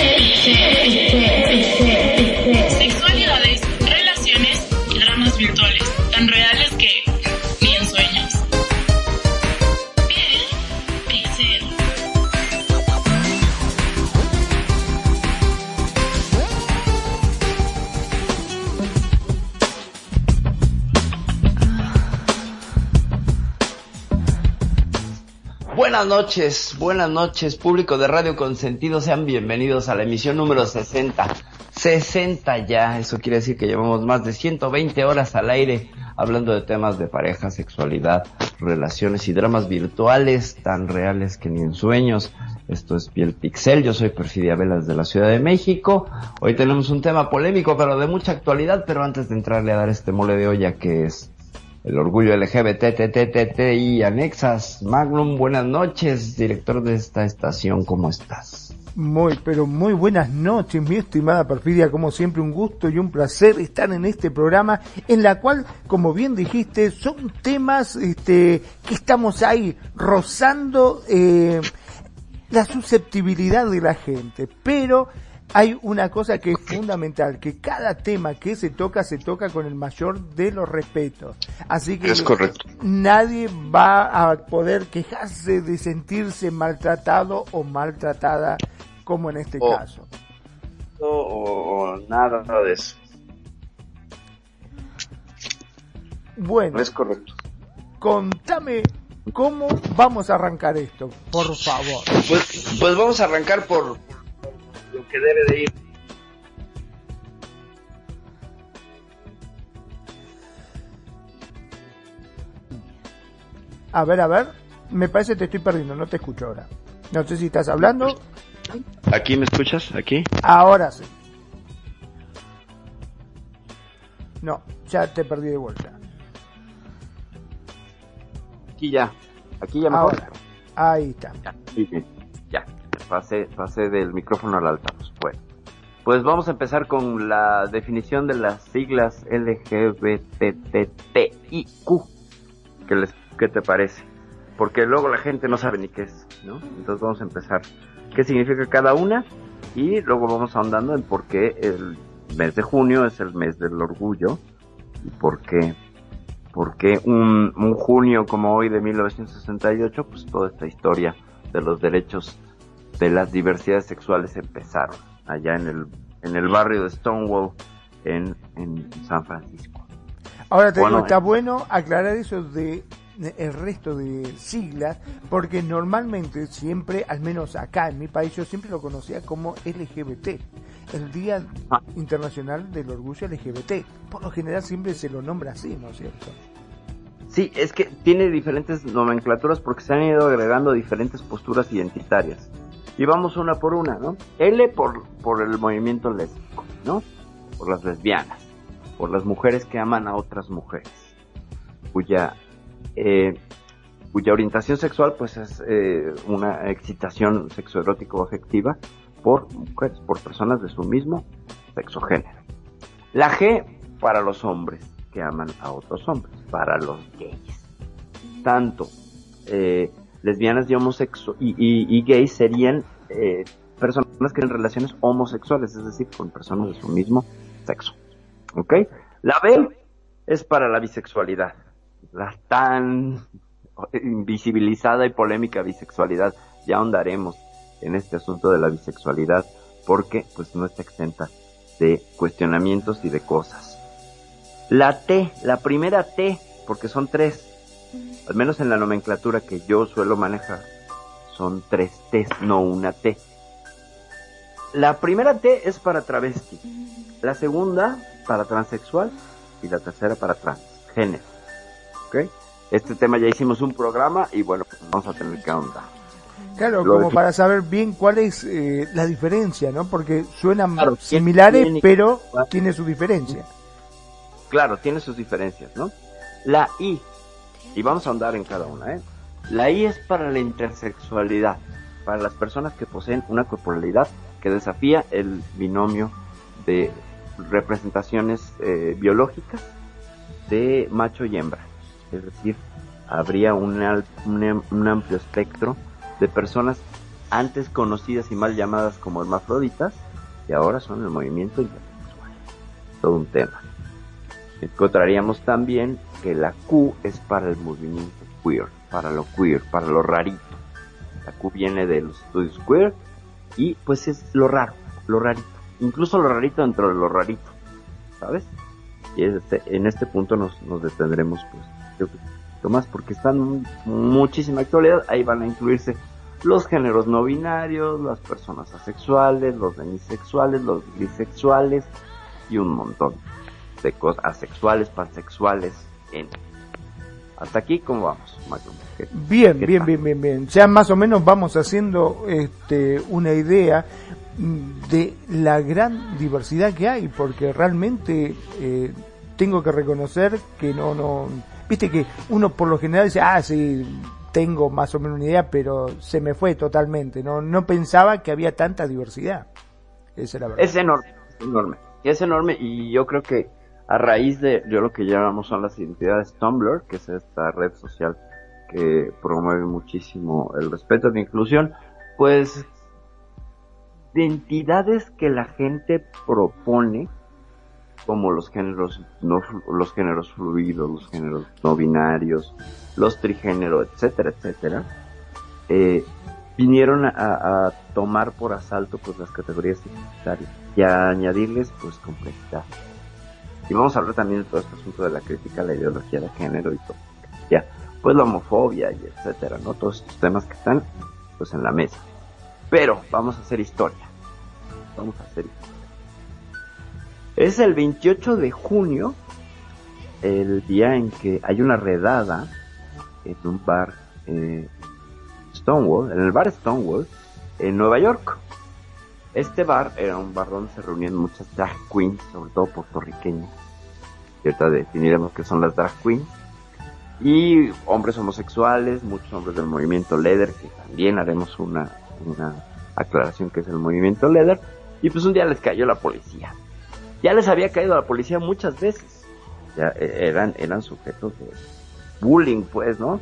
It's it, it's it, it's it. Buenas noches, buenas noches, público de Radio Consentido, sean bienvenidos a la emisión número 60. 60 ya, eso quiere decir que llevamos más de 120 horas al aire hablando de temas de pareja, sexualidad, relaciones y dramas virtuales tan reales que ni en sueños. Esto es Piel Pixel, yo soy Perfidia Velas de la Ciudad de México. Hoy tenemos un tema polémico pero de mucha actualidad, pero antes de entrarle a dar este mole de olla que es el orgullo LGBT, y anexas. Magnum, buenas noches, director de esta estación, ¿cómo estás? Muy, pero muy buenas noches, mi estimada Perfidia, como siempre un gusto y un placer estar en este programa, en la cual, como bien dijiste, son temas este, que estamos ahí rozando eh, la susceptibilidad de la gente, pero hay una cosa que es fundamental, que cada tema que se toca se toca con el mayor de los respetos. Así que Es correcto. nadie va a poder quejarse de sentirse maltratado o maltratada como en este O- caso. O, o nada de eso, Bueno, es correcto. contame cómo vamos a arrancar esto, por favor. Pues, pues vamos a arrancar por lo que debe de ir. A ver, a ver, me parece que te estoy perdiendo, no te escucho ahora. No sé si estás hablando, ¿Aquí me escuchas? ¿Aquí? ahora sí. No, ya te perdí de vuelta. Aquí ya. Aquí ya mejor. Ahora, ahí está. Ya, sí, sí. ya. Pasé, pasé del micrófono al altavoz. Bueno, pues vamos a empezar con la definición de las siglas LGBTTIQ. ¿Qué, les, ¿Qué te parece? Porque luego la gente no sabe ni qué es, ¿no? Entonces vamos a empezar. ¿Qué significa cada una? Y luego vamos ahondando en por qué el mes de junio es el mes del orgullo y por qué porque un, un junio como hoy de 1968, pues toda esta historia de los derechos de las diversidades sexuales empezaron allá en el, en el barrio de Stonewall en, en San Francisco. Ahora te Bueno, digo, está bueno aclarar eso de de- el resto de siglas, porque normalmente siempre, al menos acá en mi país, yo siempre lo conocía como LGBT, el Día Ah. Internacional del Orgullo LGBT. Por lo general siempre se lo nombra así, ¿no es cierto? Sí, es que tiene diferentes nomenclaturas porque se han ido agregando diferentes posturas identitarias. Y vamos una por una, ¿no? L por, por el movimiento lésbico, ¿no? Por las lesbianas, por las mujeres que aman a otras mujeres, cuya, eh, cuya orientación sexual pues es eh, una excitación sexoerótico afectiva por mujeres, por personas de su mismo sexo género. La G para los hombres que aman a otros hombres, para los gays. Tanto eh, lesbianas y homosexuales y, y- y gays serían eh, personas que tienen relaciones homosexuales, es decir, con personas de su mismo sexo. ¿Ok? La B es para la bisexualidad, la tan invisibilizada y polémica bisexualidad. Ya ahondaremos en este asunto de la bisexualidad porque pues no está exenta de cuestionamientos y de cosas. La T, la primera T, porque son tres, al menos en la nomenclatura que yo suelo manejar, son tres T's, no una T. La primera T es para travesti, la segunda para transexual y la tercera para transgénero. ¿Ok? Este tema ya hicimos un programa y bueno, pues vamos a tener que ahondar. Claro, Lo como para saber bien cuál es eh, la diferencia, ¿no? Porque suenan Claro, similares, tiene- pero tiene su diferencia. Claro, tiene sus diferencias, ¿no? La I, y vamos a ahondar en cada una, ¿eh? La I es para la intersexualidad, para las personas que poseen una corporalidad que desafía el binomio de representaciones eh, biológicas de macho y hembra. Es decir, habría un, al- am- un amplio espectro de personas antes conocidas y mal llamadas como hermafroditas y ahora son el movimiento intersexual. Todo un tema. Encontraríamos también que la Q es para el movimiento queer, para lo queer, para lo rarito. La Q viene de los estudios queer y pues es lo raro, lo rarito. Incluso lo rarito dentro de lo rarito, ¿sabes? Y este- en este punto nos, nos detendremos pues creo que un poquito más porque están mu- muchísima actualidad. Ahí van a incluirse los géneros no binarios, las personas asexuales, los demisexuales, los bisexuales y un montón de cosas asexuales, pansexuales, en hasta aquí cómo vamos? ¿Qué- Bien, ¿Qué bien, bien, bien, bien. Ya más o menos vamos haciendo este, una idea mm, de la gran diversidad que hay, porque realmente eh, tengo que reconocer que no, no, viste que uno por lo general dice, ah, sí, tengo más o menos una idea, pero se me fue totalmente, no, no pensaba que había tanta diversidad. Esa es la verdad. Es enorme, enorme. Es enorme y yo creo que a raíz de yo lo que llamamos son las identidades Tumblr, que es esta red social que promueve muchísimo el respeto de inclusión, pues identidades que la gente propone como los géneros no los géneros fluidos, los géneros no binarios, los trigénero, etcétera, etcétera, eh, vinieron a- a tomar por asalto pues las categorías identitarias y a añadirles pues complejidad. Y vamos a hablar también de todo este asunto de la crítica la ideología de género y todo. Ya, pues la homofobia y etcétera, ¿no? Todos estos temas que están pues en la mesa. Pero vamos a hacer historia. Vamos a hacer historia. Es el 28 de junio, el día en que hay una redada en un bar eh, Stonewall, en el bar Stonewall, en Nueva York. Este bar era un bar donde se reunían muchas drag queens, sobre todo puertorriqueñas. Ahorita definiremos qué son las drag queens. Y hombres homosexuales, muchos hombres del movimiento Leather, que también haremos una, una aclaración que es el movimiento Leather. Y pues un día les cayó la policía. Ya les había caído la policía muchas veces. Ya eh, eran, eran sujetos de bullying, pues, ¿no?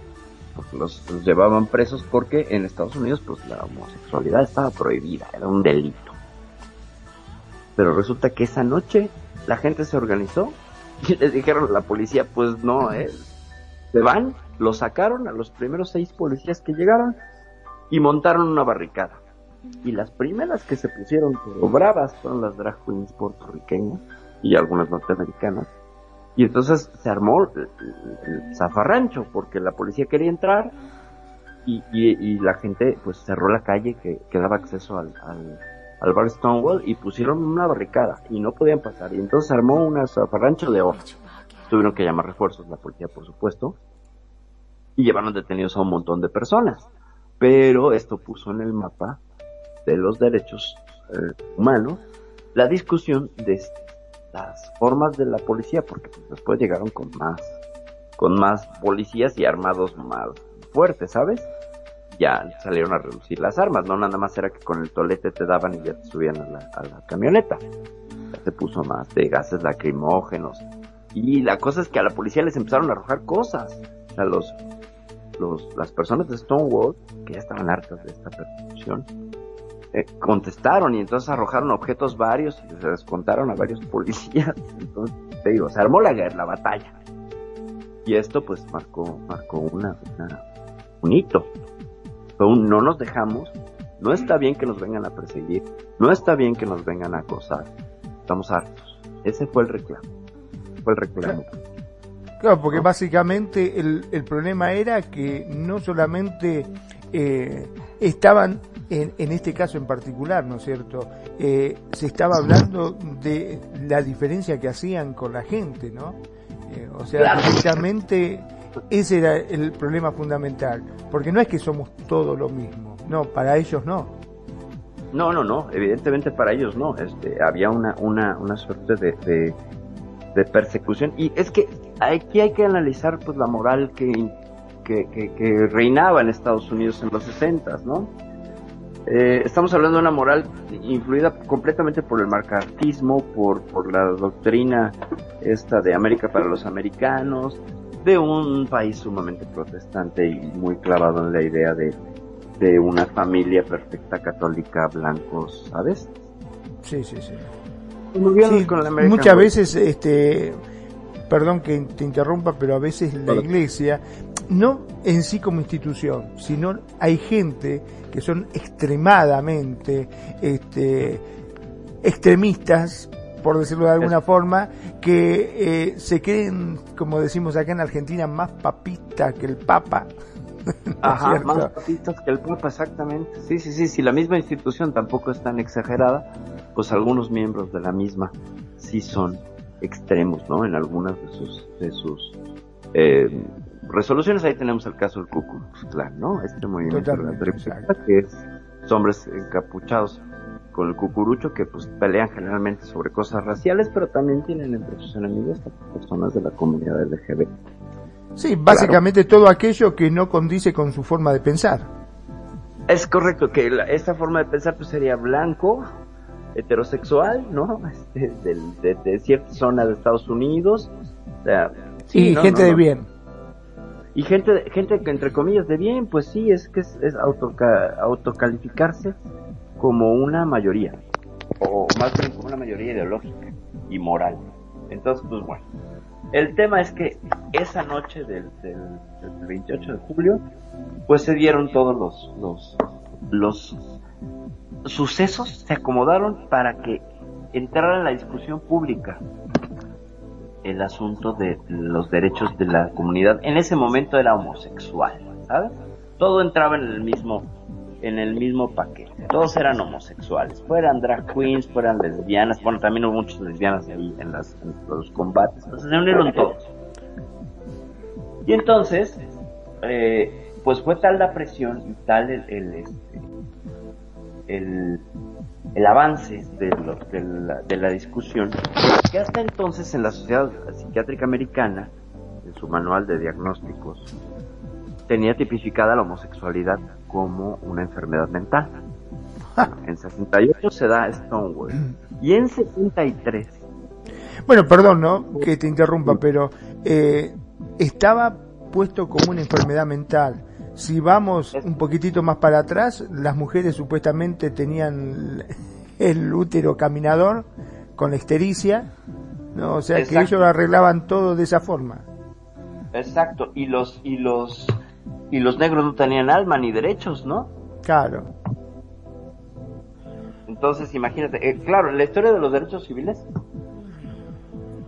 Porque los, llevaban presos porque en Estados Unidos, pues, la homosexualidad estaba prohibida, era un delito. Pero resulta que esa noche la gente se organizó y les dijeron a la policía, pues no, eh, se van, los sacaron a los primeros seis policías que llegaron y montaron una barricada. Y las primeras que se pusieron bravas fueron las drag queens puertorriqueñas y algunas norteamericanas. Y entonces se armó el, zafarrancho porque la policía quería entrar y, y, y la gente pues cerró la calle que, que daba acceso al, al, al bar Stonewall y pusieron una barricada y no podían pasar. Y entonces se armó un zafarrancho de horas. Tuvieron que llamar refuerzos, la policía por supuesto, y llevaron detenidos a un montón de personas. Pero esto puso en el mapa de los derechos eh, humanos la discusión de las formas de la policía, porque pues, después llegaron con más, con más policías y armados más fuertes, ¿sabes? Ya salieron a reducir las armas, no nada más era que con el tolete te daban y ya te subían a la, camioneta. Ya se puso más de gases lacrimógenos. Y la cosa es que a la policía les empezaron a arrojar cosas. O sea, los, los, las personas de Stonewall, que ya estaban hartas de esta persecución, eh, contestaron y entonces arrojaron objetos varios y se descontaron a varios policías. Entonces, te digo, se armó la guerra, la batalla. Y esto pues marcó, marcó una, una un hito. Un no nos dejamos, no está bien que nos vengan a perseguir, no está bien que nos vengan a acosar. Estamos hartos. Ese fue el reclamo. Fue el reclamo. Claro, porque básicamente el, el problema era que no solamente eh, estaban, en, en este caso en particular, ¿no es cierto? Eh, se estaba hablando de la diferencia que hacían con la gente, ¿no? Eh, o sea, precisamente ese era el problema fundamental, porque no es que somos todo lo mismo, No, para ellos no. No, no, no, evidentemente para ellos no. Este, había una, una, una suerte de, de, persecución. Y es que aquí hay que analizar pues la moral que, que, que, reinaba en Estados Unidos en los 60, ¿no? Eh, estamos hablando de una moral influida completamente por el marcartismo, por, por la doctrina esta de América para los americanos, de un país sumamente protestante y muy clavado en la idea de, de una familia perfecta católica blancos, ¿sabes? Sí, sí, sí. muchas veces, este, perdón que te interrumpa, pero a veces la iglesia, no en sí como institución, sino hay gente que son extremadamente, este, extremistas, por decirlo de alguna forma, que eh, se creen, como decimos acá en Argentina, más papistas que el Papa. Ajá, más papistas que el Papa, exactamente. Sí, sí, sí, si la misma institución tampoco es tan exagerada, pues algunos miembros de la misma sí son extremos, ¿no? En algunas de sus, de sus eh, resoluciones. Ahí tenemos el caso del Ku ¿no? Este movimiento que es hombres encapuchados con el cucurucho que pues pelean generalmente sobre cosas raciales, pero también tienen entre sus enemigos a personas de la comunidad LGBT. Sí, básicamente todo aquello que no condice con su forma de pensar. Es correcto que esta forma de pensar pues sería blanco, heterosexual, ¿no? Este, de, cierta zona de Estados Unidos. y gente de bien. Y gente, gente que entre comillas de bien, pues sí, es que es, autocalificarse como una mayoría, o más bien como una mayoría ideológica y moral. Entonces, pues bueno, el tema es que esa noche del, 28 de julio, pues se dieron todos los, los, los sucesos, se acomodaron para que entrara en la discusión pública el asunto de los derechos de la comunidad. En ese momento era homosexual, ¿sabes? Todo entraba en el mismo en el mismo paquete. Todos eran homosexuales, fueran drag queens, fueran lesbianas, bueno, también hubo muchas lesbianas en, las, los combates, se unieron todos. Y entonces, eh, pues fue tal la presión y tal el, el, este, el, avance de, de, la, de la discusión, que hasta entonces en la Sociedad Psiquiátrica Americana, en su manual de diagnósticos, tenía tipificada la homosexualidad como una enfermedad mental. En 68 se da Stonewall. Y en 73. Bueno, perdón, ¿no? Que te interrumpa, pero eh, estaba puesto como una enfermedad mental. Si vamos un poquitito más para atrás, las mujeres supuestamente tenían el útero caminador con la estericia, ¿no? O sea que ellos arreglaban todo de esa forma. Exacto, y los y los y los negros no tenían alma ni derechos, ¿no? Claro. Entonces, imagínate, eh, claro, en la historia de los derechos civiles,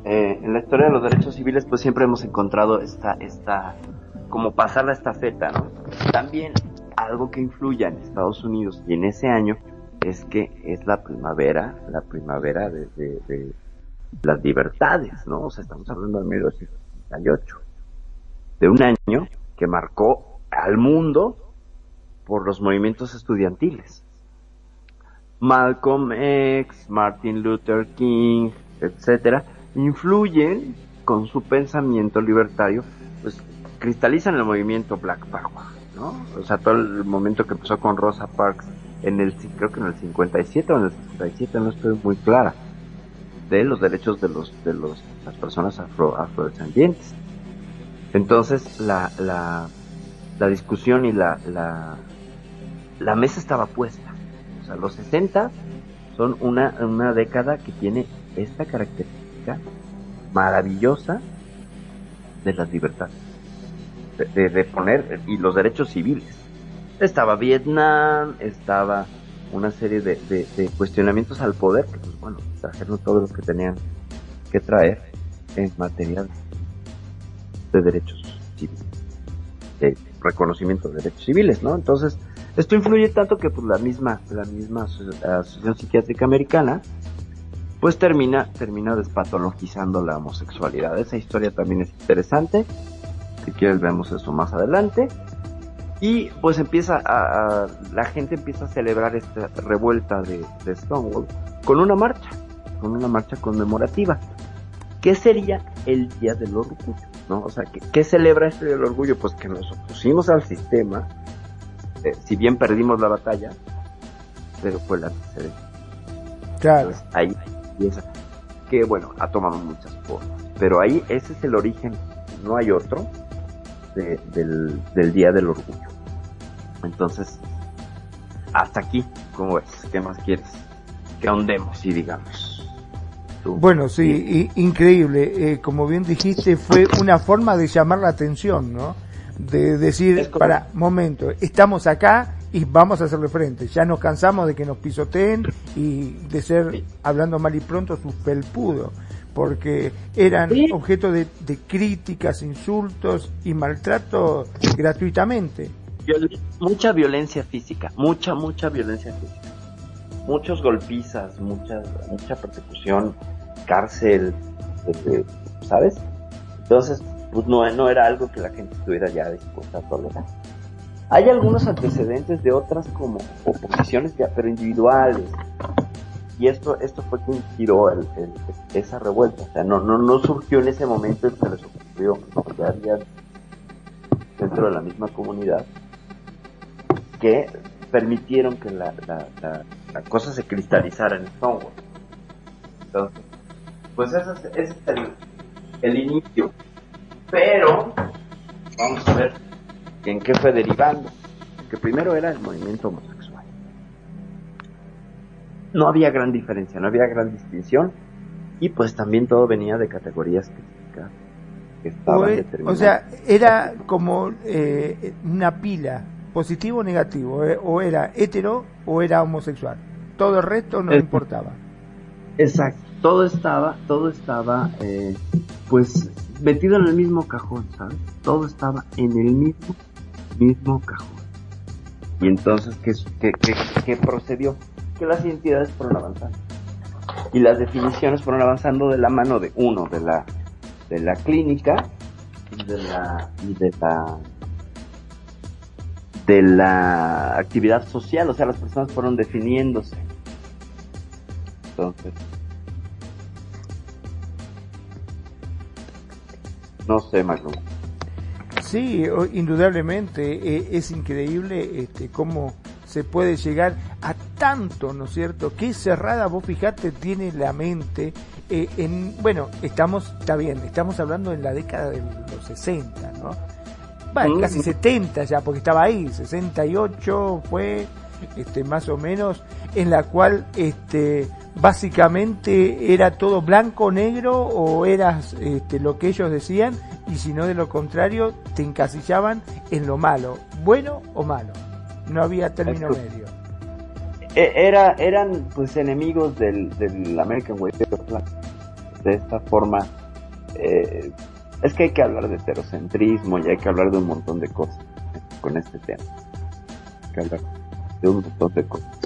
eh, en la historia de los derechos civiles, pues siempre hemos encontrado esta, esta, como pasar la estafeta, ¿no? También algo que influya en Estados Unidos y en ese año es que es la primavera, la primavera de, de, las libertades, ¿no? O sea, estamos hablando de 1968, de un año que marcó al mundo por los movimientos estudiantiles. Malcolm X, Martin Luther King, etcétera, influyen con su pensamiento libertario, pues cristalizan el movimiento Black Power, ¿no? O sea, todo el momento que empezó con Rosa Parks en el creo que en el 57 o en el 67 no estoy muy clara de los derechos de los de los las personas afro afrodescendientes entonces la, la, la discusión y la, la, la mesa estaba puesta. O sea, los 60 son una, una década que tiene esta característica maravillosa de las libertades, de, de, poner y los derechos civiles. Estaba Vietnam, estaba una serie de, de, cuestionamientos al poder, que pues bueno, trajeron todo lo que tenían que traer en materia de derechos civiles, de reconocimiento de derechos civiles, ¿no? Entonces, esto influye tanto que pues la misma, la misma Asociación Psiquiátrica Americana, pues termina, termina despatologizando la homosexualidad. Esa historia también es interesante. Si quieres vemos eso más adelante. Y pues empieza a, la gente empieza a celebrar esta revuelta de, Stonewall con una marcha, con una marcha conmemorativa. ¿Qué sería el Día del Orgullo? ¿no? O sea, ¿qué, celebra este Día del Orgullo? Pues que nos opusimos al sistema, eh, si bien perdimos la batalla, pero fue la. Claro. ahí empieza, que bueno, ha tomado muchas formas, pero ahí ese es el origen, no hay otro, del, del Día del Orgullo. Entonces, hasta aquí, ¿cómo ves? ¿Qué más quieres? Que ahondemos y digamos. Bueno, sí, increíble. Eh, como bien dijiste, fue una forma de llamar la atención, ¿no? De decir, para, momento, estamos acá y vamos a hacerle frente. Ya nos cansamos de que nos pisoteen y de ser, hablando mal y pronto, sus pelpudos porque eran objeto de, críticas, insultos y maltrato gratuitamente. mucha violencia física, mucha, mucha violencia física. Muchos golpizas, mucha, mucha persecución, cárcel, este, ¿sabes? Entonces, pues no, no era algo que la gente estuviera ya dispuesta a tolerar. Hay algunos antecedentes de otras como oposiciones, pero individuales, y esto esto fue que inspiró el, esa revuelta. O sea no no no surgió en ese momento en que les ocurrió ya había dentro de la misma comunidad que permitieron que la, la, la, cosa se cristalizara en Stonewall entonces pues ese es, ese es el, el inicio. Pero vamos a ver en qué fue derivando. Que primero era el movimiento homosexual no había gran diferencia, no había gran distinción y pues también todo venía de categorías que estaban o, o sea, era como eh, una pila, positivo o negativo, eh, o era hetero o era homosexual. Todo el resto no importaba. Exacto, todo estaba, todo estaba, eh, pues metido en el mismo cajón, ¿sabes? Todo estaba en el mismo, mismo cajón. Y entonces, ¿qué, qué, qué, qué procedió? Que las identidades fueron avanzando. Y las definiciones fueron avanzando de la mano de uno, de la, de la clínica y de la, y de la, de la actividad social, o sea, las personas fueron definiéndose. Entonces, no sé, Magnum. Sí, indudablemente eh, es increíble este, cómo se puede llegar a tanto, ¿no es cierto? Qué cerrada, vos fijate, tiene la mente. Eh, en, bueno, estamos, está bien, estamos hablando en la década de los 60, ¿no? Bueno, casi 70 ya, porque estaba ahí, 68 fue este, más o menos, en la cual este, básicamente era todo blanco, negro o eras este, lo que ellos decían y si no de lo contrario te encasillaban en lo malo, bueno o malo. No había término medio. E, era, eran pues enemigos del, del American Way de esta forma. Eh, es que hay que hablar de heterocentrismo y hay que hablar de un montón de cosas con este tema. Hay que hablar de un montón de cosas.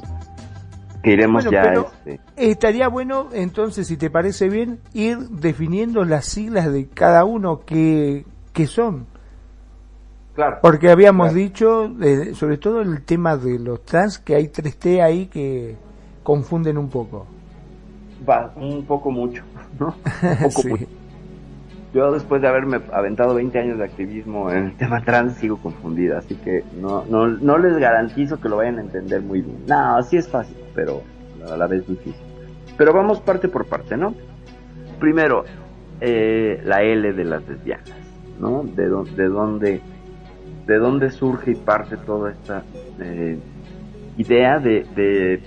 Que iremos ya. Este... Estaría bueno, entonces, si te parece bien, ir definiendo las siglas de cada uno que, que son. Porque habíamos dicho, sobre todo el tema de los trans, que hay 3T ahí que confunden un poco. Va, un poco mucho, ¿no? Yo después de haberme aventado 20 años de activismo en el tema trans sigo confundida, así que no, no, no les garantizo que lo vayan a entender muy bien. No, así es fácil, pero a la vez difícil. Pero vamos parte por parte, ¿no? Primero, eh, la L de las lesbianas, ¿no? De, de dónde de dónde surge y parte toda esta eh, idea de,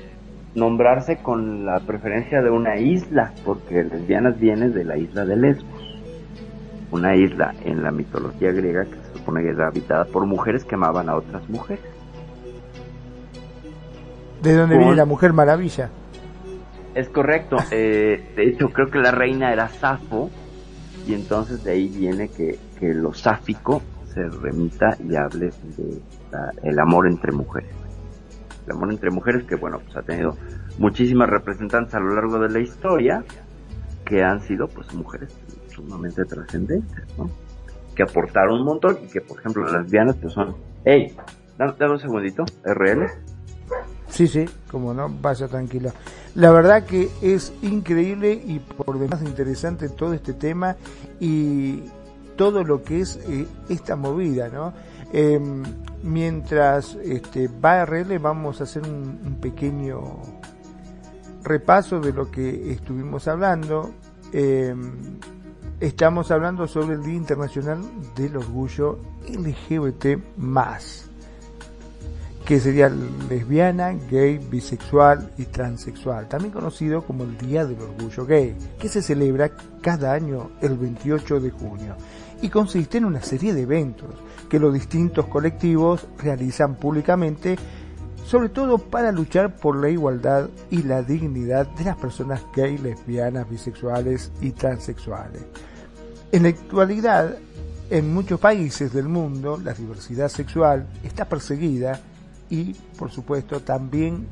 nombrarse con la preferencia de una isla, porque lesbianas viene de la isla de Lesbos, una isla en la mitología griega que se supone que era habitada por mujeres que amaban a otras mujeres. ¿De dónde viene la Mujer Maravilla? Es correcto, eh, de hecho creo que la reina era Safo, y entonces de ahí viene que, que lo sáfico se remita y hable de el amor entre mujeres. El amor entre mujeres que, bueno, pues ha tenido muchísimas representantes a lo largo de la historia que han sido, pues, mujeres sumamente trascendentes, ¿no? Que aportaron un montón y que, por ejemplo, las lesbianas, pues son, hey, Dame, un segundito, RL. Sí, sí, como no, vaya tranquilo. La verdad que es increíble y por demás interesante todo este tema y todo lo que es eh, esta movida, ¿no? Em, mientras este, va RL vamos a hacer un, pequeño repaso de lo que estuvimos hablando. Em, estamos hablando sobre el Día Internacional del Orgullo LGBT que sería lesbiana, gay, bisexual y transexual, también conocido como el Día del Orgullo Gay, que se celebra cada año el 28 de junio y consiste en una serie de eventos que los distintos colectivos realizan públicamente, sobre todo para luchar por la igualdad y la dignidad de las personas gay, lesbianas, bisexuales y transexuales. En la actualidad, en muchos países del mundo, la diversidad sexual está perseguida y, por supuesto, también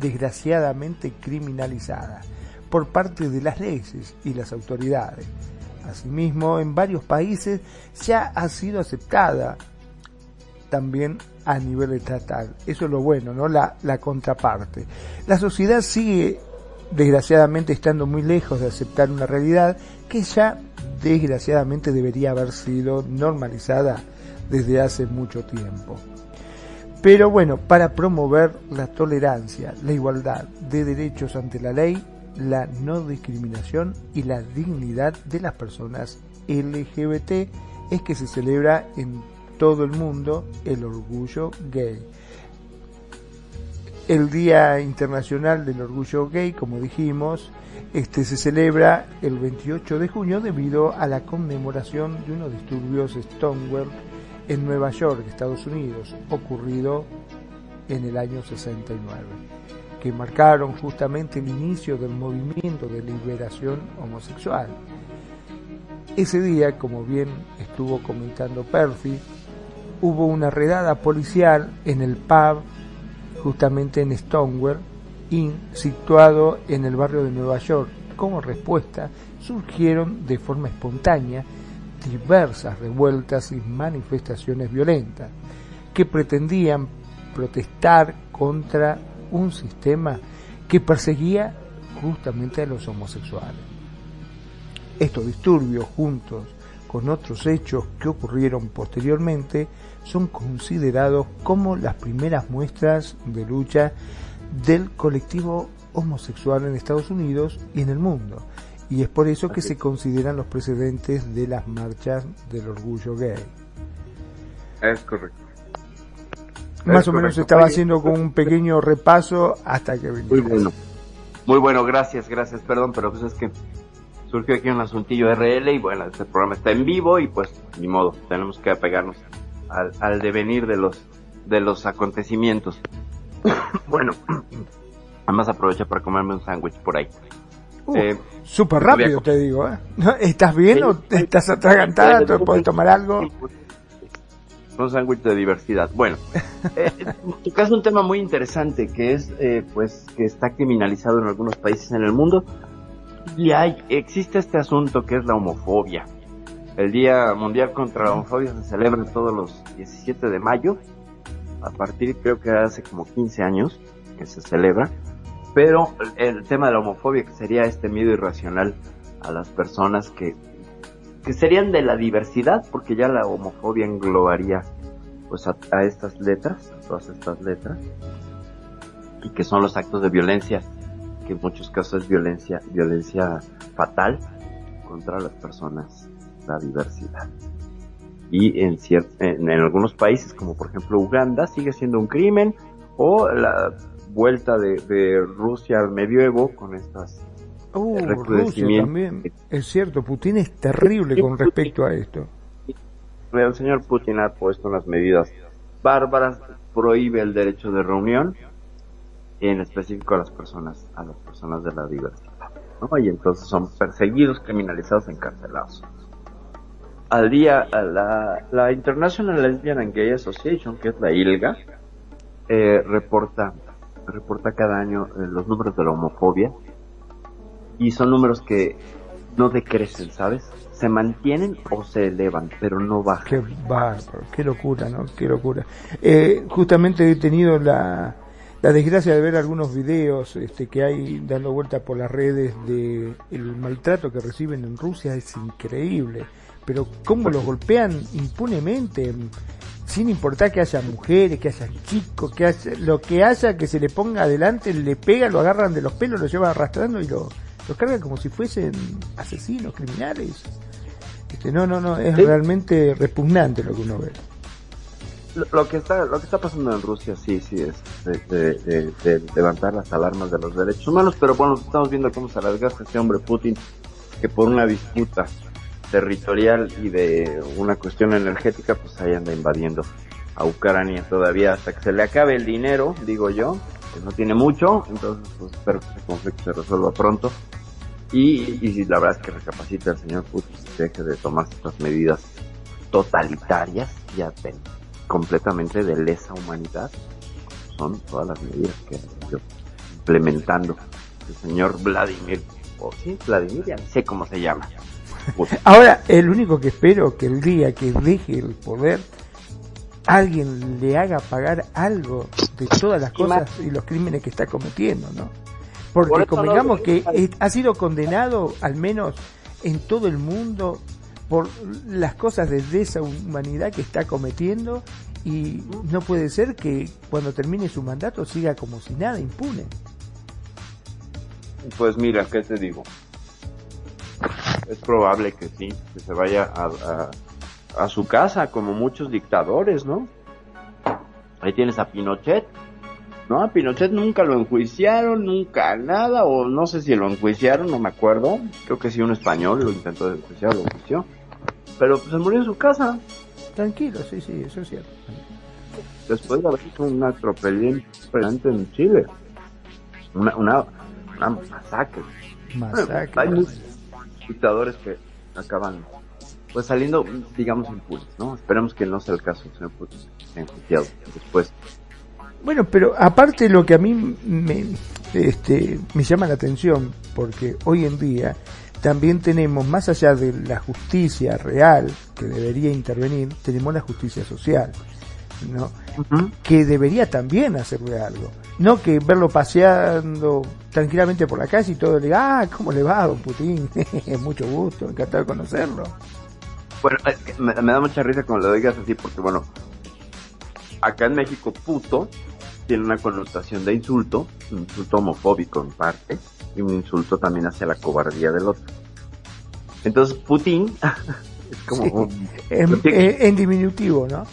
desgraciadamente criminalizada por parte de las leyes y las autoridades. Asimismo, en varios países ya ha sido aceptada también a nivel estatal. Eso es lo bueno, ¿no? La, la contraparte. La sociedad sigue, desgraciadamente, estando muy lejos de aceptar una realidad que ya, desgraciadamente, debería haber sido normalizada desde hace mucho tiempo. Pero bueno, para promover la tolerancia, la igualdad de derechos ante la ley, la no discriminación y la dignidad de las personas LGBT es que se celebra en todo el mundo el orgullo gay. El Día Internacional del Orgullo Gay, como dijimos, este se celebra el 28 de junio debido a la conmemoración de unos disturbios Stonewall en Nueva York, Estados Unidos, ocurrido en el año 69 que marcaron justamente el inicio del movimiento de liberación homosexual. Ese día, como bien estuvo comentando Percy, hubo una redada policial en el pub justamente en Stonewall Inn, situado en el barrio de Nueva York. Como respuesta, surgieron de forma espontánea diversas revueltas y manifestaciones violentas que pretendían protestar contra un sistema que perseguía justamente a los homosexuales. Estos disturbios, juntos con otros hechos que ocurrieron posteriormente, son considerados como las primeras muestras de lucha del colectivo homosexual en Estados Unidos y en el mundo. Y es por eso que se consideran los precedentes de las marchas del orgullo gay. Es correcto. Más o menos estaba haciendo con un pequeño repaso hasta que venía. Muy bueno. Muy bueno, gracias, gracias, perdón, pero pues es que surgió aquí un asuntillo RL y bueno, este programa está en vivo y pues ni modo, tenemos que apegarnos al, devenir de los de los acontecimientos. bueno, además aprovecha para comerme un sándwich por ahí. Uh, eh, Súper rápido te digo, ¿eh? ¿Estás bien o estás atragantada? ¿Te puedes tomar algo? Un sándwich de diversidad. Bueno, eh, es un tema muy interesante que es, eh, pues, que está criminalizado en algunos países en el mundo y hay, existe este asunto que es la homofobia. El Día Mundial contra la Homofobia se celebra todos los 17 de mayo, a partir creo que hace como 15 años que se celebra, pero el tema de la homofobia que sería este miedo irracional a las personas que que serían de la diversidad, porque ya la homofobia englobaría pues a, estas letras, a todas estas letras, y que son los actos de violencia, que en muchos casos es violencia, violencia fatal contra las personas, la diversidad. Y en, en, en algunos países, como por ejemplo Uganda, sigue siendo un crimen, o la vuelta de Rusia al medioevo con estas Uh, Rusia también. Es cierto, Putin es terrible con respecto a esto. El señor Putin ha puesto unas medidas bárbaras, prohíbe el derecho de reunión, en específico a las personas, a las personas de la diversidad. Y entonces son perseguidos, criminalizados, encarcelados. Al día, la, la International Lesbian and Gay Association, que es la ILGA, eh, reporta, reporta cada año eh, los números de la homofobia y son números que no decrecen, ¿sabes? se mantienen o se elevan, pero no bajan. Qué bárbaro, qué locura, ¿no? Qué locura. Eh, justamente he tenido la, la desgracia de ver algunos videos este, que hay dando vueltas por las redes de el maltrato que reciben en Rusia es increíble. Pero cómo los golpean impunemente, sin importar que haya mujeres, que haya chicos, que haya, lo que haya que se le ponga adelante, le pega, lo agarran de los pelos, lo llevan arrastrando y lo, lo cargan como si fuesen asesinos, criminales. Este, no, no, no, es realmente repugnante lo que uno ve. Lo, que está lo que está pasando en Rusia sí sí es de, levantar las alarmas de los derechos humanos pero bueno estamos viendo cómo se las gasta este hombre Putin que por una disputa territorial y de una cuestión energética, pues ahí anda invadiendo a Ucrania todavía hasta que se le acabe el dinero, digo yo, no tiene mucho, entonces pues espero que ese conflicto se resuelva pronto. Y, y la verdad es que recapacita el señor Putin, deje de tomar estas medidas totalitarias, ya completamente de lesa humanidad, son todas las medidas que está implementando el señor Vladimir, o sí, Vladimir, ya no sé cómo se llama, Ahora, el único que espero que el día que deje el poder, alguien le haga pagar algo de todas las cosas y los crímenes que está cometiendo, ¿no? Porque como digamos que ha sido condenado, al menos en todo el mundo, por las cosas de deshumanidad que está cometiendo y no puede ser que cuando termine su mandato siga como si nada impune. Pues mira, ¿qué te digo? es probable que sí, que se vaya a, a, su casa, como muchos dictadores, ¿no? Ahí tienes a Pinochet, ¿no? A Pinochet nunca lo enjuiciaron, nunca nada, o no sé si lo enjuiciaron, no me acuerdo. Creo que sí, un español lo intentó enjuiciar, lo enjuició. Pero pues se murió en su casa. Tranquilo, sí, sí, eso es cierto. Después de haber hecho una atropello impresionante en Chile. Una, una, una masacre. Masacre dictadores que acaban pues saliendo, digamos, impunes, ¿no? Esperemos que no sea el caso, señor Putin, después. Bueno, pero aparte lo que a mí me, este, me llama la atención, porque hoy en día también tenemos, más allá de la justicia real que debería intervenir, tenemos la justicia social, ¿no? Que debería también hacerle algo. No que verlo paseando tranquilamente por la calle y todo le diga, ah, ¿cómo le va, don Putin? Mucho gusto, encantado de conocerlo. Bueno, me, da mucha risa cuando lo digas así, porque bueno, acá en México, puto tiene una connotación de insulto, un insulto homofóbico en parte, y un insulto también hacia la cobardía del otro. Entonces, Putin es como... en, diminutivo, ¿no?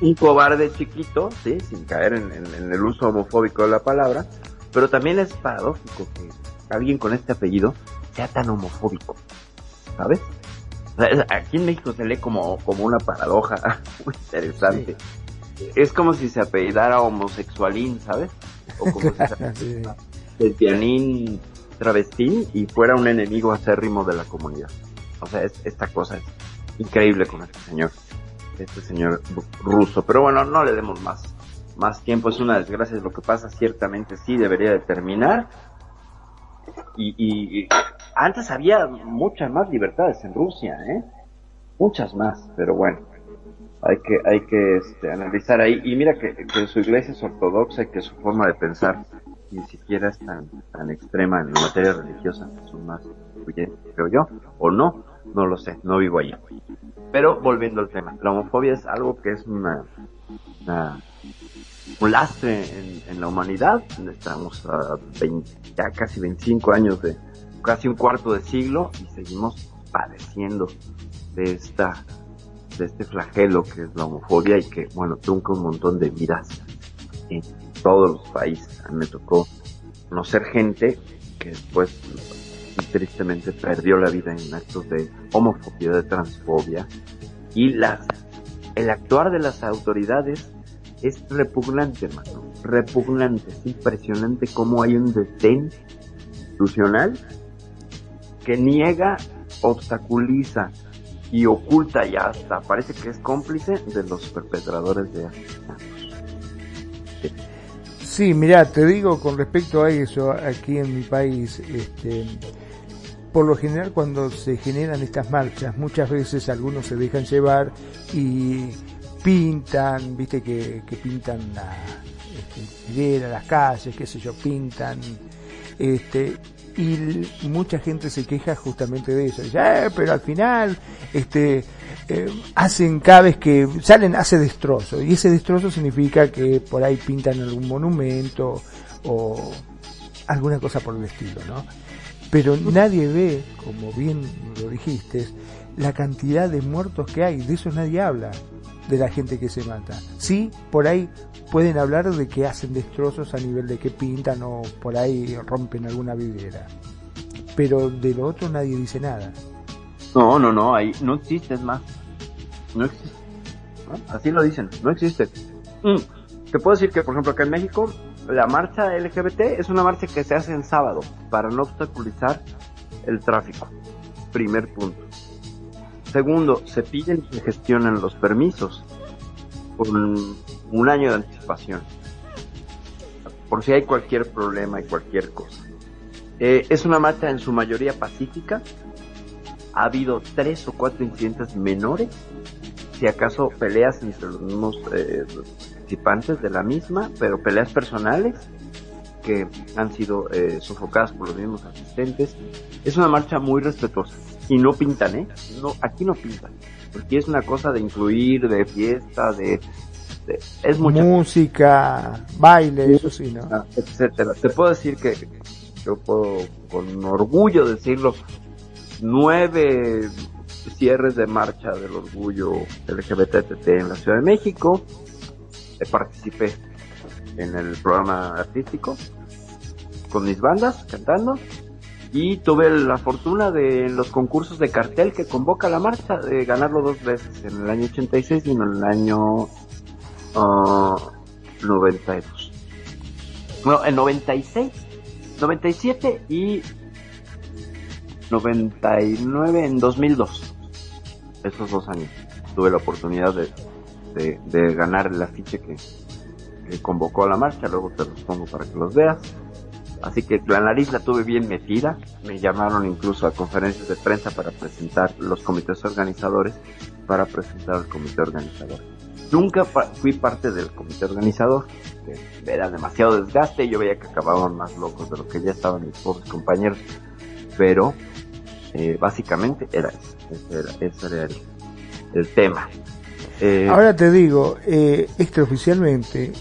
Un cobarde chiquito, sí, sin caer en, en el uso homofóbico de la palabra, pero también es paradójico que alguien con este apellido sea tan homofóbico, ¿sabes? Aquí en México se lee como, como una paradoja muy interesante. Es como si se apellidara homosexualín, ¿sabes? O como si se pianín travestín y fuera un enemigo acérrimo de la comunidad. O sea, es, esta cosa es increíble con este señor, este señor ruso. Pero bueno, no le demos más más tiempo es una desgracia, lo que pasa ciertamente sí debería de terminar. Y, antes había muchas más libertades en Rusia, ¿eh? Muchas más, pero bueno, hay que, hay que este, analizar ahí. Y mira que, su iglesia es ortodoxa y que su forma de pensar ni siquiera es tan, tan extrema en materia religiosa, son más creo yo, o no, no lo sé, no vivo allí. Pero volviendo al tema, la homofobia es algo que es una, una un lastre en, la humanidad. Estamos a ya casi 25 años de casi un cuarto de siglo y seguimos padeciendo de esta de este flagelo que es la homofobia y que bueno trunca un montón de vidas en todos los países. A mí me tocó conocer gente que después tristemente perdió la vida en actos de homofobia, de transfobia y las el actuar de las autoridades es repugnante, hermano. Repugnante. Es impresionante cómo hay un desdén institucional que niega, obstaculiza y oculta y hasta parece que es cómplice de los perpetradores de asesinatos. Sí, mira, te digo con respecto a eso, aquí en mi país, este, por lo general cuando se generan estas marchas, muchas veces algunos se dejan llevar y pintan, viste que, pintan la este, las calles, qué sé yo, pintan, este, y mucha gente se queja justamente de eso. Dice, eh, pero al final, este, eh, hacen cada vez que salen, hace destrozo. Y ese destrozo significa que por ahí pintan algún monumento o alguna cosa por el estilo, ¿no? Pero nadie ve, como bien lo dijiste, la cantidad de muertos que hay. De eso nadie habla, de la gente que se mata. Sí, por ahí pueden hablar de que hacen destrozos a nivel de que pintan o por ahí rompen alguna vidriera. Pero de lo otro nadie dice nada. No, no, no, ahí no existe, es más. No existe. Así lo dicen, no existe. Mm, te puedo decir que, por ejemplo, acá en México, la marcha LGBT es una marcha que se hace en sábado para no obstaculizar el tráfico. Primer punto. Segundo, se piden y se gestionan los permisos con un año de anticipación. Por si hay cualquier problema y cualquier cosa. Eh, es una marcha en su mayoría pacífica. Ha habido tres o cuatro incidentes menores. Si acaso peleas entre los mismos eh, participantes de la misma, pero peleas personales que han sido eh, sofocadas por los mismos asistentes. Es una marcha muy respetuosa. Y no pintan, ¿eh? No, aquí no pintan. Porque es una cosa de incluir, de fiesta, de es mucha música, baile, eso sí, ¿no? Ah, etcétera. Te puedo decir que yo puedo con orgullo decirlo, nueve cierres de marcha del orgullo LGBTT en la Ciudad de México. Eh, participé en el programa artístico con mis bandas cantando y tuve la fortuna de en los concursos de cartel que convoca la marcha de ganarlo dos veces en el año 86 y en el año 92. Bueno, en 96, 97 y 99 en 2002. Esos dos años tuve la oportunidad de, de, ganar el afiche que, que, convocó a la marcha, luego te los pongo para que los veas. Así que la nariz la tuve bien metida, me llamaron incluso a conferencias de prensa para presentar los comités organizadores, para presentar al comité organizador. Nunca fui parte del comité organizador, era demasiado desgaste. Y yo veía que acababan más locos de lo que ya estaban mis pobres compañeros, pero eh, básicamente era eso, ese era, el, tema. Eh, Ahora te digo, eh, extraoficialmente,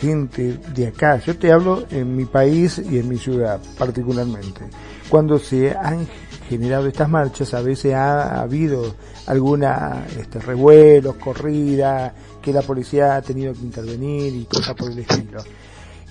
gente de acá, yo te hablo en mi país y en mi ciudad particularmente, cuando se han generado estas marchas, a veces ha habido alguna este, revuelos, corrida, que la policía ha tenido que intervenir y cosas por el estilo.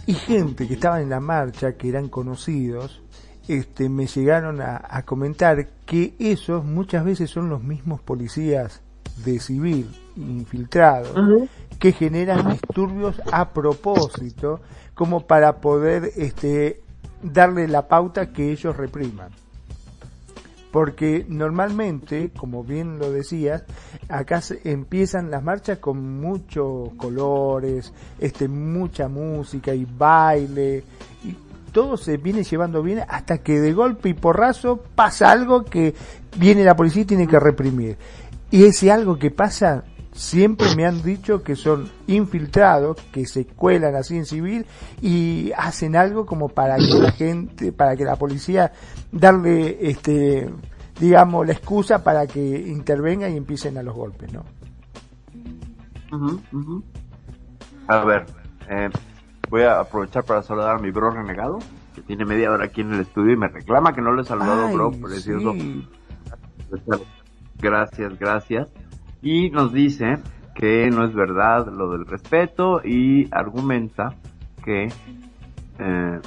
Y gente que estaba en la marcha, que eran conocidos, este, me llegaron a, comentar que esos muchas veces son los mismos policías de civil infiltrados que generan disturbios a propósito como para poder este, darle la pauta que ellos repriman porque normalmente, como bien lo decías, acá se empiezan las marchas con muchos colores, este, mucha música y baile, y todo se viene llevando bien hasta que de golpe y porrazo pasa algo que viene la policía y tiene que reprimir. Y ese algo que pasa siempre me han dicho que son infiltrados, que se cuelan así en civil y hacen algo como para que la gente, para que la policía darle este digamos la excusa para que intervenga y empiecen a los golpes, ¿no? A ver, eh, voy a aprovechar para saludar a mi bro renegado, que tiene media hora aquí en el estudio y me reclama que no le he saludado, bro, precioso. Gracias, gracias y nos dice que no es verdad lo del respeto y argumenta que eh,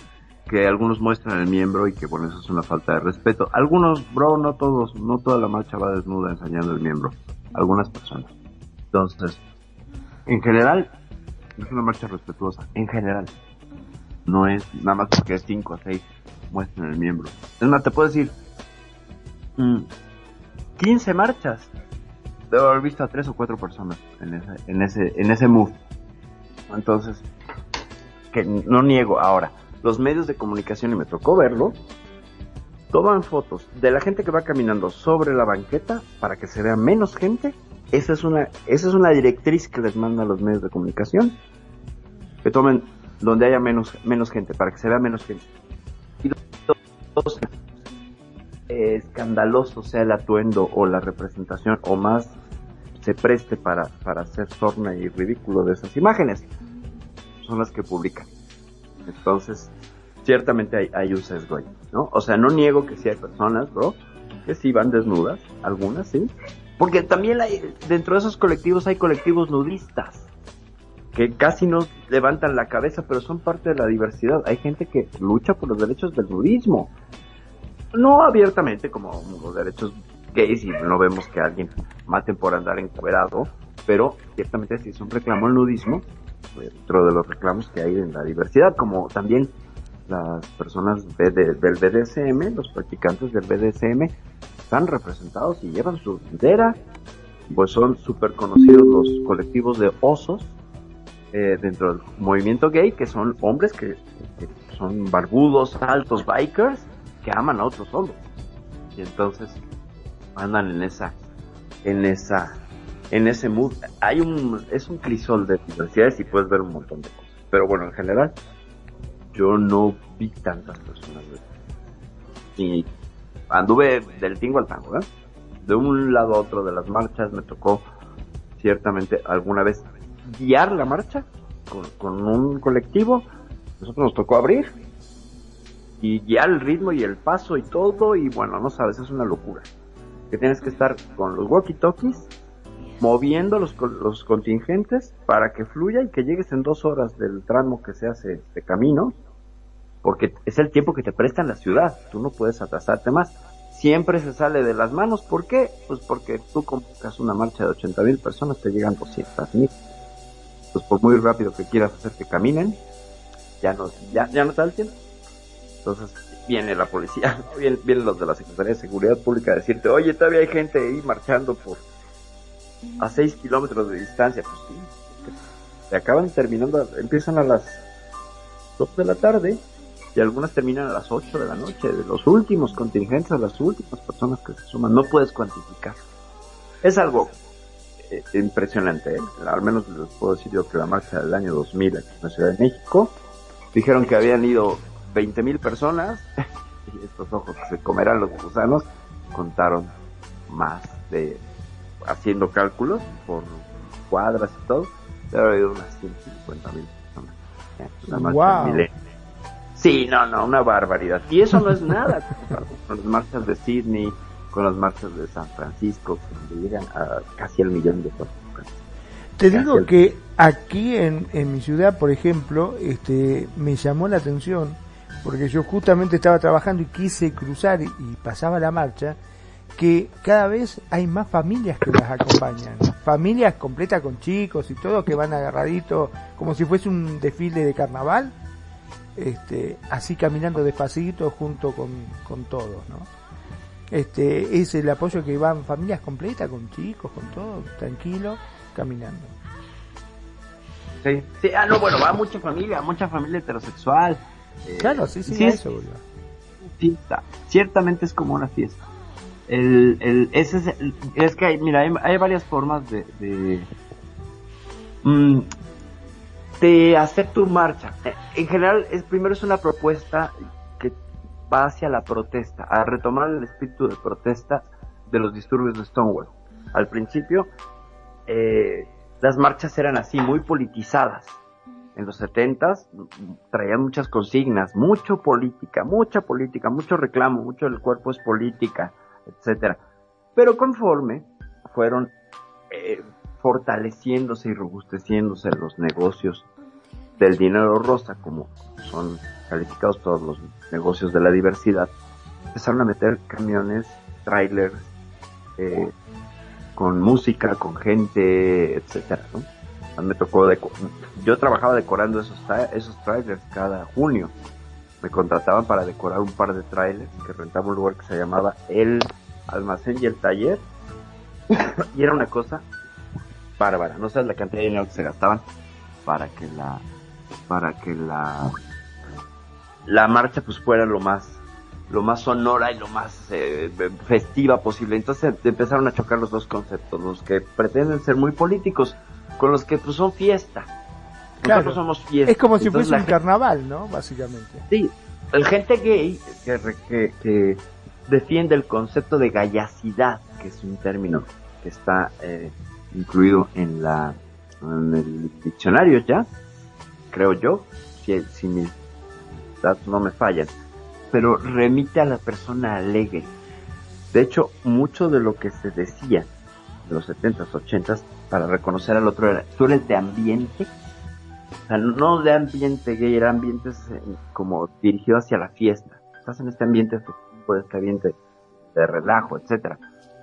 que algunos muestran el miembro y que bueno eso es una falta de respeto. Algunos bro no todos no toda la marcha va desnuda enseñando el miembro algunas personas. Entonces en general es una marcha respetuosa en general. No es nada más porque es 5 o 6 muestran el miembro. Es más te puedo decir 15 mm, marchas debo haber visto a tres o cuatro personas en ese, en ese, en ese move. Entonces, que no niego ahora, los medios de comunicación, y me tocó verlo, toman fotos de la gente que va caminando sobre la banqueta para que se vea menos gente. Esa es una, esa es una directriz que les manda a los medios de comunicación. Que tomen donde haya menos, menos gente, para que se vea menos gente. Y dos, escandaloso sea el atuendo o la representación o más se preste para, para hacer sorna y ridículo de esas imágenes, son las que publican. Entonces, ciertamente hay, hay un sesgo ¿no? O sea, no niego que sí hay personas, bro, que sí van desnudas, algunas sí, porque también hay, dentro de esos colectivos hay colectivos nudistas que casi no levantan la cabeza, pero son parte de la diversidad. Hay gente que lucha por los derechos del nudismo. No abiertamente como los derechos gays y no vemos que alguien maten por andar encuerado, pero ciertamente sí es un reclamo el nudismo dentro de los reclamos que hay en la diversidad, como también las personas del BDSM, los practicantes del BDSM, están representados y llevan su bandera, pues son súper conocidos los colectivos de osos eh, dentro del movimiento gay, que son hombres que, son barbudos, altos bikers, que aman a otros hombres. Y entonces andan en esa, en esa, en ese mood. Hay un, es un crisol de diversidades y puedes ver un montón de cosas. Pero bueno, en general, yo no vi tantas personas. Y anduve del tingo al tango, ¿eh? De un lado a otro de las marchas me tocó ciertamente alguna vez guiar la marcha con, con un colectivo. Nosotros nos tocó abrir y guiar el ritmo y el paso y todo y bueno, no sabes, es una locura. Que tienes que estar con los walkie-talkies moviendo los, los contingentes para que fluya y que llegues en dos horas del tramo que se hace de camino, porque es el tiempo que te presta en la ciudad, tú no puedes atrasarte más. Siempre se sale de las manos, ¿por qué? Pues porque tú convocas una marcha de 80 mil personas, te llegan 200 mil. Pues por muy rápido que quieras hacer que caminen, ya no, ya, ya no te da el tiempo. Entonces viene la policía, vienen, los de la Secretaría de Seguridad Pública a decirte, oye, todavía hay gente ahí marchando por a 6 kilómetros de distancia. Pues sí, se acaban terminando, empiezan a las 2 de la tarde y algunas terminan a las 8 de la noche, de los últimos contingentes, las últimas personas que se suman, no puedes cuantificar. Es algo eh, impresionante, ¿eh? al menos les puedo decir yo que la marcha del año 2000 aquí en la Ciudad de México, dijeron que habían ido 20 mil personas y estos ojos que se comerán los gusanos contaron más de haciendo cálculos por cuadras y todo, debe haber unas 150 mil personas. ¿eh? Sí, no, no, una barbaridad. Y eso no es nada con las marchas de Sydney, con las marchas de San Francisco, donde llegan a casi el millón de personas. Te digo que aquí en, en mi ciudad, por ejemplo, este, me llamó la atención porque yo justamente estaba trabajando y quise cruzar y, pasaba la marcha, que cada vez hay más familias que las acompañan, familias completas con chicos y todo que van agarraditos como si fuese un desfile de carnaval, este, así caminando despacito junto con, con todos, ¿no? Este, es el apoyo que van familias completas con chicos, con todo, tranquilo, caminando. Sí, sí, ah, no, bueno, va mucha familia, mucha familia heterosexual, eh, claro, sí, sí, es, eso, Ciertamente es como una fiesta. El, el, ese es, es que hay, mira, hay, varias formas de, de, mm, de, hacer tu marcha. Eh, en general, es primero es una propuesta que va hacia la protesta, a retomar el espíritu de protesta de los disturbios de Stonewall. Al principio, eh, las marchas eran así, muy politizadas en los setentas traían muchas consignas, mucho política, mucha política, mucho reclamo, mucho del cuerpo es política, etcétera. Pero conforme fueron eh, fortaleciéndose y robusteciéndose los negocios del dinero rosa, como son calificados todos los negocios de la diversidad, empezaron a meter camiones, trailers, eh, con música, con gente, etcétera, ¿no? Me tocó yo trabajaba decorando esos esos trailers cada junio me contrataban para decorar un par de trailers que rentaba un lugar que se llamaba el almacén y el taller y era una cosa bárbara no sabes la cantidad de dinero que se gastaban para que la para que la la marcha pues fuera lo más lo más sonora y lo más eh, festiva posible. Entonces empezaron a chocar los dos conceptos, los que pretenden ser muy políticos con los que pues son fiesta. Nosotros somos fiesta. Es como si fuese un carnaval, ¿no? Básicamente. Sí, el gente gay que, que, defiende el concepto de gallacidad, que es un término que está eh, incluido en la en el diccionario ya, creo yo, si, si mis datos no me fallan, pero remite a la persona alegre. De hecho, mucho de lo que se decía en los 70s, 80s, para reconocer al otro era, tú eres de ambiente, o sea, no de ambiente gay, era ambientes eh, como dirigido hacia la fiesta. Estás en este ambiente festivo, este ambiente de relajo, etcétera.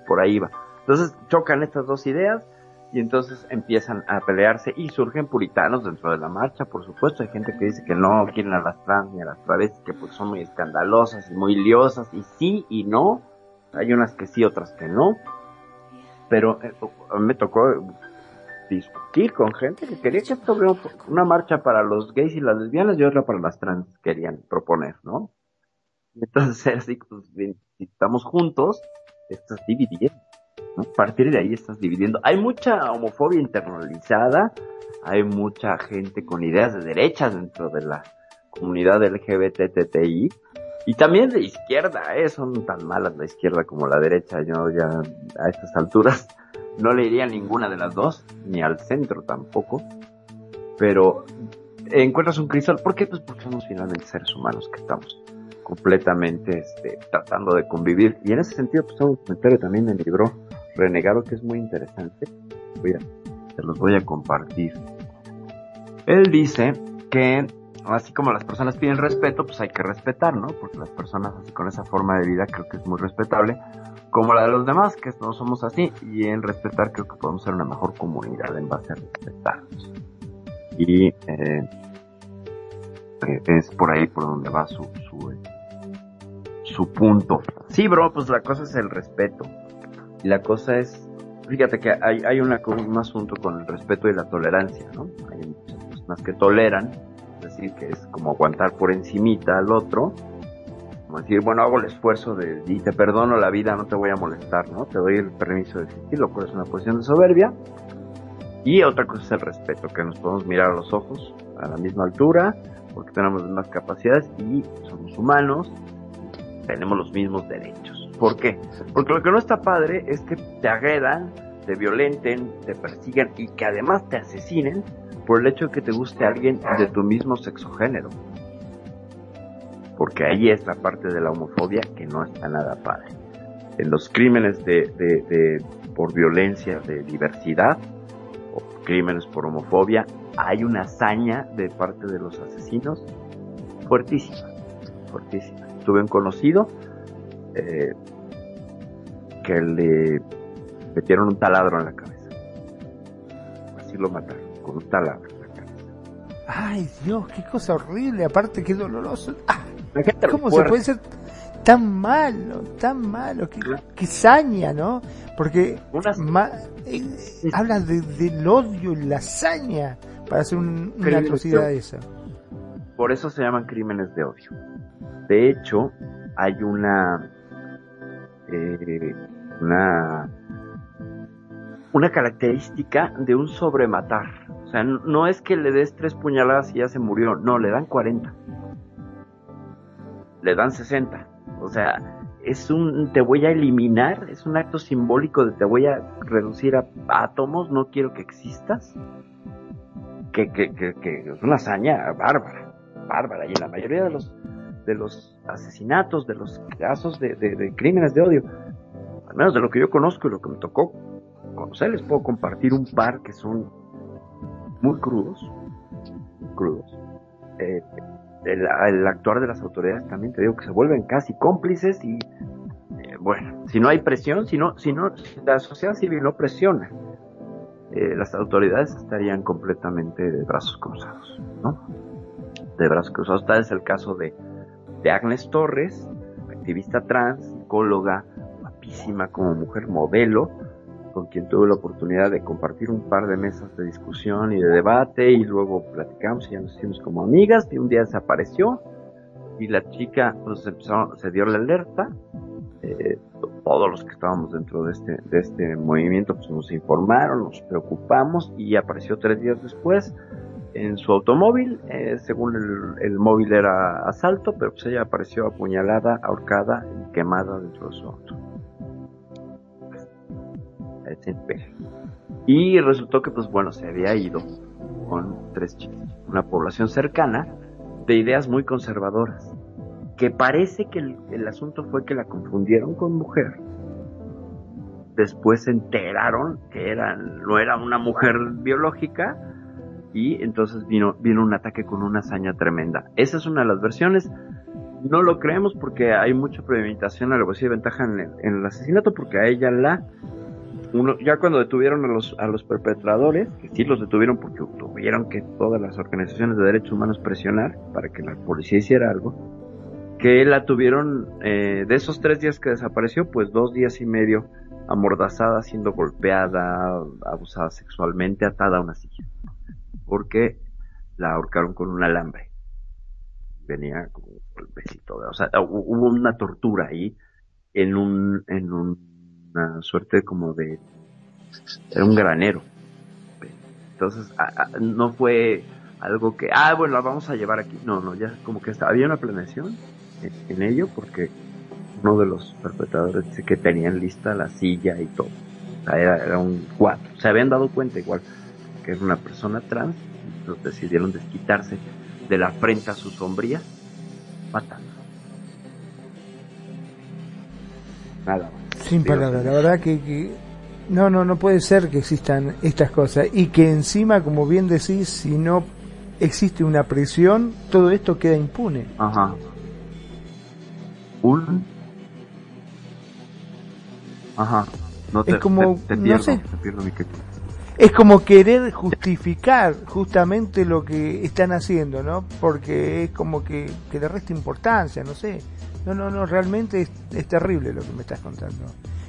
Por ahí va. Entonces chocan estas dos ideas y entonces empiezan a pelearse y surgen puritanos dentro de la marcha, por supuesto, hay gente que dice que no quieren a las trans ni a las travestis, que pues son muy escandalosas y muy liosas, y sí y no, hay unas que sí, otras que no, pero eh, me tocó discutir con gente que quería que esto una marcha para los gays y las lesbianas y otra para las trans, querían proponer, ¿no? Entonces, así, pues, si estamos juntos, estás dividiendo. A partir de ahí estás dividiendo. Hay mucha homofobia internalizada, hay mucha gente con ideas de derechas dentro de la comunidad LGBTTI y también de izquierda, ¿eh? son tan malas la izquierda como la derecha. Yo ya a estas alturas no le iría ninguna de las dos, ni al centro tampoco. Pero encuentras un cristal, ¿por qué? Pues porque somos finalmente seres humanos que estamos completamente este, tratando de convivir. Y en ese sentido, pues un comentario también me libró renegado que es muy interesante. Voy a, se los voy a compartir. Él dice que así como las personas piden respeto, pues hay que respetar, ¿no? Porque las personas así con esa forma de vida creo que es muy respetable, como la de los demás, que no somos así, y en respetar creo que podemos ser una mejor comunidad en base a respetarnos. Y eh, eh, es por ahí por donde va su, su, su punto. Sí, bro, pues la cosa es el respeto. Y la cosa es, fíjate que hay, hay una, un asunto con el respeto y la tolerancia, ¿no? Hay muchas personas que toleran, decir, que es como aguantar por encimita al otro, como decir, bueno, hago el esfuerzo de, y te perdono la vida, no te voy a molestar, ¿no? Te doy el permiso de existir, lo cual es una posición de soberbia. Y otra cosa es el respeto, que nos podemos mirar a los ojos a la misma altura, porque tenemos las mismas capacidades y somos humanos, tenemos los mismos derechos. ¿Por qué? Porque lo que no está padre es que te agredan, te violenten, te persigan y que además te asesinen por el hecho de que te guste alguien de tu mismo sexo género. Porque ahí es la parte de la homofobia que no está nada padre. En los crímenes de, por violencia de diversidad o crímenes por homofobia hay una hazaña de parte de los asesinos fuertísima, fuertísima. Tuve un conocido eh, que le metieron un taladro en la cabeza. Así lo mataron, con un taladro en la cabeza. Ay Dios, qué cosa horrible, aparte qué doloroso. Ah, ¿Cómo se puede ser tan malo, tan malo? Qué, saña, ¿no? Porque eh, habla del odio y la saña para hacer una atrocidad esa. Por eso se llaman crímenes de odio. De hecho, hay una eh, una, una característica de un sobrematar. O sea, no es que le des tres puñaladas y ya se murió, no, le dan 40. Le dan 60. O sea, es un te voy a eliminar, es un acto simbólico de te voy a reducir a átomos, no quiero que existas. Que, que, que, que es una hazaña bárbara, bárbara. Y en la mayoría de los de los asesinatos, de los casos de, crímenes de odio, al menos de lo que yo conozco y lo que me tocó conocer, les puedo compartir un par que son muy crudos, crudos. Eh, el, actuar de las autoridades también te digo que se vuelven casi cómplices y eh, bueno, si no hay presión, si no, si no, la sociedad civil no presiona, eh, las autoridades estarían completamente de brazos cruzados, ¿no? De brazos cruzados. Tal es el caso de de Agnes Torres, activista trans, psicóloga, guapísima como mujer modelo, con quien tuve la oportunidad de compartir un par de mesas de discusión y de debate y luego platicamos y ya nos hicimos como amigas y un día desapareció y la chica pues empezó, se dio la alerta. Eh, todos los que estábamos dentro de este de este movimiento pues nos informaron nos preocupamos y apareció tres días después en su automóvil. Eh, según el, el, móvil era asalto pero pues ella apareció apuñalada ahorcada y quemada dentro de su auto y resultó que pues bueno se había ido con tres chicos una población cercana de ideas muy conservadoras, que parece que el, asunto fue que la confundieron con mujer. Después se enteraron que era, no era una mujer biológica y entonces vino, vino un ataque con una hazaña tremenda. Esa es una de las versiones. No lo creemos porque hay mucha premeditación, alevosía y ventaja en el, en el asesinato porque a ella la uno, ya cuando detuvieron a los, a los perpetradores, que sí los detuvieron porque tuvieron que todas las organizaciones de derechos humanos presionar para que la policía hiciera algo, que la tuvieron, eh, de esos tres días que desapareció, pues dos días y medio amordazada, siendo golpeada, abusada sexualmente, atada a una silla, porque la ahorcaron con un alambre. Venía con un golpecito, o sea, hubo una tortura ahí en un, en un una suerte como de era un granero. Entonces no fue algo que ah bueno la vamos a llevar aquí no no ya como que había una planeación en, ello porque uno de los perpetradores dice que tenían lista la silla y todo. Sea, era, un cuatro. Se habían dado cuenta igual que era una persona trans entonces decidieron desquitarse de la frente a su sombría. Matando nada más sin palabras, la verdad que, no, no, no puede ser que existan estas cosas y que encima, como bien decís, si no existe una presión, todo esto queda impune. Ajá. Un... Ajá. No te, es como, te, no sé. Es como querer justificar justamente lo que están haciendo, ¿no? Porque es como que, que le resta importancia, no sé. No, no, no, realmente es, terrible lo que me estás contando.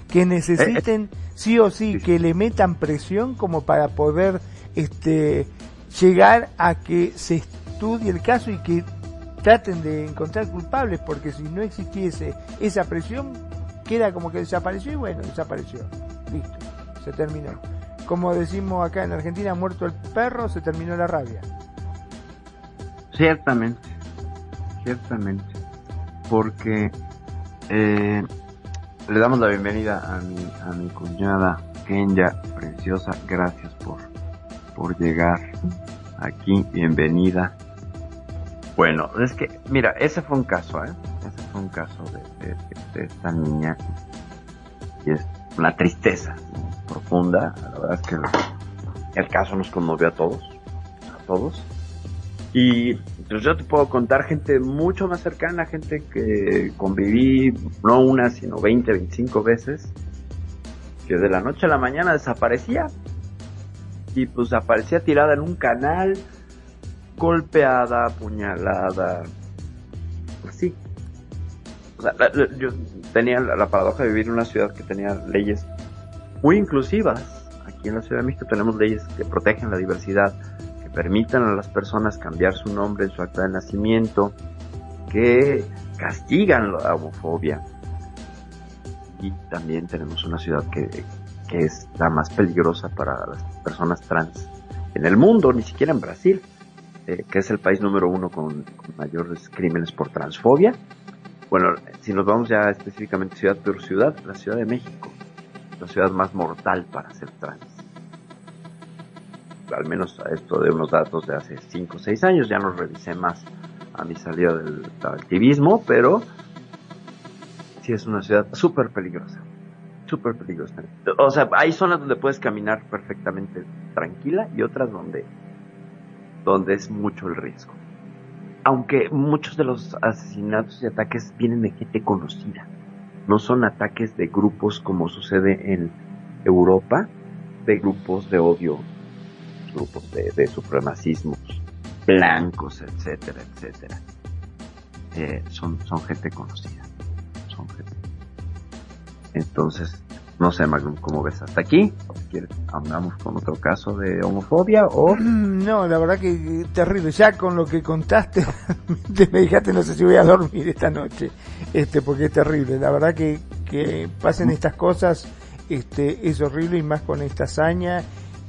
Que necesiten sí o sí que le metan presión como para poder este llegar a que se estudie el caso y que traten de encontrar culpables, porque si no existiese esa presión, queda como que desapareció y bueno, desapareció. Listo, se terminó. Como decimos acá en Argentina, muerto el perro, se terminó la rabia. Ciertamente, ciertamente porque eh, le damos la bienvenida a mi, a mi cuñada Kenya, preciosa. Gracias por, por llegar aquí. Bienvenida. Bueno, es que, mira, ese fue un caso, ¿eh? Ese fue un caso de, esta niña. Y es una tristeza profunda. La verdad es que el caso nos conmovió a todos. A todos. Y yo te puedo contar gente mucho más cercana, gente que conviví no una, sino 20, 25 veces, que de la noche a la mañana desaparecía. Y pues aparecía tirada en un canal, golpeada, apuñalada, así. O sea, yo tenía la paradoja de vivir en una ciudad que tenía leyes muy inclusivas. Aquí en la Ciudad de México tenemos leyes que protegen la diversidad permitan a las personas cambiar su nombre en su acta de nacimiento, que castigan la homofobia. Y también tenemos una ciudad que, es la más peligrosa para las personas trans en el mundo, ni siquiera en Brasil, eh, que es el país número uno con, mayores crímenes por transfobia. Bueno, si nos vamos ya específicamente ciudad por ciudad, la Ciudad de México, la ciudad más mortal para ser trans al menos a esto de unos datos de hace 5 o 6 años, ya no revisé más a mi salida del, activismo, pero sí es una ciudad súper peligrosa, súper peligrosa. O sea, hay zonas donde puedes caminar perfectamente tranquila y otras donde, donde es mucho el riesgo. Aunque muchos de los asesinatos y ataques vienen de gente conocida, no son ataques de grupos como sucede en Europa, de grupos de odio grupos de, de supremacismos blancos, etcétera, etcétera. Eh, son, son gente conocida. Son gente. Entonces, No sé, Magnum, ¿cómo ves? ¿Hasta aquí? ¿Quieres andamos con otro caso de homofobia o...? No, la verdad que terrible. Ya con lo que contaste, me dejaste, no sé si voy a dormir esta noche, este, porque es terrible. La verdad que, que pasen estas cosas, este, es horrible y más con esta hazaña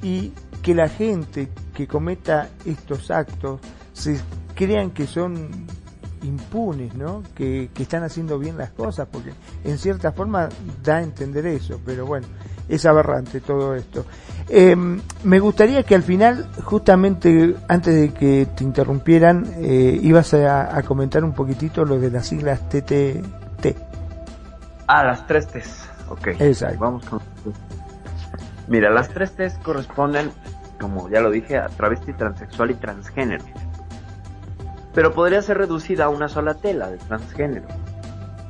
y que la gente que cometa estos actos se crean que son impunes, ¿no? Que, que, están haciendo bien las cosas, porque en cierta forma da a entender eso, pero bueno, es aberrante todo esto. Eh, me gustaría que al final, justamente antes de que te interrumpieran, eh, ibas a, a, comentar un poquitito lo de las siglas TTT. Ah, las tres T's, ok. Exacto. Vamos con... Mira, las tres T's corresponden, como ya lo dije, a travesti, transexual y transgénero pero podría ser reducida a una sola tela de transgénero.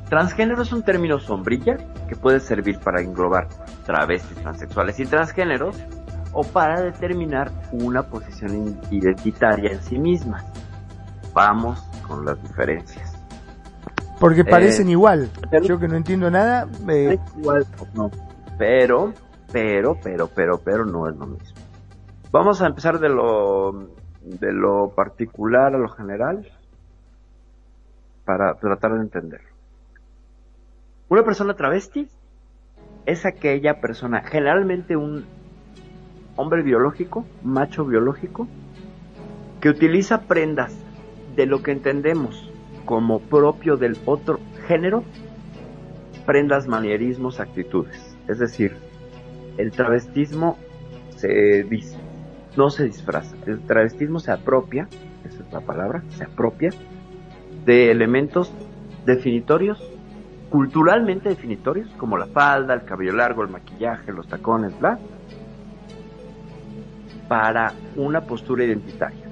Transgénero es un término sombrilla que puede servir para englobar travestis, transexuales y transgéneros o para determinar una posición identitaria en sí misma. Vamos con las diferencias. Porque parecen eh, igual. Yo que no entiendo nada. Eh... Igual, no. Pero, pero, pero, pero, pero no es lo mismo. Vamos a empezar de lo de lo particular a lo general para tratar de entender. Una persona travesti es aquella persona, generalmente un hombre biológico, macho biológico, que utiliza prendas de lo que entendemos como propio del otro género, prendas, manierismos, actitudes. Es decir, el travestismo se dice no se disfraza. El travestismo se apropia, esa es la palabra, se apropia de elementos definitorios, culturalmente definitorios, como la falda, el cabello largo, el maquillaje, los tacones, bla, para una postura identitaria.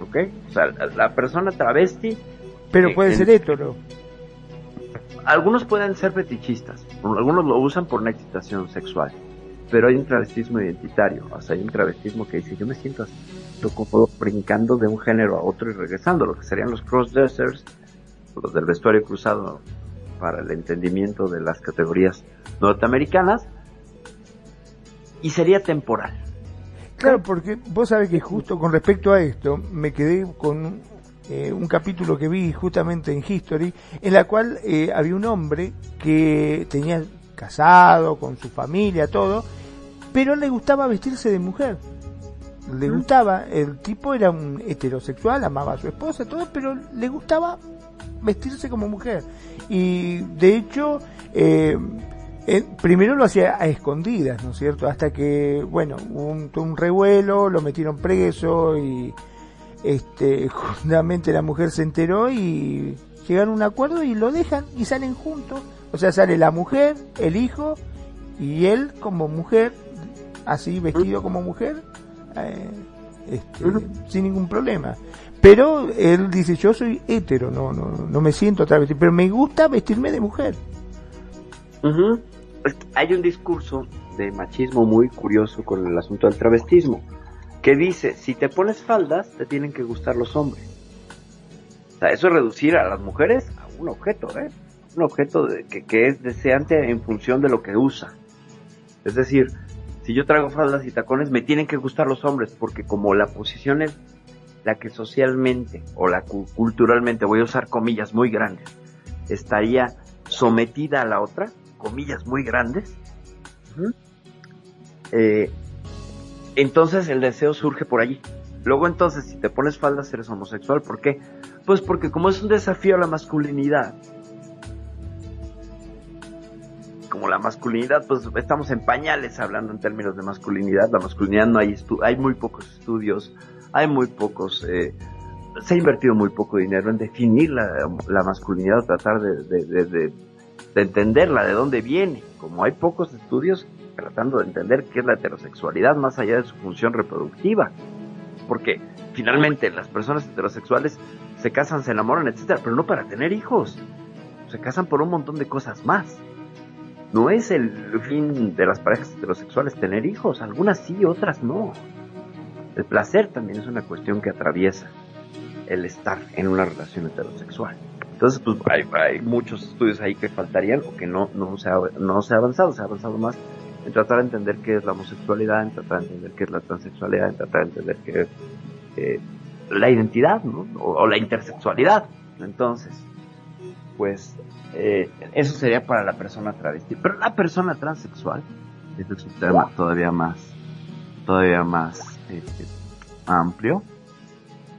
¿Ok? O sea, la persona travesti. Pero puede ser hétero. Algunos pueden ser fetichistas, algunos lo usan por una excitación sexual pero hay un travestismo identitario, o sea, hay un travestismo que dice, yo me siento así, como brincando de un género a otro y regresando, lo que serían los cross-dressers, los del vestuario cruzado para el entendimiento de las categorías norteamericanas, y sería temporal. Claro, porque vos sabés que justo con respecto a esto, me quedé con eh, un capítulo que vi justamente en History, en la cual eh, había un hombre que tenía casado, con su familia, todo, pero le gustaba vestirse de mujer. Le gustaba, el tipo era un heterosexual, amaba a su esposa, todo, pero le gustaba vestirse como mujer. Y de hecho, eh, primero lo hacía a escondidas, ¿no es cierto? Hasta que, bueno, un, un revuelo, lo metieron preso y este, justamente la mujer se enteró y llegaron a un acuerdo y lo dejan y salen juntos. O sea, sale la mujer, el hijo y él como mujer así vestido como mujer, eh, este, sin ningún problema. Pero él dice, yo soy hetero, no, no, no me siento travesti, pero me gusta vestirme de mujer. Hay un discurso de machismo muy curioso con el asunto del travestismo, que dice, si te pones faldas, te tienen que gustar los hombres. O sea, eso es reducir a las mujeres a un objeto, ¿eh? Un objeto de, que, que es deseante en función de lo que usa. Es decir, si yo traigo faldas y tacones, me tienen que gustar los hombres, porque como la posición es la que socialmente o la culturalmente, voy a usar comillas muy grandes, estaría sometida a la otra, comillas muy grandes, eh, entonces el deseo surge por allí. Luego entonces, si te pones faldas, eres homosexual. ¿Por qué? Pues porque como es un desafío a la masculinidad, como la masculinidad, pues estamos en pañales hablando en términos de masculinidad. La masculinidad no hay hay muy pocos estudios, hay muy pocos, eh, se ha invertido muy poco dinero en definir la, la masculinidad, tratar de, de, de, entenderla, de dónde viene. Como hay pocos estudios tratando de entender qué es la heterosexualidad más allá de su función reproductiva. Porque finalmente las personas heterosexuales se casan, se enamoran, etcétera, pero no para tener hijos. Se casan por un montón de cosas más. No es el fin de las parejas heterosexuales tener hijos, algunas sí, otras no. El placer también es una cuestión que atraviesa el estar en una relación heterosexual. Entonces, pues hay, muchos estudios ahí que faltarían o que no, no, se ha, no se ha avanzado, se ha avanzado más en tratar de entender qué es la homosexualidad, en tratar de entender qué es la transexualidad, en tratar de entender qué es eh, la identidad, ¿no? O, la intersexualidad. Entonces, pues eh, eso sería para la persona travesti. Pero la persona transexual, es un tema todavía más, todavía más este, amplio,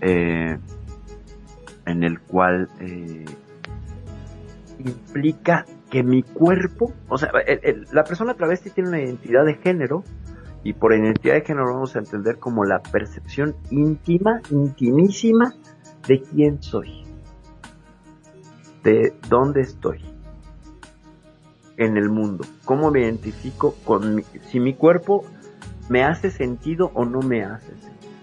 eh, en el cual eh, implica que mi cuerpo, o sea, la persona travesti tiene una identidad de género y por identidad de género vamos a entender como la percepción íntima, intimísima de quién soy, de dónde estoy en el mundo, cómo me identifico con mi, si mi cuerpo me hace sentido o no me hace sentido.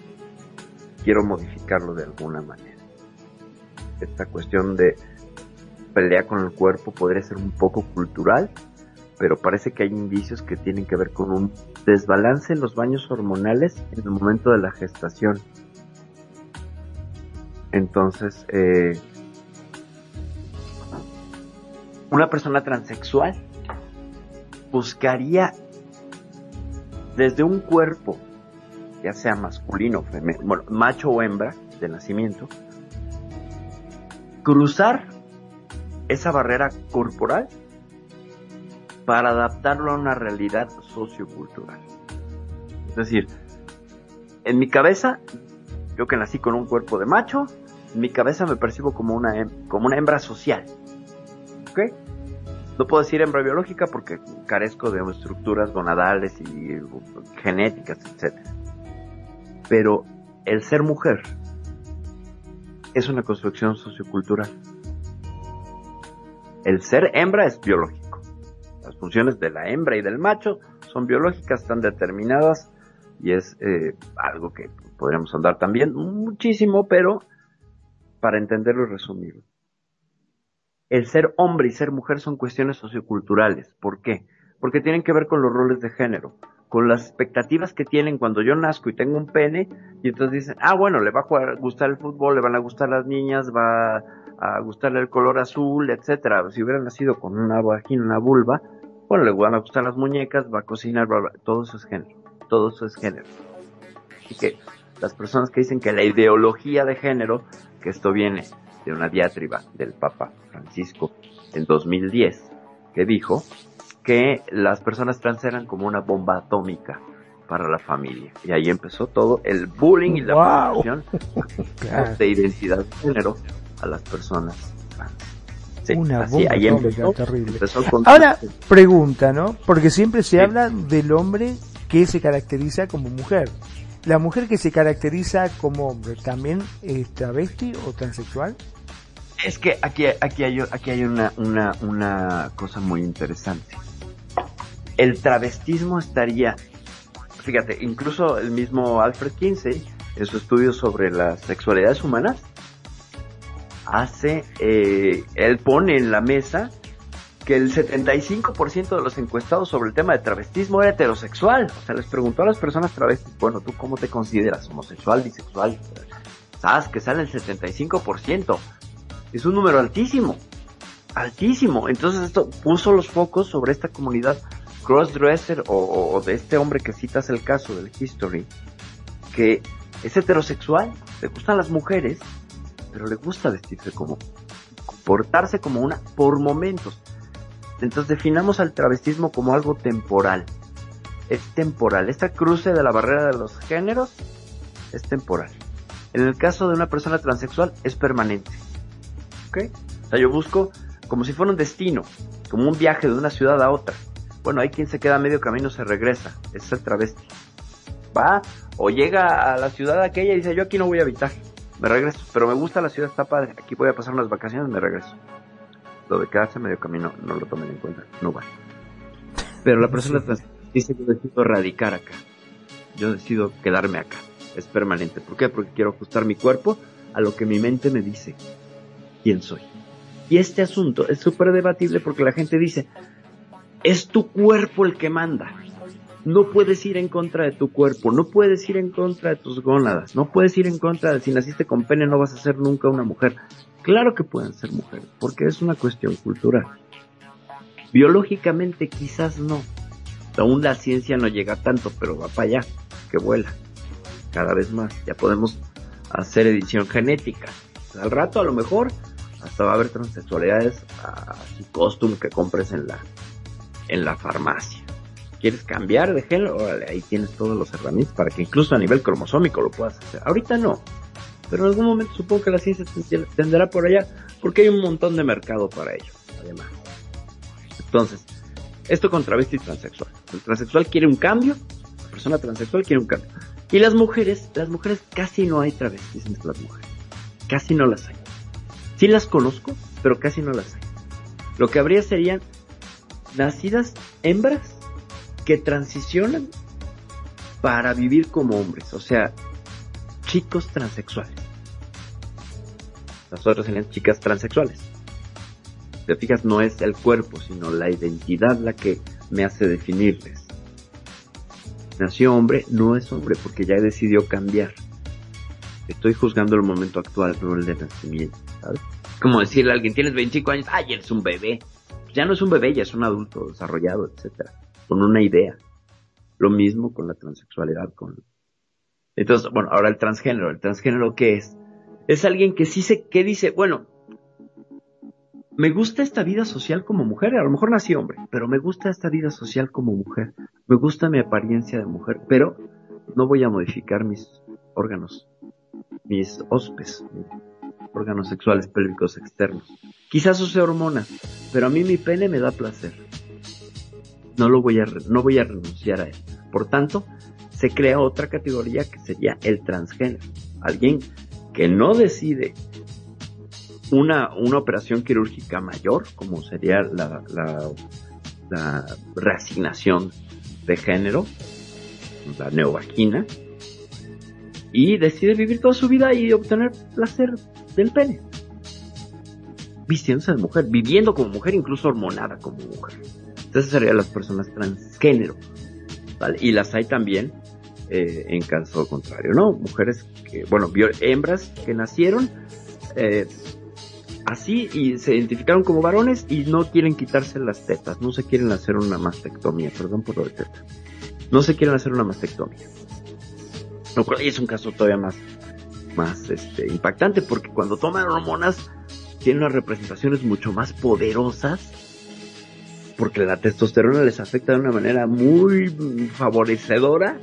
Quiero modificarlo de alguna manera. Esta cuestión de pelea con el cuerpo podría ser un poco cultural, pero parece que hay indicios que tienen que ver con un desbalance en los baños hormonales en el momento de la gestación. Entonces, eh, una persona transexual buscaría desde un cuerpo, ya sea masculino, femenino, macho o hembra de nacimiento, cruzar esa barrera corporal para adaptarlo a una realidad sociocultural. Es decir, en mi cabeza, yo que nací con un cuerpo de macho, en mi cabeza me percibo como una, como una hembra social. No puedo decir hembra biológica porque carezco de estructuras gonadales y genéticas, etc. Pero el ser mujer es una construcción sociocultural. El ser hembra es biológico. Las funciones de la hembra y del macho son biológicas, están determinadas y es eh, algo que podríamos andar también muchísimo, pero para entenderlo y resumirlo. El ser hombre y ser mujer son cuestiones socioculturales. ¿Por qué? Porque tienen que ver con los roles de género, con las expectativas que tienen cuando yo nazco y tengo un pene, y entonces dicen, ah, bueno, le va a gustar el fútbol, le van a gustar las niñas, va a gustarle el color azul, etcétera. Si hubiera nacido con una vagina, una vulva, bueno, le van a gustar las muñecas, va a cocinar, todo eso es género, todo eso es género. Así que las personas que dicen que la ideología de género, que esto viene de una diatriba del Papa Francisco en 2010, que dijo que las personas trans eran como una bomba atómica para la familia. Y ahí empezó todo el bullying y la wow. de identidad de género a las personas Una bomba terrible. Ahora, pregunta, ¿no? Porque siempre se habla del hombre que se caracteriza como mujer. ¿La mujer que se caracteriza como hombre también es travesti o transexual? Es que aquí, aquí hay, aquí hay una, una, una cosa muy interesante. El travestismo estaría, fíjate, incluso el mismo Alfred Kinsey, en su estudio sobre las sexualidades humanas, hace, eh, él pone en la mesa que el 75% de los encuestados sobre el tema de travestismo era heterosexual. O sea, les preguntó a las personas travestis, bueno, ¿tú cómo te consideras? ¿Homosexual, bisexual? ¿Sabes? Que sale el 75%. Es un número altísimo. Altísimo. Entonces esto puso los focos sobre esta comunidad crossdresser o, de este hombre que citas el caso del History, que es heterosexual, le gustan las mujeres, pero le gusta vestirse como, comportarse como una por momentos. Entonces definamos al travestismo como algo temporal. Es temporal. Esta cruce de la barrera de los géneros es temporal. En el caso de una persona transexual es permanente. O sea, yo busco como si fuera un destino, como un viaje de una ciudad a otra. Bueno, hay quien se queda a medio camino, se regresa. es el travesti. Va o llega a la ciudad aquella y dice, yo aquí no voy a habitar me regreso. Pero me gusta la ciudad, está padre. Aquí voy a pasar unas vacaciones, me regreso. Lo de quedarse medio camino no lo tomen en cuenta, no va. Pero la persona dice yo decido radicar acá. Yo decido quedarme acá. Es permanente. ¿Por qué? Porque quiero ajustar mi cuerpo a lo que mi mente me dice quién soy. Y este asunto es súper debatible porque la gente dice, es tu cuerpo el que manda no puedes ir en contra de tu cuerpo, no puedes ir en contra de tus gónadas, no puedes ir en contra de si naciste con pene no vas a ser nunca una mujer. Claro que pueden ser mujeres, porque es una cuestión cultural. Biológicamente quizás no. Aún la ciencia no llega tanto, pero va para allá, que vuela. Cada vez más. Ya podemos hacer edición genética. Al rato a lo mejor hasta va a haber transexualidades a su costume que compres en la, en la farmacia. ¿Quieres cambiar de género? ahí tienes todos los herramientas para que incluso a nivel cromosómico lo puedas hacer. Ahorita no. Pero en algún momento supongo que la ciencia tenderá por allá porque hay un montón de mercado para ello, además. Entonces, esto con travesti y transexual. El transexual quiere un cambio, la persona transexual quiere un cambio. Y las mujeres, las mujeres casi no hay travestis entre las mujeres. Casi no las hay. Sí las conozco, pero casi no las hay. Lo que habría serían nacidas hembras que transicionan para vivir como hombres, o sea, chicos transexuales. Las otras serían chicas transexuales. Te fijas, no es el cuerpo, sino la identidad la que me hace definirles. Nació hombre, no es hombre, porque ya decidió cambiar. Estoy juzgando el momento actual, no el de nacimiento, ¿sabes? Como decirle a alguien, tienes 25 años, ay, eres un bebé. Ya no es un bebé, ya es un adulto desarrollado, etcétera, con una idea. Lo mismo con la transexualidad, con... Entonces, bueno, ahora el transgénero. ¿El transgénero qué es? Es alguien que sí se, que dice, bueno, me gusta esta vida social como mujer, a lo mejor nací hombre, pero me gusta esta vida social como mujer, me gusta mi apariencia de mujer, pero no voy a modificar mis órganos, mis hospes, órganos sexuales pélvicos externos. Quizás use hormonas, pero a mí mi pene me da placer. No lo voy a, no voy a renunciar a él. Por tanto, se crea otra categoría que sería el transgénero. Alguien que no decide una, una operación quirúrgica mayor, como sería la, la, la reasignación de género, la neovagina, y decide vivir toda su vida y obtener placer del pene. Vistiéndose de mujer, viviendo como mujer, incluso hormonada como mujer. Entonces serían las personas transgénero. Y las hay también eh, en caso contrario, ¿no? Mujeres que, bueno, hembras que nacieron eh, así y se identificaron como varones y no quieren quitarse las tetas, no se quieren hacer una mastectomía, perdón por lo de teta. No se quieren hacer una mastectomía. Y es un caso todavía más más este, impactante porque cuando toman hormonas tienen unas representaciones mucho más poderosas porque la testosterona les afecta de una manera muy favorecedora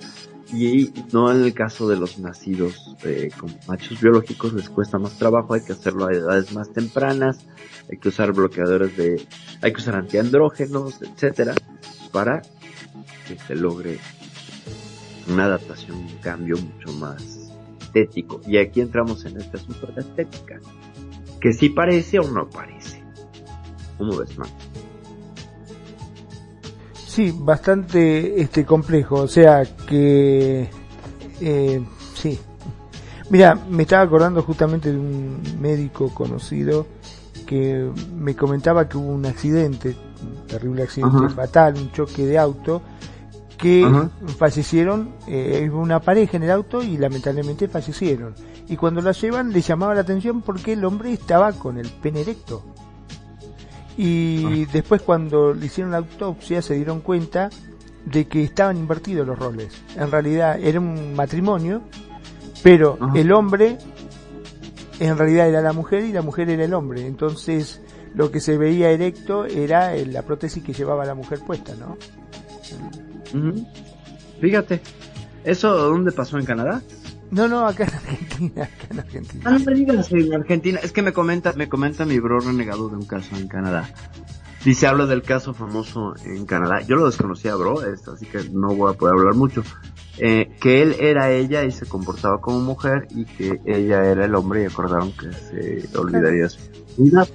y no en el caso de los nacidos eh, con machos biológicos les cuesta más trabajo, hay que hacerlo a edades más tempranas, hay que usar bloqueadores de, hay que usar antiandrógenos, etcétera, para que se logre una adaptación, un cambio mucho más estético. Y aquí entramos en este asunto de la estética. Que si parece o no parece. ¿Cómo ves, man? Sí, bastante este complejo. O sea que eh, sí. Mira, me estaba acordando justamente de un médico conocido que me comentaba que hubo un accidente, un terrible accidente fatal, un choque de auto, que fallecieron, eh, una pareja en el auto y lamentablemente fallecieron. Y cuando la llevan le llamaba la atención porque el hombre estaba con el pene erecto. Y ah. después cuando le hicieron la autopsia se dieron cuenta de que estaban invertidos los roles. En realidad era un matrimonio, pero el hombre en realidad era la mujer y la mujer era el hombre. Entonces lo que se veía erecto era la prótesis que llevaba la mujer puesta, ¿no? Fíjate, ¿eso dónde pasó en Canadá? No, no, acá en Argentina, acá en Argentina. Ah, no Argentina. Es que me comenta, me comenta mi bro renegado de un caso en Canadá. Dice, habla del caso famoso en Canadá. Yo lo desconocía, bro, esto, así que no voy a poder hablar mucho. Eh, que él era ella y se comportaba como mujer y que ella era el hombre y acordaron que se olvidaría su vida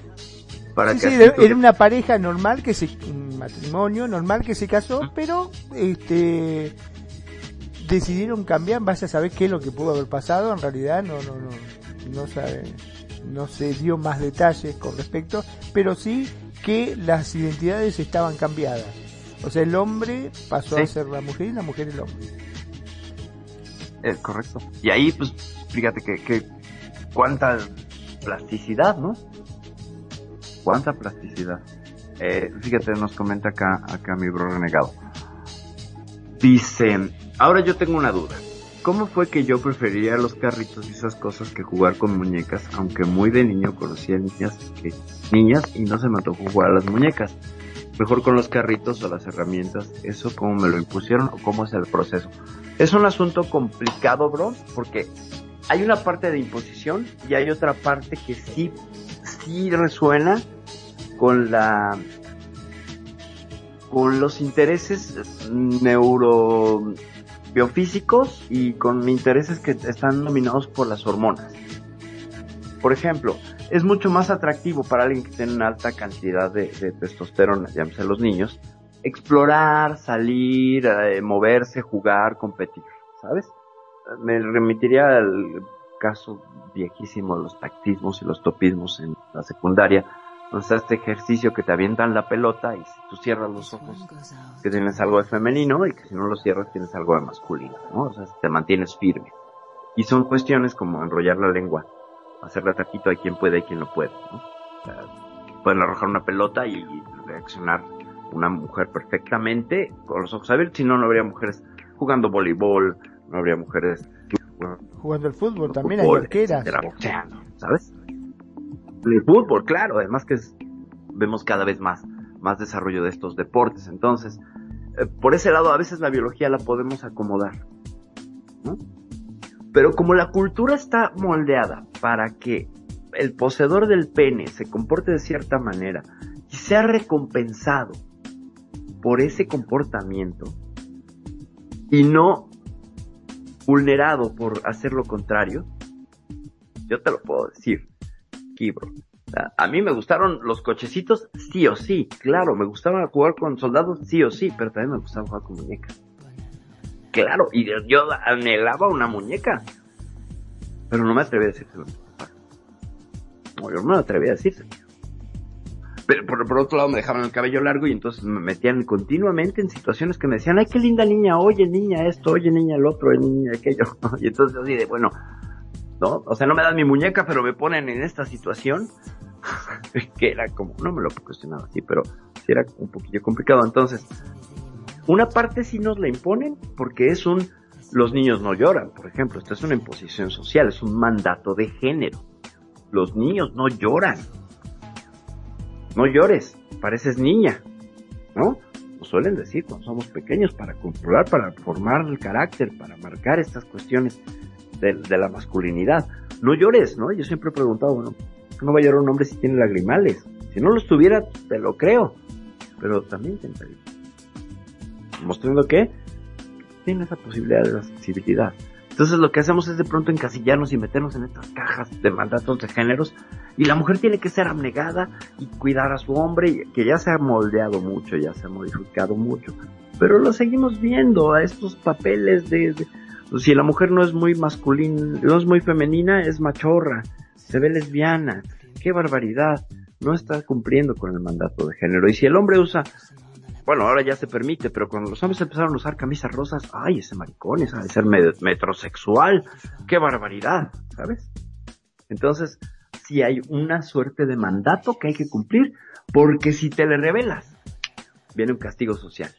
sí, era una pareja normal que se, un matrimonio normal que se casó, pero este decidieron cambiar, vaya a saber qué es lo que pudo haber pasado, en realidad no, no, no, no sabe, no se dio más detalles con respecto, pero sí que las identidades estaban cambiadas. O sea, el hombre pasó a ser la mujer y la mujer el hombre. Es correcto. Y ahí, pues, fíjate que, que cuánta plasticidad, ¿no? ¿Cuánta plasticidad? Eh, fíjate, nos comenta acá, acá mi bro renegado. Dice, ahora yo tengo una duda. ¿Cómo fue que yo prefería los carritos y esas cosas que jugar con muñecas, aunque muy de niño conocía niñas, que, niñas y no se me tocó jugar a las muñecas? Mejor con los carritos o las herramientas, ¿eso cómo me lo impusieron o cómo es el proceso? Es un asunto complicado, bro, porque hay una parte de imposición y hay otra parte que sí, sí resuena con la con los intereses neurobiofísicos y con intereses que están dominados por las hormonas. Por ejemplo, es mucho más atractivo para alguien que tiene una alta cantidad de, testosterona, llámese los niños, explorar, salir, eh, moverse, jugar, competir, ¿sabes? Me remitiría al caso viejísimo de los tactismos y los topismos en la secundaria, entonces este ejercicio que te avientan la pelota y si tú cierras los ojos, que tienes algo de femenino y que si no lo cierras tienes algo de masculino, ¿no? O sea, te mantienes firme. Y son cuestiones como enrollar la lengua, hacerle taquito a quien puede y quien no puede, ¿no? O sea, pueden arrojar una pelota y reaccionar una mujer perfectamente con los ojos abiertos, si no, no habría mujeres jugando voleibol, no habría mujeres jugando el fútbol, también hay arqueras. ¿sabes? El fútbol, claro, además que vemos cada vez más, más desarrollo de estos deportes. Entonces, eh, por ese lado, a veces la biología la podemos acomodar. Pero como la cultura está moldeada para que el poseedor del pene se comporte de cierta manera y sea recompensado por ese comportamiento y no vulnerado por hacer lo contrario, yo te lo puedo decir a mí me gustaron los cochecitos, sí o sí, claro, me gustaba jugar con soldados, sí o sí, pero también me gustaba jugar con muñecas. Claro, y yo anhelaba una muñeca, pero no me atreví a decírselo. No, yo no me atreví a decírselo. Pero por, otro lado me dejaban el cabello largo y entonces me metían continuamente en situaciones que me decían, ay, qué linda niña, oye niña esto, oye niña el otro, oye niña aquello. y entonces así de, bueno, ¿no? O sea, no me dan mi muñeca, pero me ponen en esta situación, que era como, no me lo cuestionaba así, pero sí era un poquillo complicado. Entonces, una parte sí nos la imponen porque es un, los niños no lloran, por ejemplo, esto es una imposición social, es un mandato de género. Los niños no lloran. No llores, pareces niña, ¿no? Nos suelen decir cuando somos pequeños para controlar, para formar el carácter, para marcar estas cuestiones de, la masculinidad. No llores, ¿no? Yo siempre he preguntado, bueno, no va a llorar un hombre si tiene lagrimales? Si no los tuviera, te lo creo. Pero también intentaría. Mostrando que tiene esa posibilidad de la sensibilidad. Entonces lo que hacemos es de pronto encasillarnos y meternos en estas cajas de mandatos de géneros y la mujer tiene que ser abnegada y cuidar a su hombre que ya se ha moldeado mucho, ya se ha modificado mucho. Pero lo seguimos viendo a estos papeles de pues, si la mujer no es muy masculina, no es muy femenina, es machorra, se ve lesbiana, qué barbaridad, no está cumpliendo con el mandato de género. Y si el hombre usa, bueno, ahora ya se permite, pero cuando los hombres empezaron a usar camisas rosas, ay, ese maricón, ese de ser metrosexual, qué barbaridad, ¿sabes? Entonces, si hay una suerte de mandato que hay que cumplir, porque si te le revelas, viene un castigo social,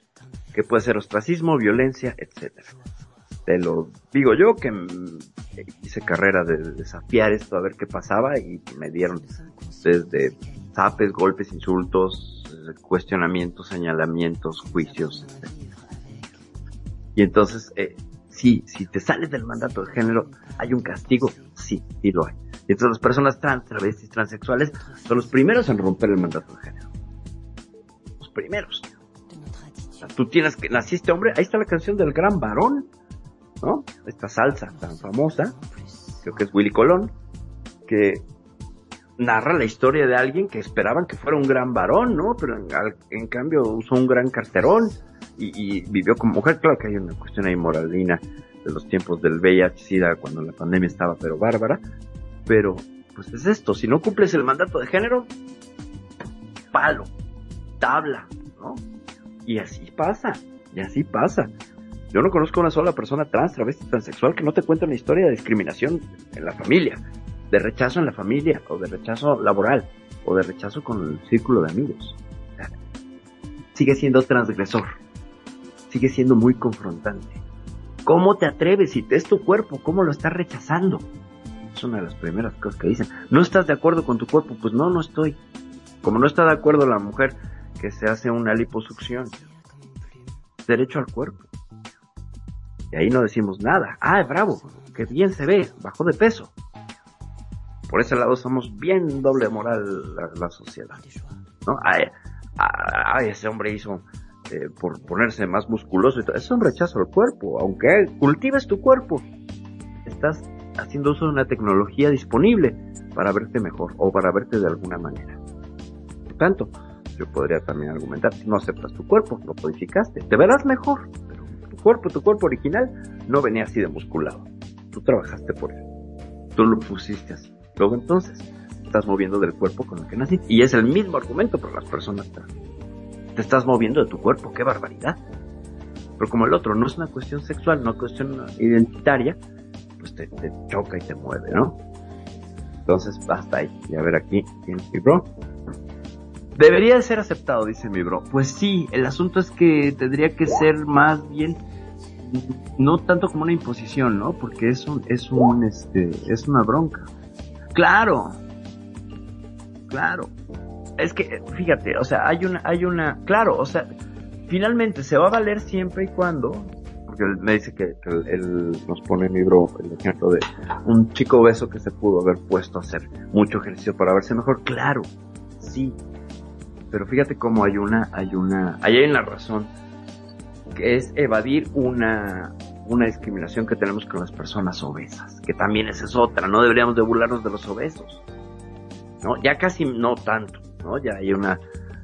que puede ser ostracismo, violencia, etcétera te lo digo yo que hice carrera de desafiar esto a ver qué pasaba y me dieron desde zapes, golpes, insultos, cuestionamientos, señalamientos, juicios. Y entonces, eh, sí, si te sales del mandato de género, ¿hay un castigo? Sí, sí lo hay. Y entonces las personas trans, travestis, transexuales son los primeros en romper el mandato de género. Los primeros. tú tienes que, naciste hombre, ahí está la canción del gran varón ¿no? Esta salsa tan famosa, creo que es Willy Colón, que narra la historia de alguien que esperaban que fuera un gran varón, ¿no? Pero en, cambio usó un gran carterón y, vivió como mujer. Claro que hay una cuestión ahí moralina de los tiempos del VIH-Sida cuando la pandemia estaba pero bárbara, pero pues es esto, si no cumples el mandato de género, palo, tabla, ¿no? Y así pasa, y así pasa. Yo no conozco una sola persona trans, travesti, transexual que no te cuente una historia de discriminación en la familia. de rechazo en la familia, o de rechazo laboral, o de rechazo con el círculo de amigos. sigue siendo transgresor, sigue siendo muy confrontante. ¿Cómo te atreves si te es tu cuerpo? ¿Cómo lo estás rechazando? Es una de las primeras cosas que dicen. ¿No estás de acuerdo con tu cuerpo? Pues no, no estoy. Como no está de acuerdo la mujer que se hace una liposucción. Derecho al cuerpo. Y ahí no decimos nada. Ah, bravo, que bien se ve, bajó de peso. Por ese lado somos bien doble moral la, sociedad. ¿no? Ay, ese hombre hizo eh, por ponerse más musculoso y todo. Es un rechazo al cuerpo. Aunque cultives tu cuerpo, estás haciendo uso de una tecnología disponible para verte mejor o para verte de alguna manera. Por tanto, yo podría también argumentar, no aceptas tu cuerpo, lo modificaste, te verás mejor, cuerpo, tu cuerpo original, no venía así de musculado. Tú trabajaste por él. Tú lo pusiste así. Luego entonces, estás moviendo del cuerpo con el que naciste. Y es el mismo argumento para las personas Te estás moviendo de tu cuerpo, qué barbaridad. Pero como el otro no es una cuestión sexual, no es una cuestión identitaria, pues te, choca y te mueve, ¿no? Entonces, basta ahí. Y a ver aquí, mi bro? Debería de ser aceptado, dice mi bro. Pues sí, el asunto es que tendría que ser más bien no tanto como una imposición, ¿no? Porque es un, es un, este, es una bronca. Claro, claro. Es que, fíjate, o sea, hay una, hay una, claro, o sea, finalmente se va a valer siempre y cuando, porque me dice que, él, nos pone en libro el ejemplo de un chico obeso que se pudo haber puesto a hacer mucho ejercicio para verse mejor. Claro, sí. Pero fíjate cómo hay una, hay una, ahí hay una razón, que es evadir una, una discriminación que tenemos con las personas obesas, que también esa es otra, no deberíamos de burlarnos de los obesos, ¿no? Ya casi no tanto, ¿no? Ya hay una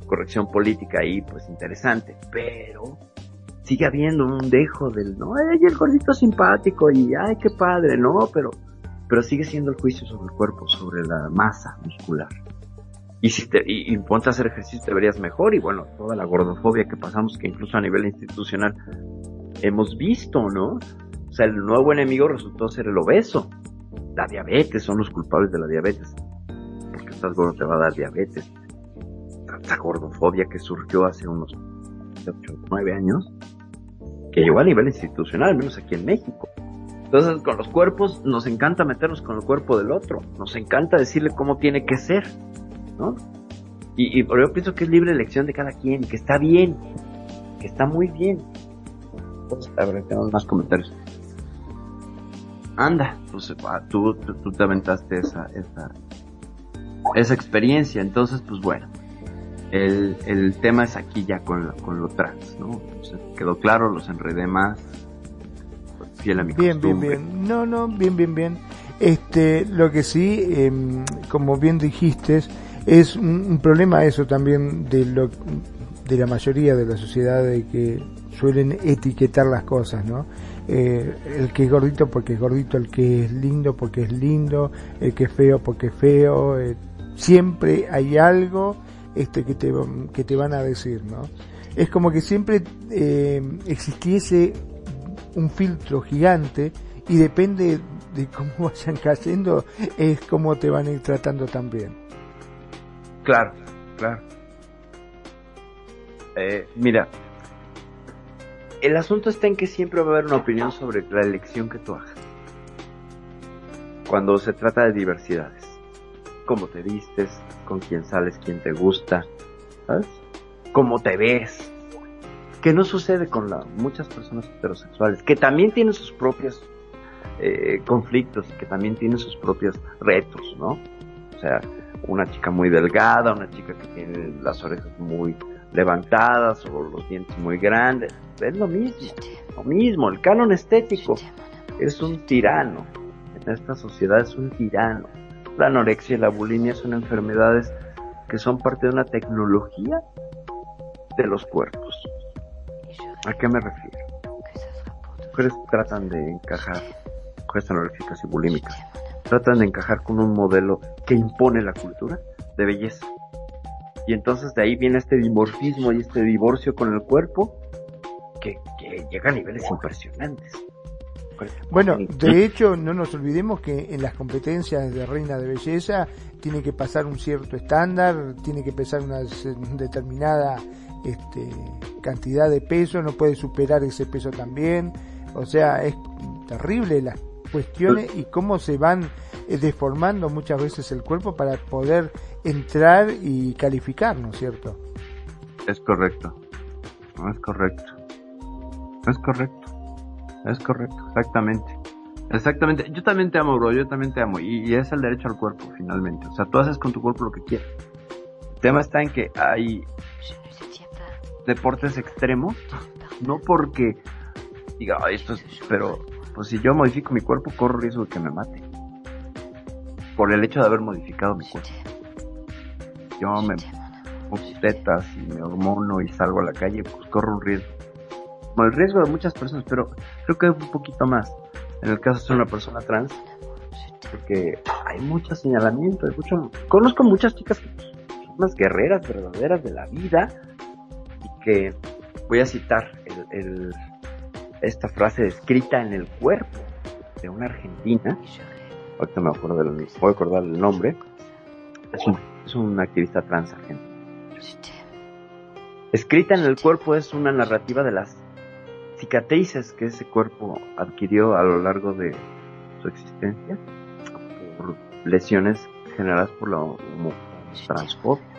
corrección política ahí, pues interesante, pero sigue habiendo un dejo del, no, ay, el gordito simpático y, ay, qué padre, no, pero, pero sigue siendo el juicio sobre el cuerpo, sobre la masa muscular. Y si te, y, ponte a hacer ejercicio te verías mejor y bueno, toda la gordofobia que pasamos, que incluso a nivel institucional hemos visto, ¿no? O sea, el nuevo enemigo resultó ser el obeso. La diabetes, son los culpables de la diabetes. Porque estás gordo te va a dar diabetes. Tanta gordofobia que surgió hace unos 8, 9 años, que llegó a nivel institucional, al menos aquí en México. Entonces, con los cuerpos, nos encanta meternos con el cuerpo del otro. Nos encanta decirle cómo tiene que ser, ¿no? Y, y yo pienso que es libre elección de cada quien, que está bien, que está muy bien a ver, tenemos más comentarios. Anda, pues ah, tú, tú, te aventaste esa, esa, esa experiencia, entonces pues bueno, el, el tema es aquí ya con, con lo trans, ¿no? quedó claro, los enredé más, fiel a mi Bien, bien, bien, no, no, bien, bien, bien. Este, lo que sí, em, como bien dijiste, es un, problema eso también de lo, de la mayoría de la sociedad de que suelen etiquetar las cosas, ¿no? Eh, el que es gordito porque es gordito, el que es lindo porque es lindo, el que es feo porque es feo, eh, siempre hay algo este que te, que te van a decir, ¿no? Es como que siempre eh, existiese un filtro gigante y depende de cómo vayan cayendo es como te van a ir tratando también. Claro, claro. Eh, mira, el asunto está en que siempre va a haber una opinión sobre la elección que tú hagas. Cuando se trata de diversidades. Cómo te vistes, con quién sales, quién te gusta, ¿sabes? Cómo te ves. Que no sucede con la, muchas personas heterosexuales, que también tienen sus propios eh, conflictos, que también tienen sus propios retos, ¿no? O sea, una chica muy delgada, una chica que tiene las orejas muy levantadas o los dientes muy grandes. Es lo mismo, lo mismo. El canon estético es un tirano. En esta sociedad es un tirano. La anorexia y la bulimia son enfermedades que son parte de una tecnología de los cuerpos. ¿A qué me refiero? Mujeres tratan de encajar, mujeres anoréxicas y bulímicas, tratan de encajar con un modelo que impone la cultura de belleza y entonces de ahí viene este dimorfismo y este divorcio con el cuerpo que, llega a niveles impresionantes. Bueno, de hecho, no nos olvidemos que en las competencias de reina de belleza tiene que pasar un cierto estándar, tiene que pesar una determinada este, cantidad de peso, no puede superar ese peso también. O sea, es terrible las cuestiones y cómo se van eh, deformando muchas veces el cuerpo para poder entrar y calificar, ¿no es cierto? Es correcto, es correcto, es correcto, es correcto, exactamente. Exactamente, yo también te amo, bro, yo también te amo. Y, es el derecho al cuerpo, finalmente. O sea, tú haces con tu cuerpo lo que quieras. El tema está en que hay deportes extremos, no porque diga, esto es, pero pues si yo modifico mi cuerpo, corro riesgo de que me mate. Por el hecho de haber modificado mi cuerpo. Yo me pongo tetas y me hormono y salgo a la calle, pues corro un riesgo. Bueno, el riesgo de muchas personas, pero creo que es un poquito más. En el caso de una persona trans, porque hay mucho señalamiento, hay mucho... Conozco muchas chicas que son unas guerreras verdaderas de la vida y que voy a citar el esta frase escrita en el cuerpo de una argentina. Ahorita me acuerdo del, acordar el nombre. Es un, es un activista trans argentino. Escrita en el cuerpo es una narrativa de las cicatrices que ese cuerpo adquirió a lo largo de su existencia por lesiones generadas por la transporte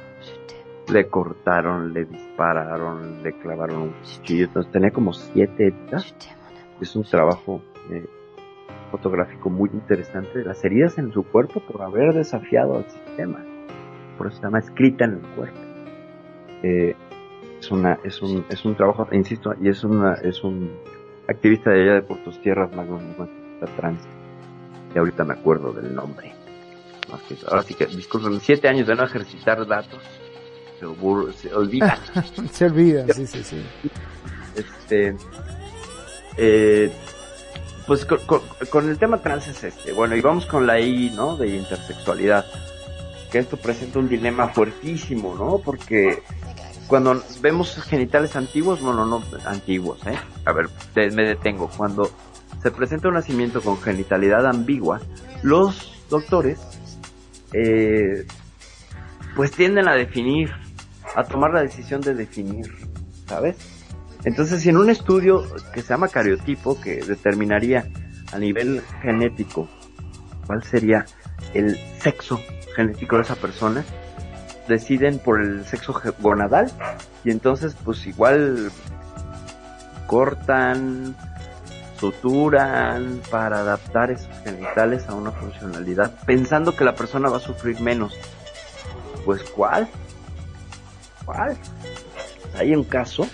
le cortaron, le dispararon, le clavaron un cuchillo. Tenía como siete heridas. Es un trabajo eh, fotográfico muy interesante de las heridas en su cuerpo por haber desafiado al sistema. Por eso se llama escrita en el cuerpo. Eh, es una, es un, es un trabajo, insisto, y es una, es un activista de allá de Puertos Tierras, la trans. Y ahorita me acuerdo del nombre. Ahora sí que, disculpen, siete años de no ejercitar datos se, olvida. se olvida, sí, sí, sí. Este, eh, pues con, el tema trans es este. Bueno, y vamos con la I, ¿no? De intersexualidad. Que esto presenta un dilema fuertísimo, ¿no? Porque cuando vemos genitales antiguos, bueno, no antiguos, ¿eh? A ver, me detengo. Cuando se presenta un nacimiento con genitalidad ambigua, los doctores, eh, pues tienden a definir a tomar la decisión de definir, ¿sabes? Entonces, si en un estudio que se llama cariotipo, que determinaría a nivel genético cuál sería el sexo genético de esa persona, deciden por el sexo gonadal y entonces pues igual cortan, suturan para adaptar esos genitales a una funcionalidad, pensando que la persona va a sufrir menos. Pues ¿cuál? Hay un caso,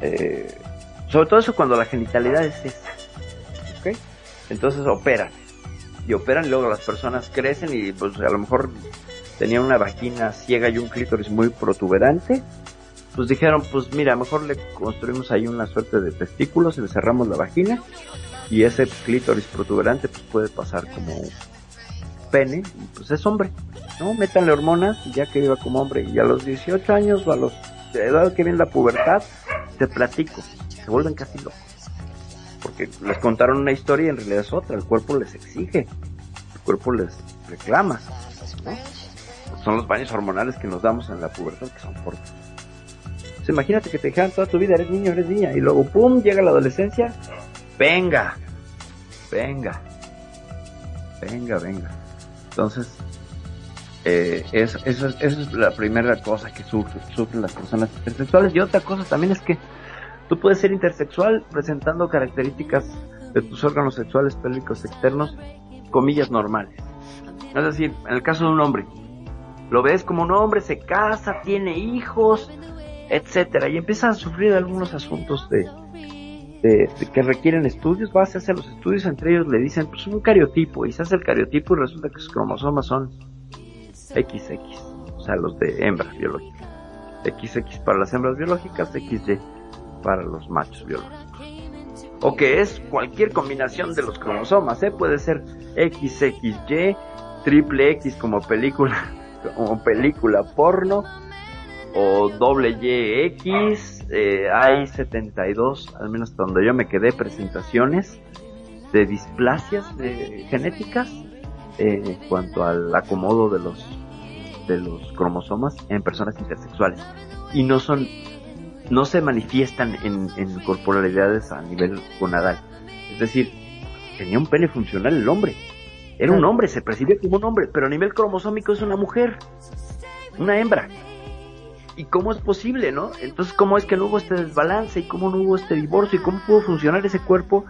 eh, sobre todo eso cuando la genitalidad es esa. Entonces operan. Y operan y luego las personas crecen y pues a lo mejor tenían una vagina ciega y un clítoris muy protuberante. Pues dijeron, pues mira, mejor le construimos ahí una suerte de testículos le cerramos la vagina y ese clítoris protuberante pues puede pasar como y pues es hombre. ¿no? Métanle hormonas ya que iba como hombre. Y a los 18 años o a los de edad que viene la pubertad, te platico, se vuelven casi locos. Porque les contaron una historia y en realidad es otra. El cuerpo les exige, el cuerpo les reclama. Son los baños hormonales que nos damos en la pubertad que son fuertes. imagínate que te dejan toda tu vida, eres niño, eres niña, y luego, ¡pum!, llega la adolescencia. Venga, venga, venga, venga. Entonces, eh, esa es la primera cosa que sufren las personas intersexuales. Y otra cosa también es que tú puedes ser intersexual presentando características de tus órganos sexuales pélvicos externos, comillas normales. Es decir, en el caso de un hombre, lo ves como un hombre, se casa, tiene hijos, etcétera, y empieza a sufrir algunos asuntos de, que requieren estudios, va a hacerse los estudios, entre ellos le dicen, pues un cariotipo, y se hace el cariotipo y resulta que sus cromosomas son XX, o sea, los de hembras biológicas. XX para las hembras biológicas, XY para los machos biológicos. O que es cualquier combinación de los cromosomas, ¿eh? Puede ser XXY, triple X como película, como película porno, o doble YX, eh, hay 72, al menos donde yo me quedé, presentaciones de displasias de genéticas eh, en cuanto al acomodo de los de los cromosomas en personas intersexuales. Y no son no se manifiestan en, en corporalidades a nivel gonadal es decir tenía un pene funcional el hombre. Era un hombre se percibe como un hombre pero a nivel cromosómico es una mujer una hembra y cómo es posible, ¿no? Entonces, ¿cómo es que no hubo este desbalance y cómo no hubo este divorcio y cómo pudo funcionar ese cuerpo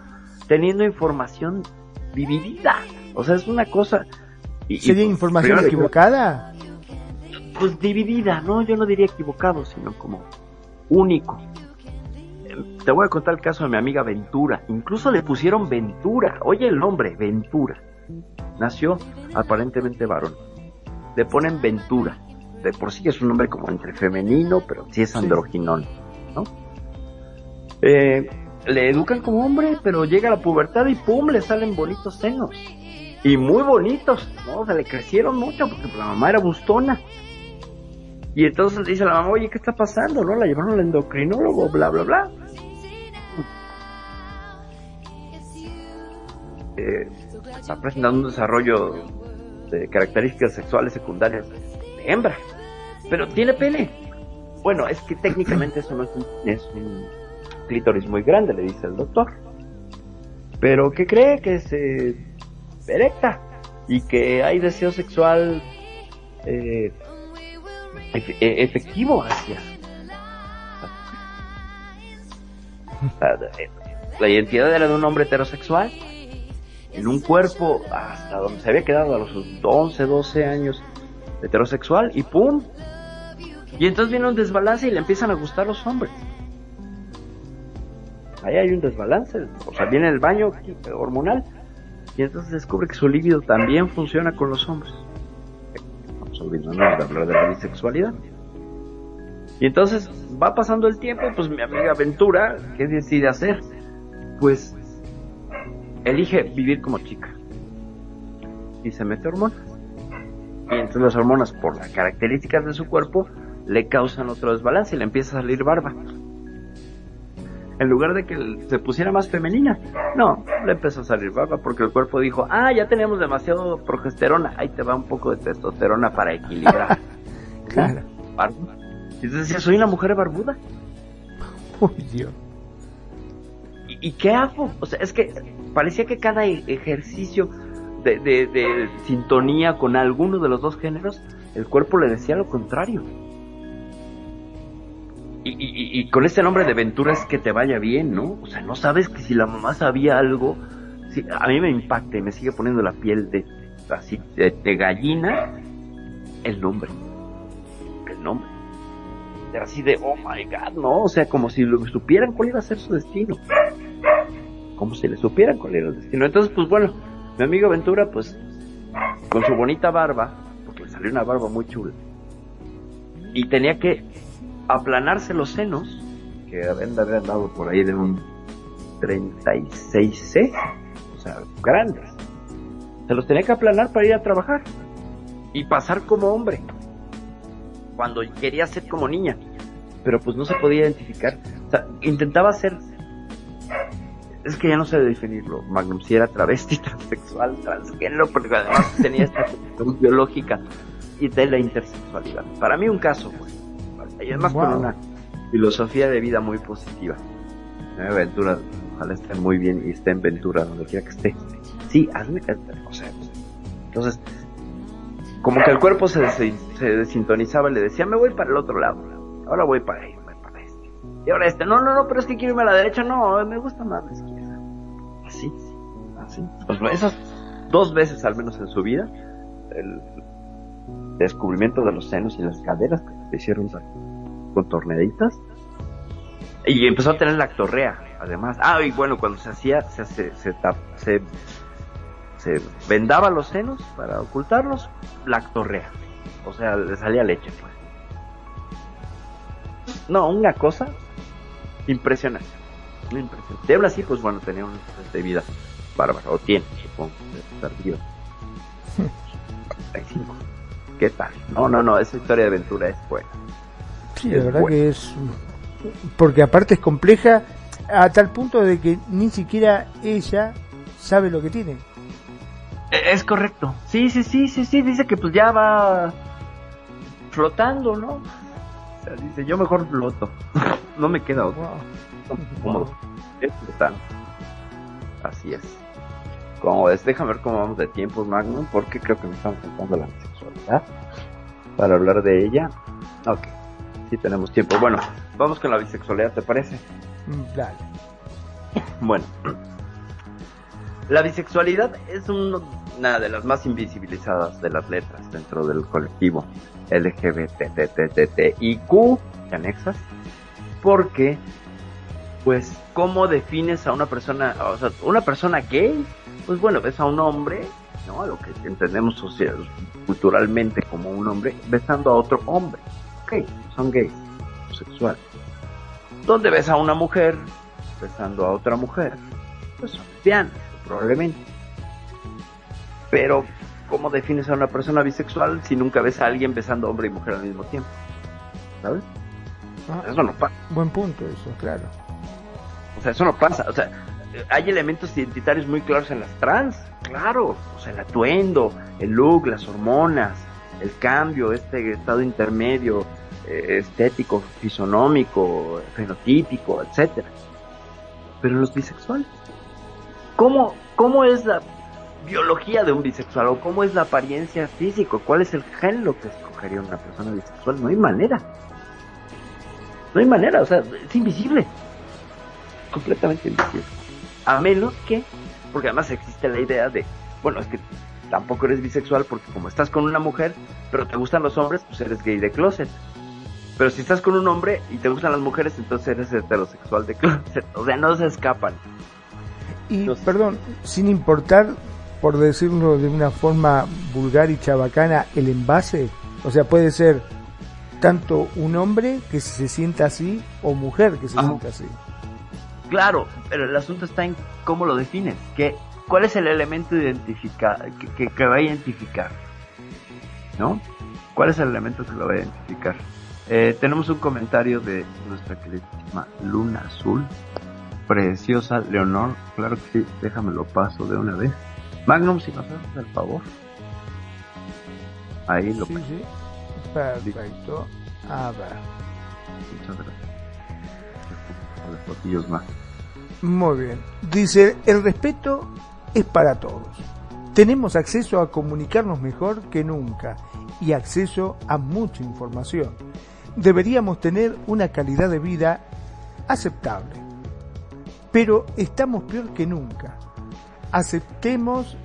teniendo información dividida? O sea, es una cosa... Y, ¿Sería información equivocada? Pues dividida, ¿no? Yo no diría equivocado, sino como único. Te voy a contar el caso de mi amiga Ventura. Incluso le pusieron Ventura. Oye el nombre, Ventura. Nació aparentemente varón. Le ponen Ventura de por sí es un nombre como entre femenino, pero sí es androginón, ¿no? Eh, le educan como hombre, pero llega la pubertad y pum, le salen bonitos senos. Y muy bonitos, ¿no? O sea, le crecieron mucho porque la mamá era bustona. Y entonces le dice a la mamá, oye, ¿qué está pasando? ¿No? La llevaron al endocrinólogo, bla, bla, bla. Eh, está presentando un desarrollo de características sexuales secundarias hembra pero tiene pene. Bueno, es que técnicamente eso no es un, es un clítoris muy grande, le dice el doctor. Pero que cree que se erecta y que hay deseo sexual eh, e, efectivo hacia. La identidad era de un hombre heterosexual en un cuerpo hasta donde se había quedado a los 11, 12 años heterosexual y ¡pum! Y entonces viene un desbalance y le empiezan a gustar los hombres. Ahí hay un desbalance, o sea, viene el baño hormonal y entonces descubre que su líbido también funciona con los hombres. Vamos olvidando de hablar de la bisexualidad. Y entonces va pasando el tiempo, pues mi amiga Ventura, ¿qué decide hacer? Pues elige vivir como chica. Y se mete hormonas. Y entonces las hormonas, por las características de su cuerpo, le causan otro desbalance y le empieza a salir barba. En lugar de que se pusiera más femenina, no, le empezó a salir barba porque el cuerpo dijo, ah, ya tenemos demasiado progesterona, ahí te va un poco de testosterona para equilibrar. claro. Y entonces decía, soy una mujer barbuda. Uy, Dios. ¿Y, qué hago? O sea, es que parecía que cada e-, ejercicio de, de sintonía con alguno de los dos géneros, el cuerpo le decía lo contrario. Y, con este nombre de Ventura es que te vaya bien, ¿no? O sea, no sabes que si la mamá sabía algo, a mí me impacta y me sigue poniendo la piel de así de, gallina el nombre, el nombre, así de oh my god, no, o sea, como si lo supieran cuál iba a ser su destino, como si le supieran cuál era el destino. Entonces, pues bueno, mi amigo Ventura, pues con su bonita barba, porque le salió una barba muy chula, y tenía que aplanarse los senos, que habían dado por ahí de un 36C, o sea, grandes. Se los tenía que aplanar para ir a trabajar y pasar como hombre, cuando quería ser como niña, pero pues no se podía identificar. O sea, intentaba ser es que ya no sé definirlo, Magnum, si era travesti, transexual, transgénero, porque además tenía esta cuestión biológica y de la intersexualidad. Para mí un caso, pues y además con una filosofía de vida muy positiva. Ventura, ojalá esté muy bien y esté en Ventura, donde quiera que esté. Sí, hazme o sea, entonces, como que el cuerpo se, se, desintonizaba y le decía, me voy para el otro lado, ahora voy para ahí, voy para este. Y ahora este, no, no, no, pero es que quiero irme a la derecha, no, me gusta más la izquierda. Pues esas dos veces al menos en su vida, el descubrimiento de los senos y las caderas que le hicieron con torneditas. Y empezó a tener la actorrea, además. Ah, y bueno, cuando se hacía, se, se, se, se, vendaba los senos para ocultarlos, la actorrea. O sea, le salía leche, pues. No, una cosa impresionante. impresionante. De así, pues bueno, tenía una de vida bárbara, o tiene, supongo, de ¿Qué tal? No, no, no, esa historia de aventura es buena. Sí, la verdad que es. Porque aparte es compleja a tal punto de que ni siquiera ella sabe lo que tiene. E, es correcto. Sí, sí, sí, sí, sí. Dice que pues ya va flotando, ¿no? O sea, dice, yo mejor floto. no me queda otro. Cómodo. Es flotando. Así es. Como es, déjame ver cómo vamos de tiempos, Magnum, porque creo que me estamos contando la bisexualidad. Para hablar de ella. Ok. Sí tenemos tiempo. Bueno, vamos con la bisexualidad, ¿te parece? Mm, Dale. Bueno, la bisexualidad es un- una de las más invisibilizadas de las letras dentro del colectivo LGBTTTTIQ, ¿te anexas? Porque, pues, ¿cómo defines a una persona, o sea, una persona gay? Pues bueno, ves a un hombre, ¿no? A lo que entendemos social, culturalmente como un hombre, besando a otro hombre. Ok, son gays, sexual. ¿Dónde ves a una mujer besando a otra mujer? Pues son lesbianas, probablemente. Pero, ¿cómo defines a una persona bisexual si nunca ves a alguien besando hombre y mujer al mismo tiempo? ¿Sabes? Ah, Eso no pasa. buen punto eso, claro. O sea, eso no pasa. O sea, hay elementos identitarios muy claros en las trans, claro. O sea, el atuendo, el look, las hormonas, el cambio, este estado intermedio, eh, estético, fisonómico, fenotípico, etcétera. Pero los bisexuales, ¿cómo, ¿cómo es la biología de un bisexual o cómo es la apariencia física? ¿Cuál es el género que escogería una persona bisexual? No hay manera. No hay manera, o sea, es invisible completamente invisible. A menos que, porque además existe la idea de, bueno, es que tampoco eres bisexual porque como estás con una mujer, pero te gustan los hombres, pues eres gay de closet. Pero si estás con un hombre y te gustan las mujeres, entonces eres heterosexual de closet. O sea, no se escapan. Y, perdón, sin importar, por decirlo de una forma vulgar y chabacana, el envase, o sea, puede ser tanto un hombre que se sienta así o mujer que se Ajá. sienta así. Claro, pero el asunto está en cómo lo defines. ¿Qué, ¿Cuál es el elemento identifica, que, que, que va a identificar? ¿No? ¿Cuál es el elemento que lo va a identificar? Eh, tenemos un comentario de nuestra queridísima Luna Azul. Preciosa Leonor. Claro que sí, déjame lo paso de una vez. Magnum, si nos haces el favor. Ahí lo Sí. Perfecto. A ver. Muchas gracias. De fotillos más. Muy bien. Dice, el respeto es para todos. Tenemos acceso a comunicarnos mejor que nunca y acceso a mucha información. Deberíamos tener una calidad de vida aceptable. Pero estamos peor que nunca. Aceptemos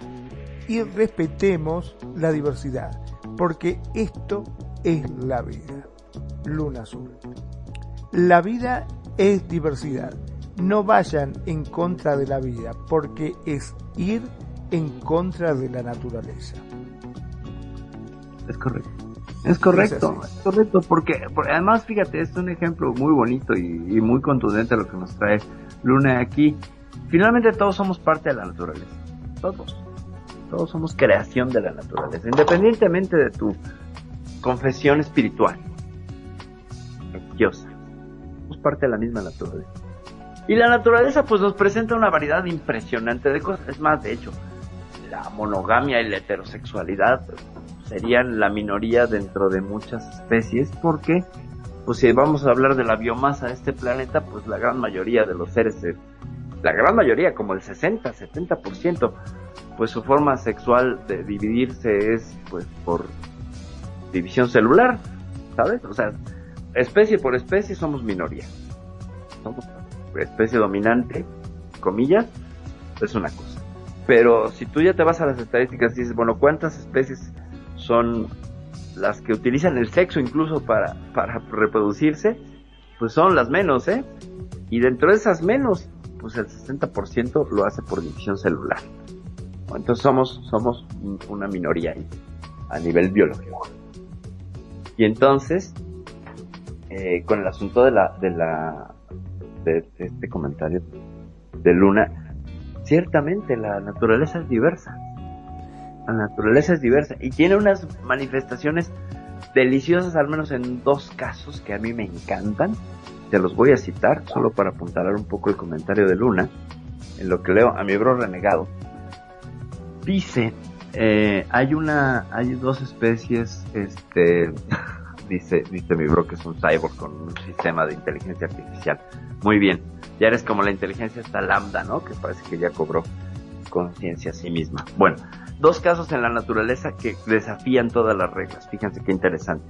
y respetemos la diversidad, porque esto es la vida. Luna Azul. La vida es diversidad. No vayan en contra de la vida, porque es ir en contra de la naturaleza. Es correcto. Es correcto, Es correcto, porque, porque además, fíjate, es un ejemplo muy bonito y, y muy contundente lo que nos trae Luna aquí. Finalmente todos somos parte de la naturaleza, todos. Todos somos creación de la naturaleza, independientemente de tu confesión espiritual, religiosa. Somos parte de la misma naturaleza. Y la naturaleza pues nos presenta una variedad impresionante de cosas. Es más, de hecho, la monogamia y la heterosexualidad serían la minoría dentro de muchas especies porque pues si vamos a hablar de la biomasa de este planeta pues la gran mayoría de los seres la gran mayoría como el 60 70% pues su forma sexual de dividirse es pues por división celular sabes o sea especie por especie somos minoría somos especie dominante comillas es una cosa pero si tú ya te vas a las estadísticas y dices bueno cuántas especies son las que utilizan el sexo incluso para, para reproducirse, pues son las menos, ¿eh? Y dentro de esas menos, pues el 60% lo hace por división celular. Entonces somos, somos una minoría ahí, a nivel biológico. Y entonces, eh, con el asunto de la, de la, de este comentario de Luna, ciertamente la naturaleza es diversa la naturaleza es diversa y tiene unas manifestaciones deliciosas, al menos en dos casos que a mí me encantan. Te los voy a citar solo para apuntalar un poco el comentario de Luna, en lo que leo a mi bro renegado. Dice, eh, hay una, hay dos especies, este, dice, dice mi bro que es un cyborg con un sistema de inteligencia artificial. Muy bien, ya eres como la inteligencia esta lambda, ¿no? Que parece que ya cobró conciencia a sí misma. Bueno, dos casos en la naturaleza que desafían todas las reglas. Fíjense qué interesante.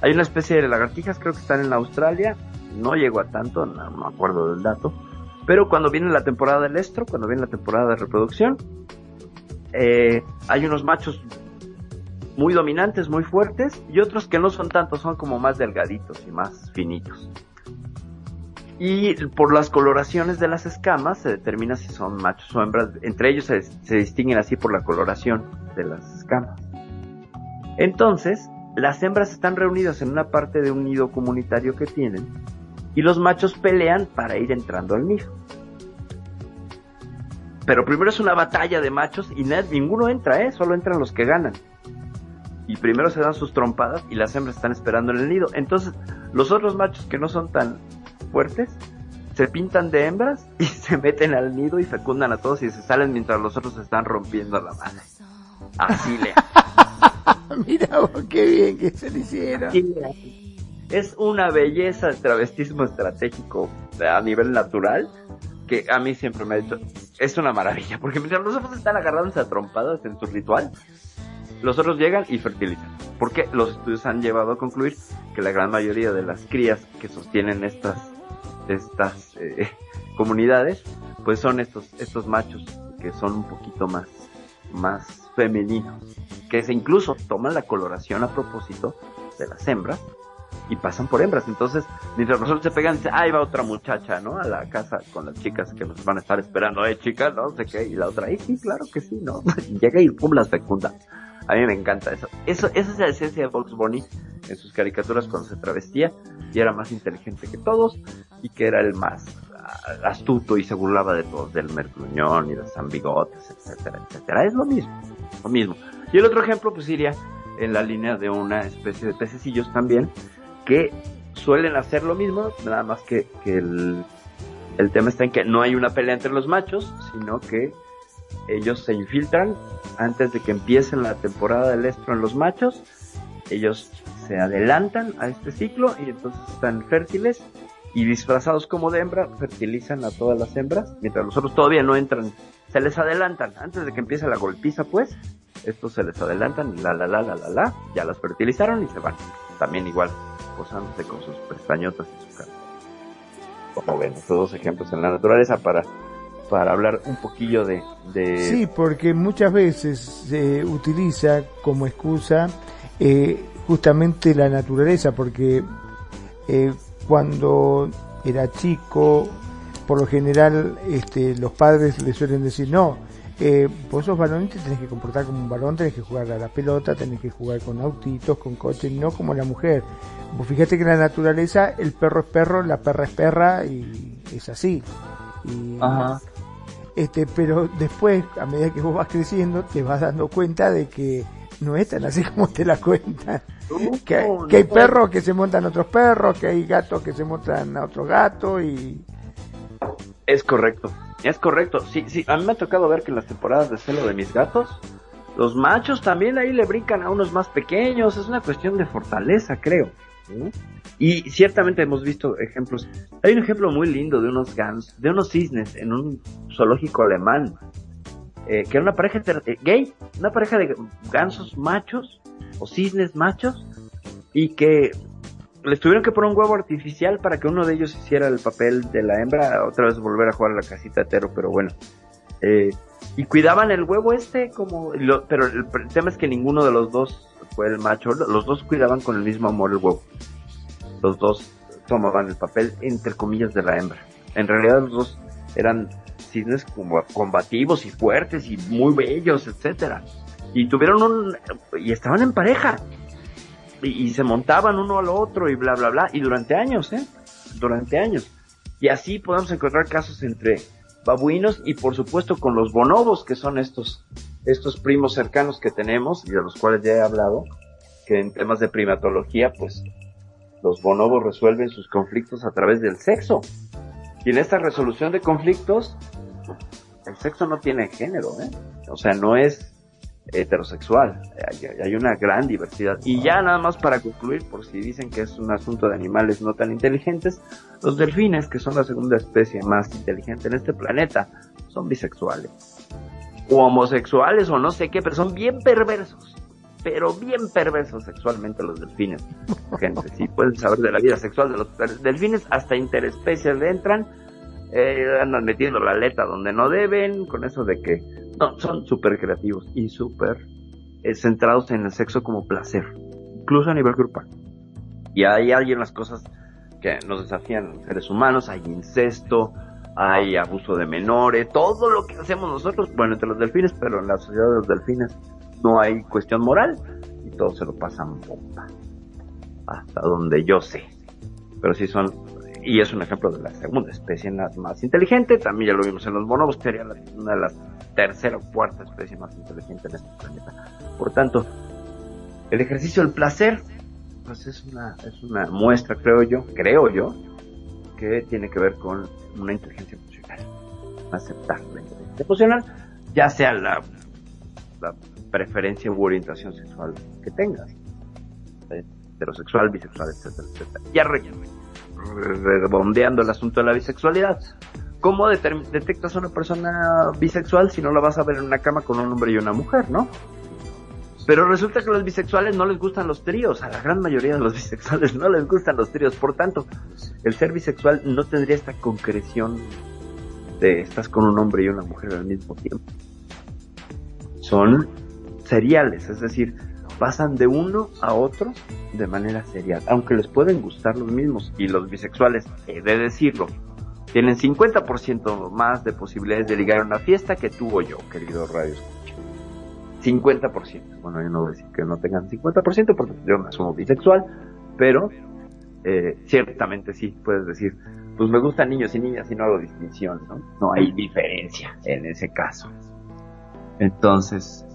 Hay una especie de lagartijas, creo que están en Australia. No llegó a tanto, no me acuerdo del dato. Pero cuando viene la temporada del estro, cuando viene la temporada de reproducción, eh, hay unos machos muy dominantes, muy fuertes, y otros que no son tantos, son como más delgaditos y más finitos. Y por las coloraciones de las escamas se determina si son machos o hembras. Entre ellos se, distinguen así por la coloración de las escamas. Entonces, las hembras están reunidas en una parte de un nido comunitario que tienen y los machos pelean para ir entrando al nido. Pero primero es una batalla de machos y ninguno entra, ¿eh? solo entran los que ganan. Y primero se dan sus trompadas y las hembras están esperando en el nido. Entonces, los otros machos que no son tan fuertes se pintan de hembras y se meten al nido y fecundan a todos y se salen mientras los otros están rompiendo la madre. Así le. Mira vos, qué bien que se le hicieron. Es una belleza el travestismo estratégico a nivel natural que a mí siempre me ha dicho, es una maravilla, porque mientras los otros están agarrándose a trompadas en su ritual, los otros llegan y fertilizan. Porque los estudios han llevado a concluir que la gran mayoría de las crías que sostienen estas, estas eh, comunidades, pues son estos, estos machos que son un poquito más, más femeninos, que se incluso toman la coloración a propósito de las hembras y pasan por hembras. Entonces, mientras nosotros se pegan, dice, ahí va otra muchacha, ¿no? A la casa con las chicas que nos van a estar esperando, eh, chicas, no sé qué, y la otra, y sí, claro que sí, ¿no? llega y pum, las fecunda. A mí me encanta eso. Eso, esa es la esencia de Fox Bunny en sus caricaturas cuando se travestía y era más inteligente que todos y que era el más ah, astuto y se burlaba de todos, del Mercluñón y de San Bigotes, etcétera, etcétera. Es lo mismo, lo mismo. Y el otro ejemplo pues iría en la línea de una especie de pececillos también que suelen hacer lo mismo, nada más que, que el, el tema está en que no hay una pelea entre los machos, sino que ellos se infiltran antes de que empiece la temporada del estro en los machos, ellos se adelantan a este ciclo y entonces están fértiles y disfrazados como de hembra fertilizan a todas las hembras, mientras los otros todavía no entran, se les adelantan. Antes de que empiece la golpiza pues, estos se les adelantan la la la la la la, ya las fertilizaron y se van, también igual posándose con sus pestañotas y su cara. Como ven, estos dos ejemplos en la naturaleza para para hablar un poquillo de, Sí, porque muchas veces se utiliza como excusa eh, justamente la naturaleza, porque eh, cuando era chico, por lo general este, los padres le suelen decir, no, eh, vos sos varón y te tenés que comportar como un varón, tenés que jugar a la pelota, tenés que jugar con autitos, con coches, no como la mujer. Vos fíjate que en la naturaleza el perro es perro, la perra es perra y es así. Y, Este, pero después, a medida que vos vas creciendo, te vas dando cuenta de que no es tan así como te la cuentan. que, hay perros que se montan otros perros, que hay gatos que se montan a otros gatos y... Es correcto, es correcto. Sí, sí, a mí me ha tocado ver que en las temporadas de celo de mis gatos, los machos también ahí le brincan a unos más pequeños. Es una cuestión de fortaleza, creo. Y ciertamente hemos visto ejemplos. Hay un ejemplo muy lindo de unos gans, de unos cisnes en un zoológico alemán, eh, que era una pareja eh, gay, una pareja de gansos machos o cisnes machos, y que les tuvieron que poner un huevo artificial para que uno de ellos hiciera el papel de la hembra, otra vez volver a jugar a la casita hetero, pero bueno. Eh, y cuidaban el huevo este como, pero el, tema es que ninguno de los dos fue el macho, los dos cuidaban con el mismo amor el huevo. Los dos tomaban el papel entre comillas de la hembra. En realidad los dos eran cisnes como combativos y fuertes y muy bellos, etcétera. Y tuvieron un y estaban en pareja. Y, se montaban uno al otro y bla bla bla y durante años, ¿eh? Durante años. Y así podemos encontrar casos entre babuinos y por supuesto con los bonobos que son estos estos primos cercanos que tenemos y de los cuales ya he hablado, que en temas de primatología, pues los bonobos resuelven sus conflictos a través del sexo. Y en esta resolución de conflictos, el sexo no tiene género, ¿eh? O sea, no es heterosexual. Hay, hay, una gran diversidad. Y ya nada más para concluir, por si dicen que es un asunto de animales no tan inteligentes, los delfines, que son la segunda especie más inteligente en este planeta, son bisexuales. O homosexuales o no sé qué, pero son bien perversos. Pero bien perversos sexualmente los delfines. Gente, si pueden saber de la vida sexual de los delfines, hasta interespecies le entran eh, andan metiendo la aleta donde no deben, con eso de que no, son súper creativos y súper eh, centrados en el sexo como placer, incluso a nivel grupal. Y hay alguien las cosas que nos desafían seres humanos, hay incesto, hay abuso de menores, todo lo que hacemos nosotros, bueno, entre los delfines, pero en la sociedad de los delfines no hay cuestión moral y todos se lo pasan bomba. Hasta donde yo sé. Pero sí son y es un ejemplo de la segunda especie más inteligente, también ya lo vimos en los bonobos, que sería una de las tercera o cuarta especie más inteligente en este planeta. Por tanto, el ejercicio del placer, pues es una, es una muestra, creo yo, creo yo, que tiene que ver con una inteligencia emocional. Aceptar la inteligencia emocional, ya sea la, la preferencia u orientación sexual que tengas, heterosexual, bisexual, etcétera, etcétera. Ya redondeando el asunto de la bisexualidad. ¿Cómo detectas a una persona bisexual si no la vas a ver en una cama con un hombre y una mujer, no? Pero resulta que a los bisexuales no les gustan los tríos, a la gran mayoría de los bisexuales no les gustan los tríos, por tanto, el ser bisexual no tendría esta concreción de estás con un hombre y una mujer al mismo tiempo. Son seriales, es decir, pasan de uno a otro de manera serial, aunque les pueden gustar los mismos. Y los bisexuales, he de decirlo, tienen 50% más de posibilidades de ligar una fiesta que tú o yo, querido Radio Escucha. 50%. Bueno, yo no voy a decir que no tengan 50% porque yo no soy bisexual, pero eh, ciertamente sí, puedes decir, pues me gustan niños y niñas y no hago distinción, ¿no? No hay diferencia en ese caso. Entonces,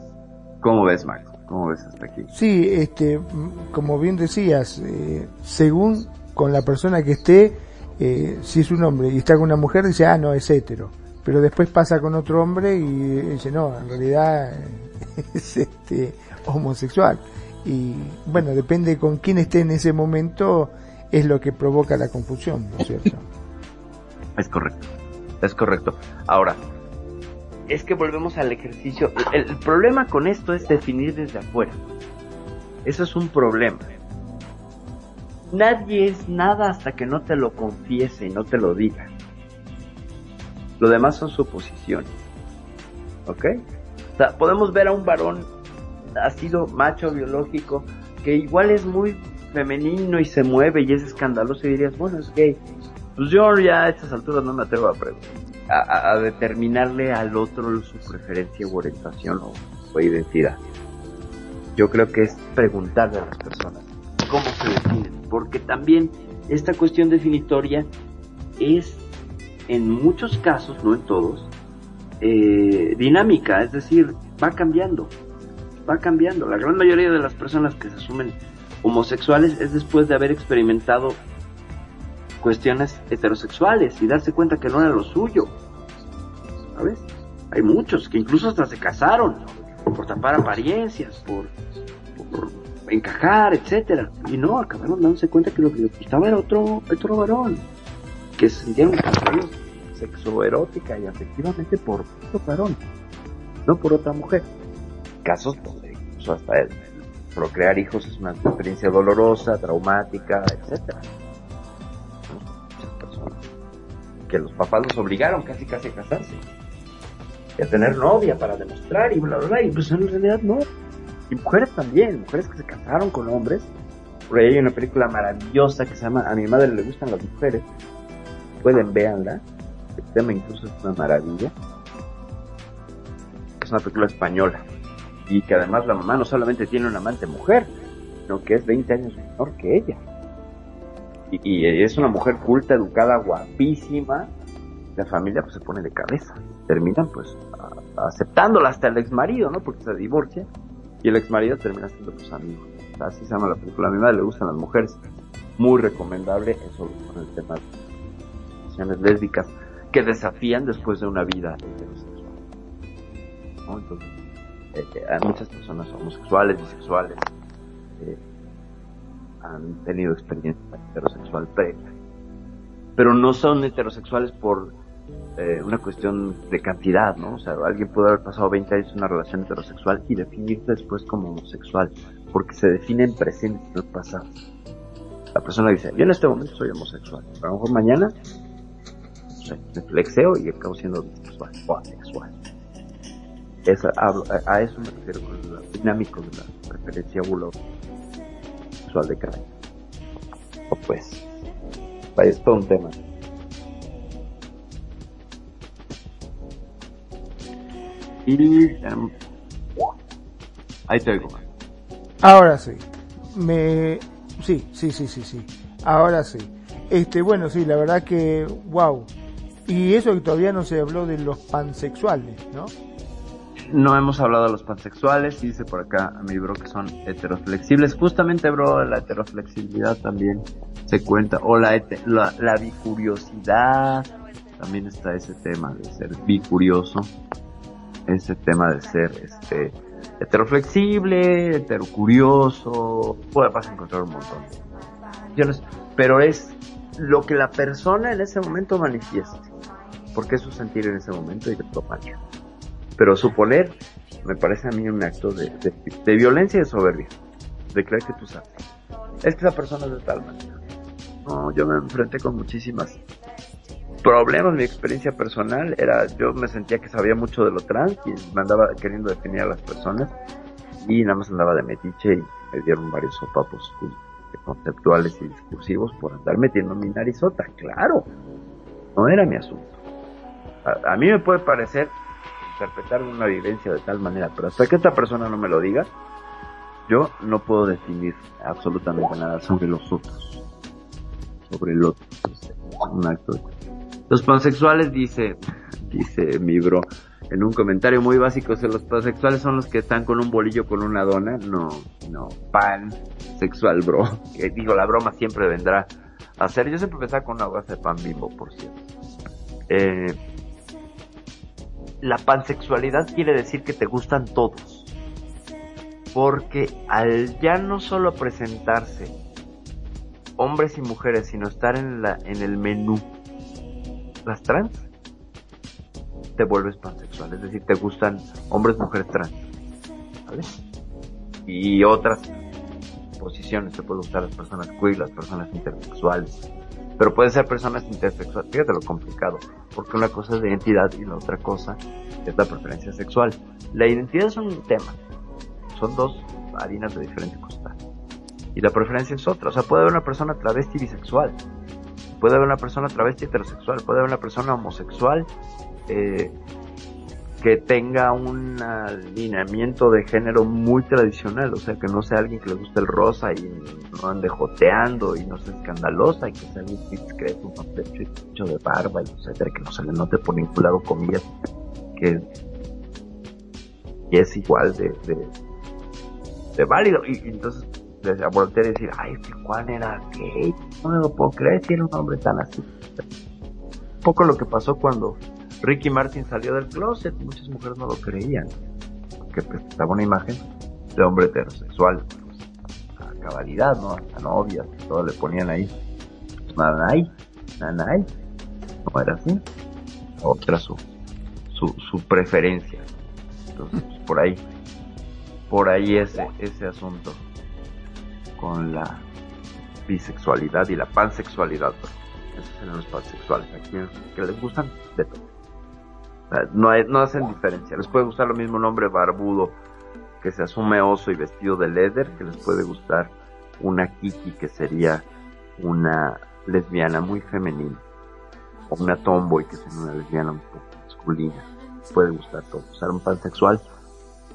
¿cómo ves, Marco? ¿Cómo ves hasta aquí? Sí, este, como bien decías, eh, según con la persona que esté, eh, si es un hombre y está con una mujer, dice, ah, no, es hetero. Pero después pasa con otro hombre y dice, no, en realidad es este, homosexual. Y bueno, depende con quién esté en ese momento, es lo que provoca la confusión, ¿no es cierto? Es correcto, es correcto. Ahora, es que volvemos al ejercicio. El, problema con esto es definir desde afuera. Eso es un problema. Nadie es nada hasta que no te lo confiese y no te lo diga. Lo demás son suposiciones. ¿Ok? O sea, podemos ver a un varón nacido macho biológico que igual es muy femenino y se mueve y es escandaloso y dirías, bueno, es gay. Pues yo ya a estas alturas no me atrevo a preguntar a, determinarle al otro su preferencia u orientación o, identidad. Yo creo que es preguntarle a las personas cómo se definen, porque también esta cuestión definitoria es en muchos casos, no en todos, eh, dinámica, es decir, va cambiando, va cambiando. La gran mayoría de las personas que se asumen homosexuales es después de haber experimentado cuestiones heterosexuales y darse cuenta que no era lo suyo. ¿Sabes? Hay muchos que incluso hasta se casaron por tapar apariencias, por, encajar, etcétera. Y no, acabaron dándose cuenta que lo que les gustaba era otro, otro varón. Que se sentían sexoerótica y afectivamente por otro varón, no por otra mujer. Casos donde incluso hasta procrear hijos es una experiencia dolorosa, traumática, etcétera que los papás los obligaron casi casi a casarse. Y a tener novia para demostrar y bla bla bla. Y pues en realidad no. Y mujeres también mujeres que se casaron con hombres. Por ahí hay una película maravillosa que se llama a mi madre le gustan las mujeres. Pueden véanla. El tema incluso es una maravilla. Es una película española. Y que además la mamá no solamente tiene una amante mujer sino que es 20 años menor que ella y, es una mujer culta, educada, guapísima, la familia pues se pone de cabeza, terminan pues aceptándola hasta el ex marido, ¿no? Porque se divorcia y el ex marido termina siendo sus amigos. Así se llama la película. A mi madre le gustan las mujeres. Muy recomendable eso con el tema de relaciones lésbicas que desafían después de una vida heterosexual. ¿no? Entonces, eh, eh, muchas personas homosexuales, bisexuales, eh, han tenido experiencia heterosexual previa, pero no son heterosexuales por eh, una cuestión de cantidad, ¿no? O sea, alguien puede haber pasado 20 años en una relación heterosexual y definirse después como homosexual, porque se define en presente, no en pasado. La persona dice, yo en este momento soy homosexual, a lo mejor mañana me flexeo y acabo siendo bisexual o asexual. A, a eso me refiero con lo dinámico de la preferencia bulo sexual de cada quien. O pues, es todo un tema. Y em, ahí te oigo. Ahora sí. Me sí, sí, sí, sí, sí. Ahora sí. Este, bueno, sí, la verdad que wow. Y eso que todavía no se habló de los pansexuales, ¿no? No hemos hablado de los pansexuales, dice por acá a mi bro que son heteroflexibles. Justamente, bro, la heteroflexibilidad también se cuenta. O la, la, la bicuriosidad. También está ese tema de ser bicurioso. Ese tema de ser este heteroflexible, heterocurioso. Puede vas a encontrar un montón de opciones, Pero es lo que la persona en ese momento manifiesta. Porque es su sentir en ese momento y de propaganda. Pero suponer, me parece a mí un acto de, de, de violencia y de soberbia. De creer que tú sabes. Es que esa persona es de tal manera. No, yo me enfrenté con muchísimas problemas. Mi experiencia personal era, yo me sentía que sabía mucho de lo trans y me andaba queriendo definir a las personas. Y nada más andaba de metiche y me dieron varios sopapos conceptuales y discursivos por andar metiendo mi narizota. Claro, no era mi asunto. A, a mí me puede parecer interpretar una vivencia de tal manera, pero hasta que esta persona no me lo diga, yo no puedo definir absolutamente nada sobre los otros, sobre el otro. Es un acto. de- Los pansexuales dice, dice mi bro, en un comentario muy básico, si los pansexuales son los que están con un bolillo con una dona, no, no, pan sexual, bro. Que digo, la broma siempre vendrá a hacer. Yo siempre pensaba con una base de pan bimbo, por cierto. Eh, la pansexualidad quiere decir que te gustan todos. Porque al ya no solo presentarse hombres y mujeres, sino estar en, la, en el menú las trans, te vuelves pansexual. Es decir, te gustan hombres, mujeres trans. ¿Sabes? Y otras posiciones. Te pueden gustar las personas queer, las personas intersexuales. Pero pueden ser personas intersexuales. Fíjate lo complicado. Porque una cosa es la identidad y la otra cosa es la preferencia sexual. La identidad es un tema. Son dos harinas de diferente costal. Y la preferencia es otra. O sea, puede haber una persona travesti bisexual. Puede haber una persona travesti heterosexual. Puede haber una persona homosexual eh, que tenga un alineamiento de género muy tradicional. O sea, que no sea alguien que le guste el rosa y no ande joteando y no sea escandalosa y que sea alguien discreto, un pecho de barba y etcétera, que no se le note por ningún lado comillas que y es igual de, de, válido. Y, entonces a voltear y decir, ay, este Juan era gay, no me lo puedo creer era un hombre tan así. Un poco lo que pasó cuando Ricky Martin salió del closet, muchas mujeres no lo creían, porque presentaba una imagen de hombre heterosexual, pues, a cabalidad, ¿no? A novias, todo le ponían ahí, nanay, nanay, no era así, otra su, su, su preferencia. Entonces, pues, por ahí, por ahí ese, ese asunto con la bisexualidad y la pansexualidad. Esos son los pansexuales, aquí que les gustan de todo. No, hacen diferencia. Les puede gustar lo mismo un hombre barbudo que se asume oso y vestido de leather, que les puede gustar una Kiki que sería una lesbiana muy femenina, o una tomboy que sería una lesbiana un poco masculina. Puede gustar todo. Sea, un pansexual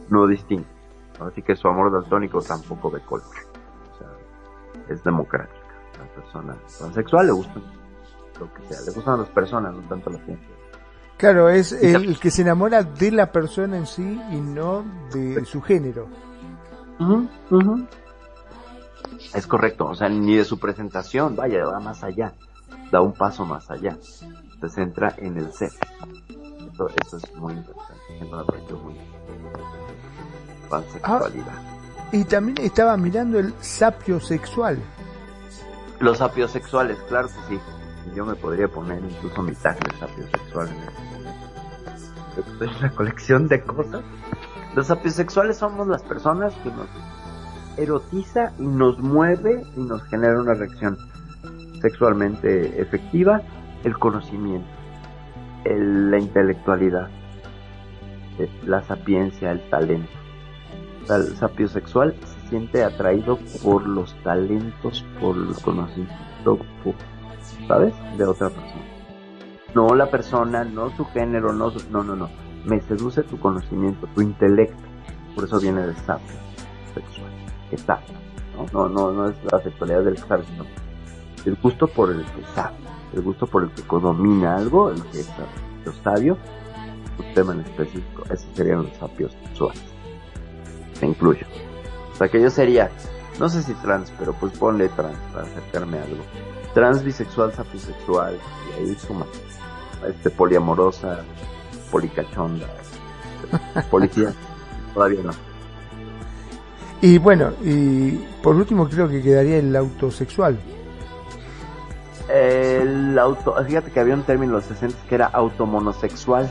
no distingue. Así que su amor daltónico tampoco de color. O sea, es democrática. La persona pansexual le gusta lo que sea, le gustan las personas, no tanto la gente. Claro, es el, el, que se enamora de la persona en sí y no de su género. Uh -huh, uh -huh. Es correcto, o sea, ni de su presentación, vaya, va más allá, da un paso más allá, se centra en el ser, eso es muy interesante. Me pareció muy pansexualidad. Y también estaba mirando el sapio sexual. Los sapiosexuales, claro que sí. Yo me podría poner incluso mi tag de sapiosexual en este Es una colección de cosas. Los sapiosexuales somos las personas que nos erotiza y nos mueve y nos genera una reacción sexualmente efectiva el conocimiento, el, la intelectualidad, eh, la sapiencia, el talento. el sapio sexual se siente atraído por los talentos, por el conocimiento, ¿sabes? De otra persona. No la persona, no su género, no, no, no, no. Me seduce tu conocimiento, tu intelecto. Por eso viene del sapio sexual. Está. ¿no? No, no, no es la sexualidad del sabio, sino el gusto por el que sabe, el gusto por el que domina algo, el que es lo sabio, un tema en específico, esos serían los sapios sexuales. Me incluyo. O sea que yo sería, no sé si trans, pero pues ponle trans para acercarme a algo. Trans, bisexual, sapiosexual, y ahí suma. Este, poliamorosa, policachonda, policía, todavía no. Y bueno, y por último creo que quedaría el autosexual. El auto, fíjate que había un término en los 60 que era automonosexual.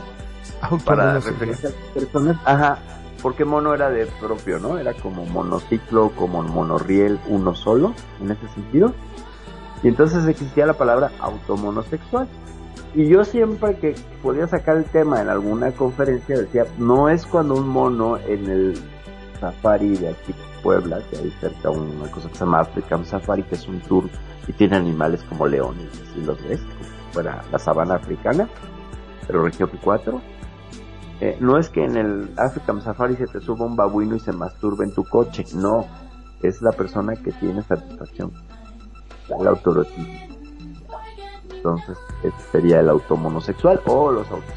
Para referirse a personas, ajá, porque mono era de propio, ¿no? Era como monociclo, como monorriel, uno solo, en ese sentido. Y entonces existía la palabra automonosexual. Y yo siempre que podía sacar el tema en alguna conferencia decía, no es cuando un mono en el safari de aquí Puebla, que hay cerca una cosa que se llama African Safari, que es un tour y tiene animales como leones, si los ves, fuera la sabana africana, pero región 4. Eh, no es que en el African Safari se te suba un babuino y se masturbe en tu coche, no, es la persona que tiene satisfacción, el autorotismo. Entonces, este sería el automonosexual o los autos.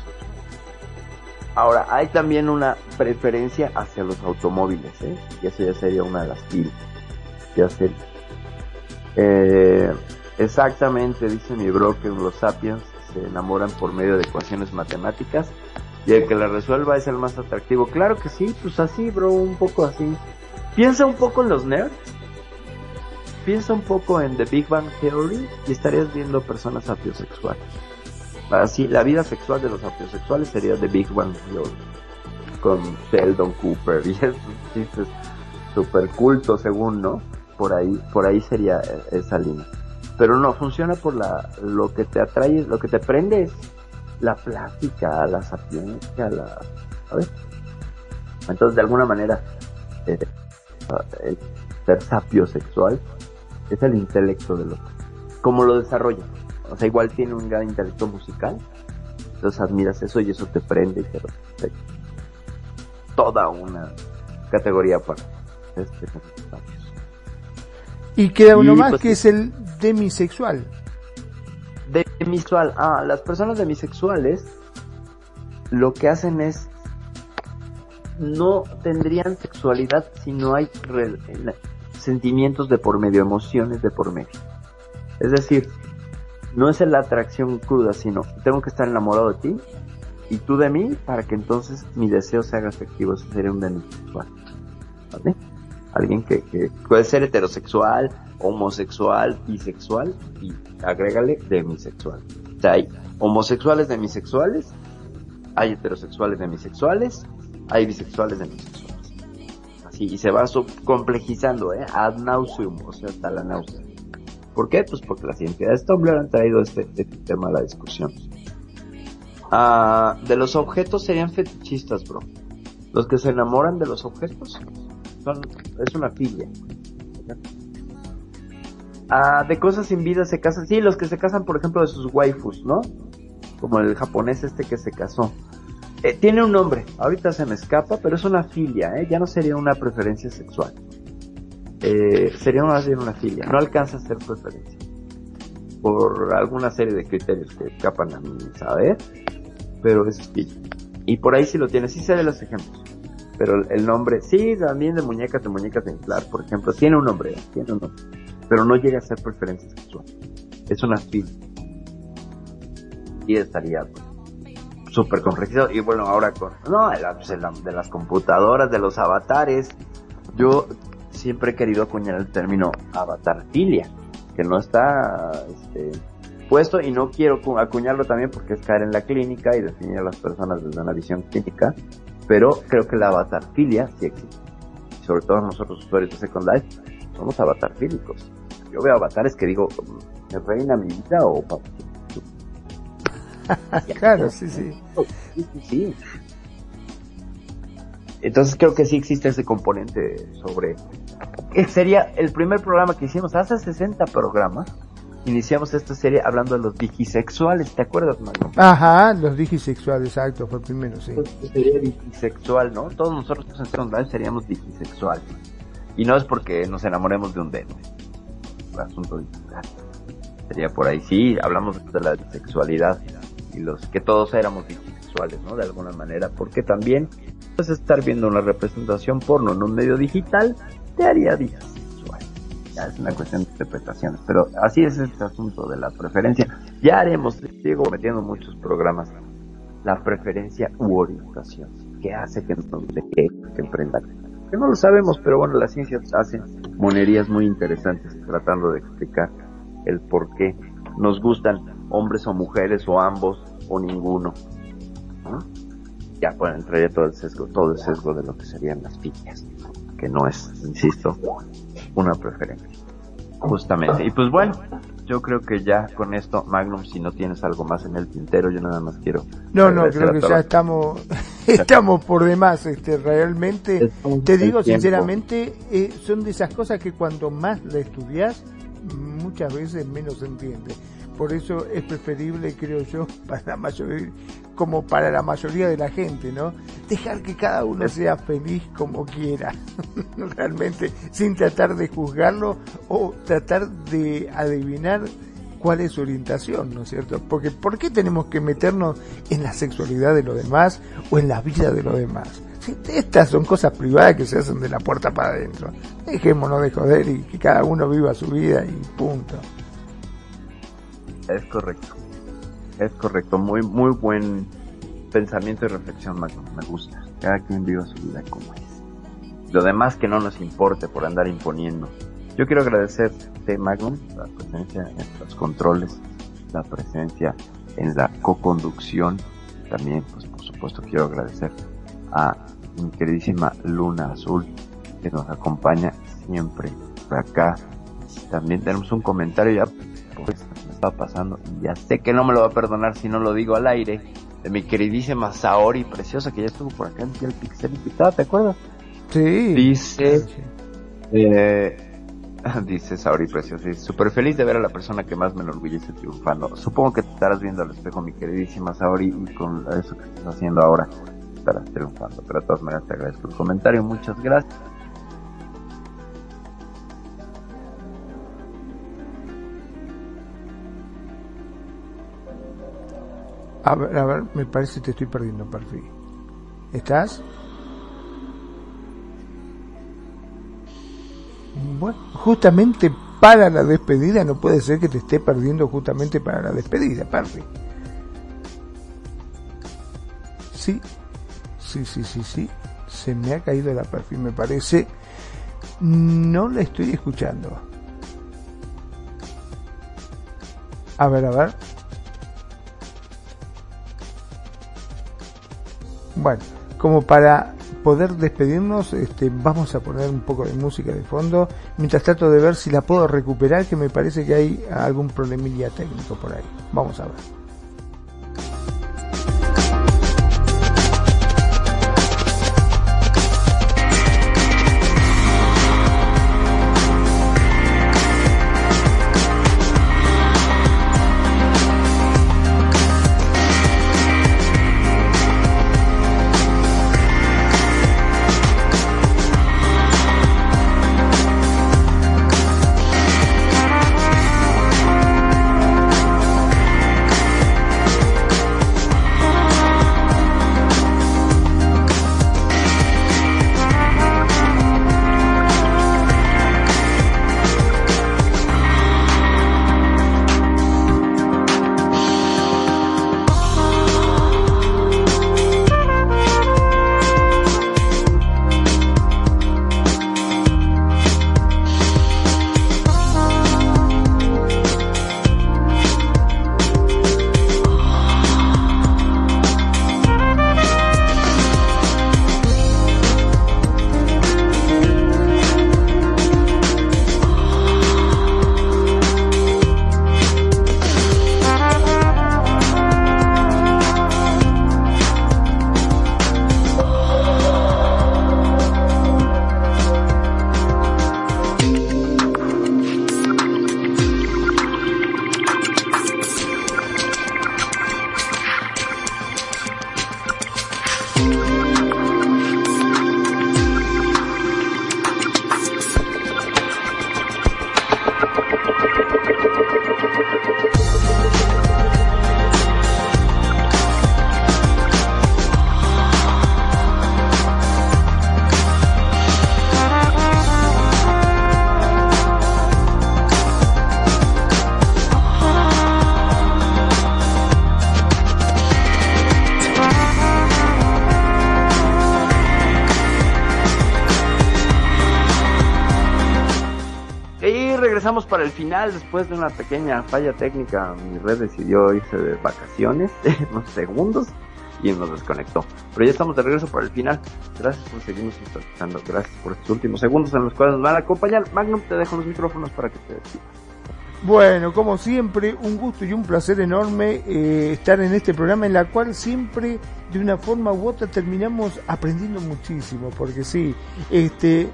Ahora, hay también una preferencia hacia los automóviles, ¿eh? eso ya sería una de las filas. Ya sería exactamente, dice mi bro, que los sapiens se enamoran por medio de ecuaciones matemáticas y el que la resuelva es el más atractivo. Claro que sí, pues así, bro, un poco así. Piensa un poco en los nerds. Piensa un poco en The Big Bang Theory y estarías viendo personas sapiosexuales. Así, la vida sexual de los sapiosexuales sería The Big Bang Theory. Con Sheldon Cooper y esos chistes super según, ¿no? por ahí, por ahí sería esa línea. Pero no, funciona por la, lo que te atrae, lo que te prende es la plática, la sapiencia, la, ¿sabes? Entonces, de alguna manera, eh, el ser sapio sexual es el intelecto de lo como lo desarrolla. O sea, igual tiene un gran intelecto musical, entonces admiras eso y eso te prende y te, toda una categoría para este y queda uno más pues que es el demisexual. Demisexual. Ah, las personas demisexuales lo que hacen es no tendrían sexualidad si no hay sentimientos de por medio, emociones de por medio. Es decir, no es la atracción cruda, sino tengo que estar enamorado de ti y tú de mí para que entonces mi deseo se haga efectivo. Eso sería un demisexual. ¿Vale? alguien que, puede ser heterosexual, homosexual, bisexual y agrégale demisexual. O sea, hay homosexuales demisexuales, hay heterosexuales demisexuales, hay bisexuales demisexuales. Y se va complejizando, ¿eh? Ad nauseum, o sea, hasta la náusea. ¿Por qué? Pues porque las identidades Tumblr han traído este, este tema a la discusión. Ah, de los objetos serían fetichistas, bro. Los que se enamoran de los objetos es una filia. Ah, de cosas sin vida se casan, sí, los que se casan por ejemplo de sus waifus, ¿no? Como el japonés este que se casó. Eh, tiene un nombre, ahorita se me escapa, pero es una filia, ¿eh? Ya no sería una preferencia sexual. Eh, sería más bien una filia, no alcanza a ser preferencia. Por alguna serie de criterios que escapan a mí saber, pero es filia. Y por ahí si lo tienes, sí sé de los ejemplos pero el nombre, sí, también de muñecas de muñecas de inflar, por ejemplo, tiene un nombre, tiene un nombre, pero no llega a ser preferencia sexual. Es una fila. Y estaría pues, súper complejizado. Y bueno, ahora con, no, pues, de las computadoras, de los avatares. Yo siempre he querido acuñar el término avatarfilia, que no está este, puesto y no quiero acuñarlo también porque es caer en la clínica y definir a las personas desde una visión clínica, pero creo que la avatarfilia sí existe. Sobre todo nosotros usuarios de Second Life somos avatarfílicos. Yo veo avatares que digo, ¿me reina mi vida o claro, sí, sí. sí. Entonces creo que sí existe ese componente sobre... Sería el primer programa que hicimos, hace 60 programas, iniciamos esta serie hablando de los digisexuales, ¿te acuerdas, Mario? Ajá, los digisexuales, exacto, fue el primero, sí. Pues, sería digisexual, ¿no? Todos nosotros en seríamos digisexuales. Y no es porque nos enamoremos de un dedo. El asunto digital. Sería por ahí, sí, hablamos de la sexualidad y los que todos éramos bisexuales, ¿no? De alguna manera, porque también, pues estar viendo una representación porno en un medio digital te haría bisexual. Ya es una cuestión de interpretaciones, pero así es este asunto de la preferencia. Ya haremos, sigo metiendo muchos programas, la preferencia u orientación, que hace que nos de que, emprendan. Que no lo sabemos, pero bueno, la ciencia hace monerías muy interesantes tratando de explicar el por qué nos gustan hombres o mujeres o ambos o ninguno. Ya pueden entrar todo el sesgo, todo el sesgo de lo que serían las piñas, que no es, insisto, una preferencia. Justamente. Y pues bueno, yo creo que ya con esto, Magnum, si no tienes algo más en el tintero, yo nada más quiero. No, no, creo que ya estamos, estamos por demás, este, realmente, te digo sinceramente, eh, son de esas cosas que cuando más la estudias, muchas veces menos se entiende. Por eso es preferible, creo yo, para la mayoría, como para la mayoría de la gente, ¿no? Dejar que cada uno sea feliz como quiera, realmente, sin tratar de juzgarlo o tratar de adivinar cuál es su orientación, ¿no es cierto? Porque ¿por qué tenemos que meternos en la sexualidad de los demás o en la vida de los demás? estas son cosas privadas que se hacen de la puerta para adentro. Dejémonos de joder y que cada uno viva su vida y punto. Es correcto. Es correcto. Muy, muy buen pensamiento y reflexión, Magnum. Me gusta. Cada quien viva su vida como es. Lo demás que no nos importe por andar imponiendo. Yo quiero agradecerte, Magnum, la presencia en los controles, la presencia en la co-conducción. También, pues, por supuesto, quiero agradecer a mi queridísima Luna Azul, que nos acompaña siempre por acá. También tenemos un comentario ya, pues, está pasando, y ya sé que no me lo va a perdonar si no lo digo al aire, de mi queridísima Saori preciosa que ya estuvo por acá en el Pixel invitada, ¿te acuerdas? Sí. Dice, eh, dice Saori preciosa, súper feliz de ver a la persona que más me enorgullece triunfando. Supongo que te estarás viendo al espejo, mi queridísima Saori, y con eso que estás haciendo ahora estarás triunfando. Pero de todas maneras te agradezco el comentario, muchas gracias. A ver, a ver, me parece que te estoy perdiendo, perfil. ¿Estás? Bueno, justamente para la despedida, no puede ser que te esté perdiendo justamente para la despedida, Perfi. Sí, sí, sí, sí, sí. Se me ha caído la perfil, me parece. No la estoy escuchando. A ver, a ver. Bueno, como para poder despedirnos, este, vamos a poner un poco de música de fondo, mientras trato de ver si la puedo recuperar, que me parece que hay algún problemilla técnico por ahí. Vamos a ver. Para el final después de una pequeña falla técnica. Mi red decidió irse de vacaciones unos segundos y nos desconectó. Pero ya estamos de regreso para el final. Gracias por seguirnos escuchando. Gracias por estos últimos segundos en los cuales nos van a acompañar. Magnum, te dejo los micrófonos para que te despidas. Bueno, como siempre, un gusto y un placer enorme eh, estar en este programa en la cual siempre, de una forma u otra, terminamos aprendiendo muchísimo, porque sí, este,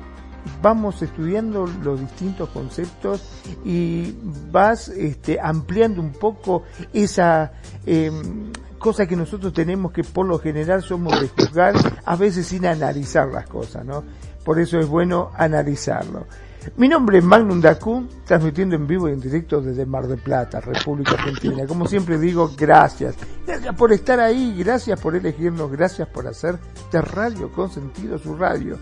vamos estudiando los distintos conceptos y vas este, ampliando un poco esa eh, cosa que nosotros tenemos que por lo general somos de juzgar, a veces sin analizar las cosas, ¿no? Por eso es bueno analizarlo. Mi nombre es Magnum Dacu, transmitiendo en vivo y en directo desde Mar del Plata, República Argentina. Como siempre digo, gracias. Gracias por estar ahí, gracias por elegirnos, gracias por hacer de Radio Consentido su radio.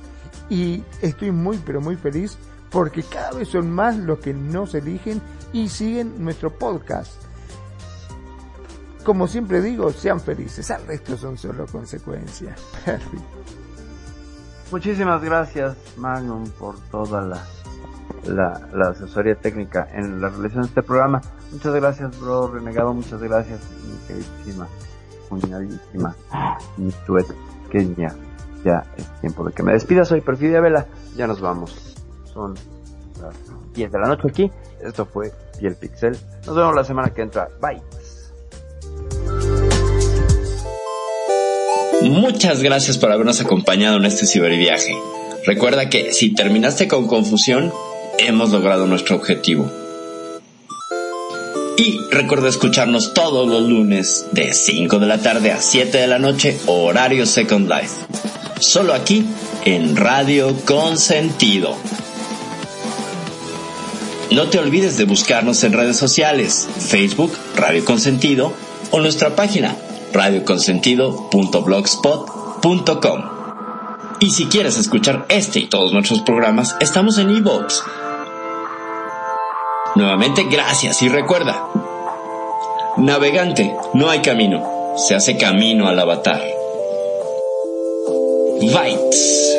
Y estoy muy, pero muy feliz porque cada vez son más los que nos eligen y siguen nuestro podcast. Como siempre digo, sean felices, al resto son solo consecuencias. Muchísimas gracias, Magnum, por toda la la, la, asesoría técnica en la realización de este programa. Muchas gracias, bro renegado. Muchas gracias, mi queridísima, mi tuet, que ya, es tiempo de que me despida. Soy Perfidia Vela. Ya nos vamos. Son las 10 de la noche aquí. Esto fue Piel Pixel. Nos vemos la semana que entra. Bye. Muchas gracias por habernos acompañado en este ciberviaje. Recuerda que si terminaste con confusión, hemos logrado nuestro objetivo. Y recuerda escucharnos todos los lunes de 5 de la tarde a 7 de la noche, horario Second Life. Solo aquí en Radio Consentido. No te olvides de buscarnos en redes sociales, Facebook, Radio Consentido, o nuestra página, radioconsentido.blogspot.com. Y si quieres escuchar este y todos nuestros programas, estamos en iVoox Nuevamente, gracias y recuerda, navegante, no hay camino, se hace camino al avatar. Weitz.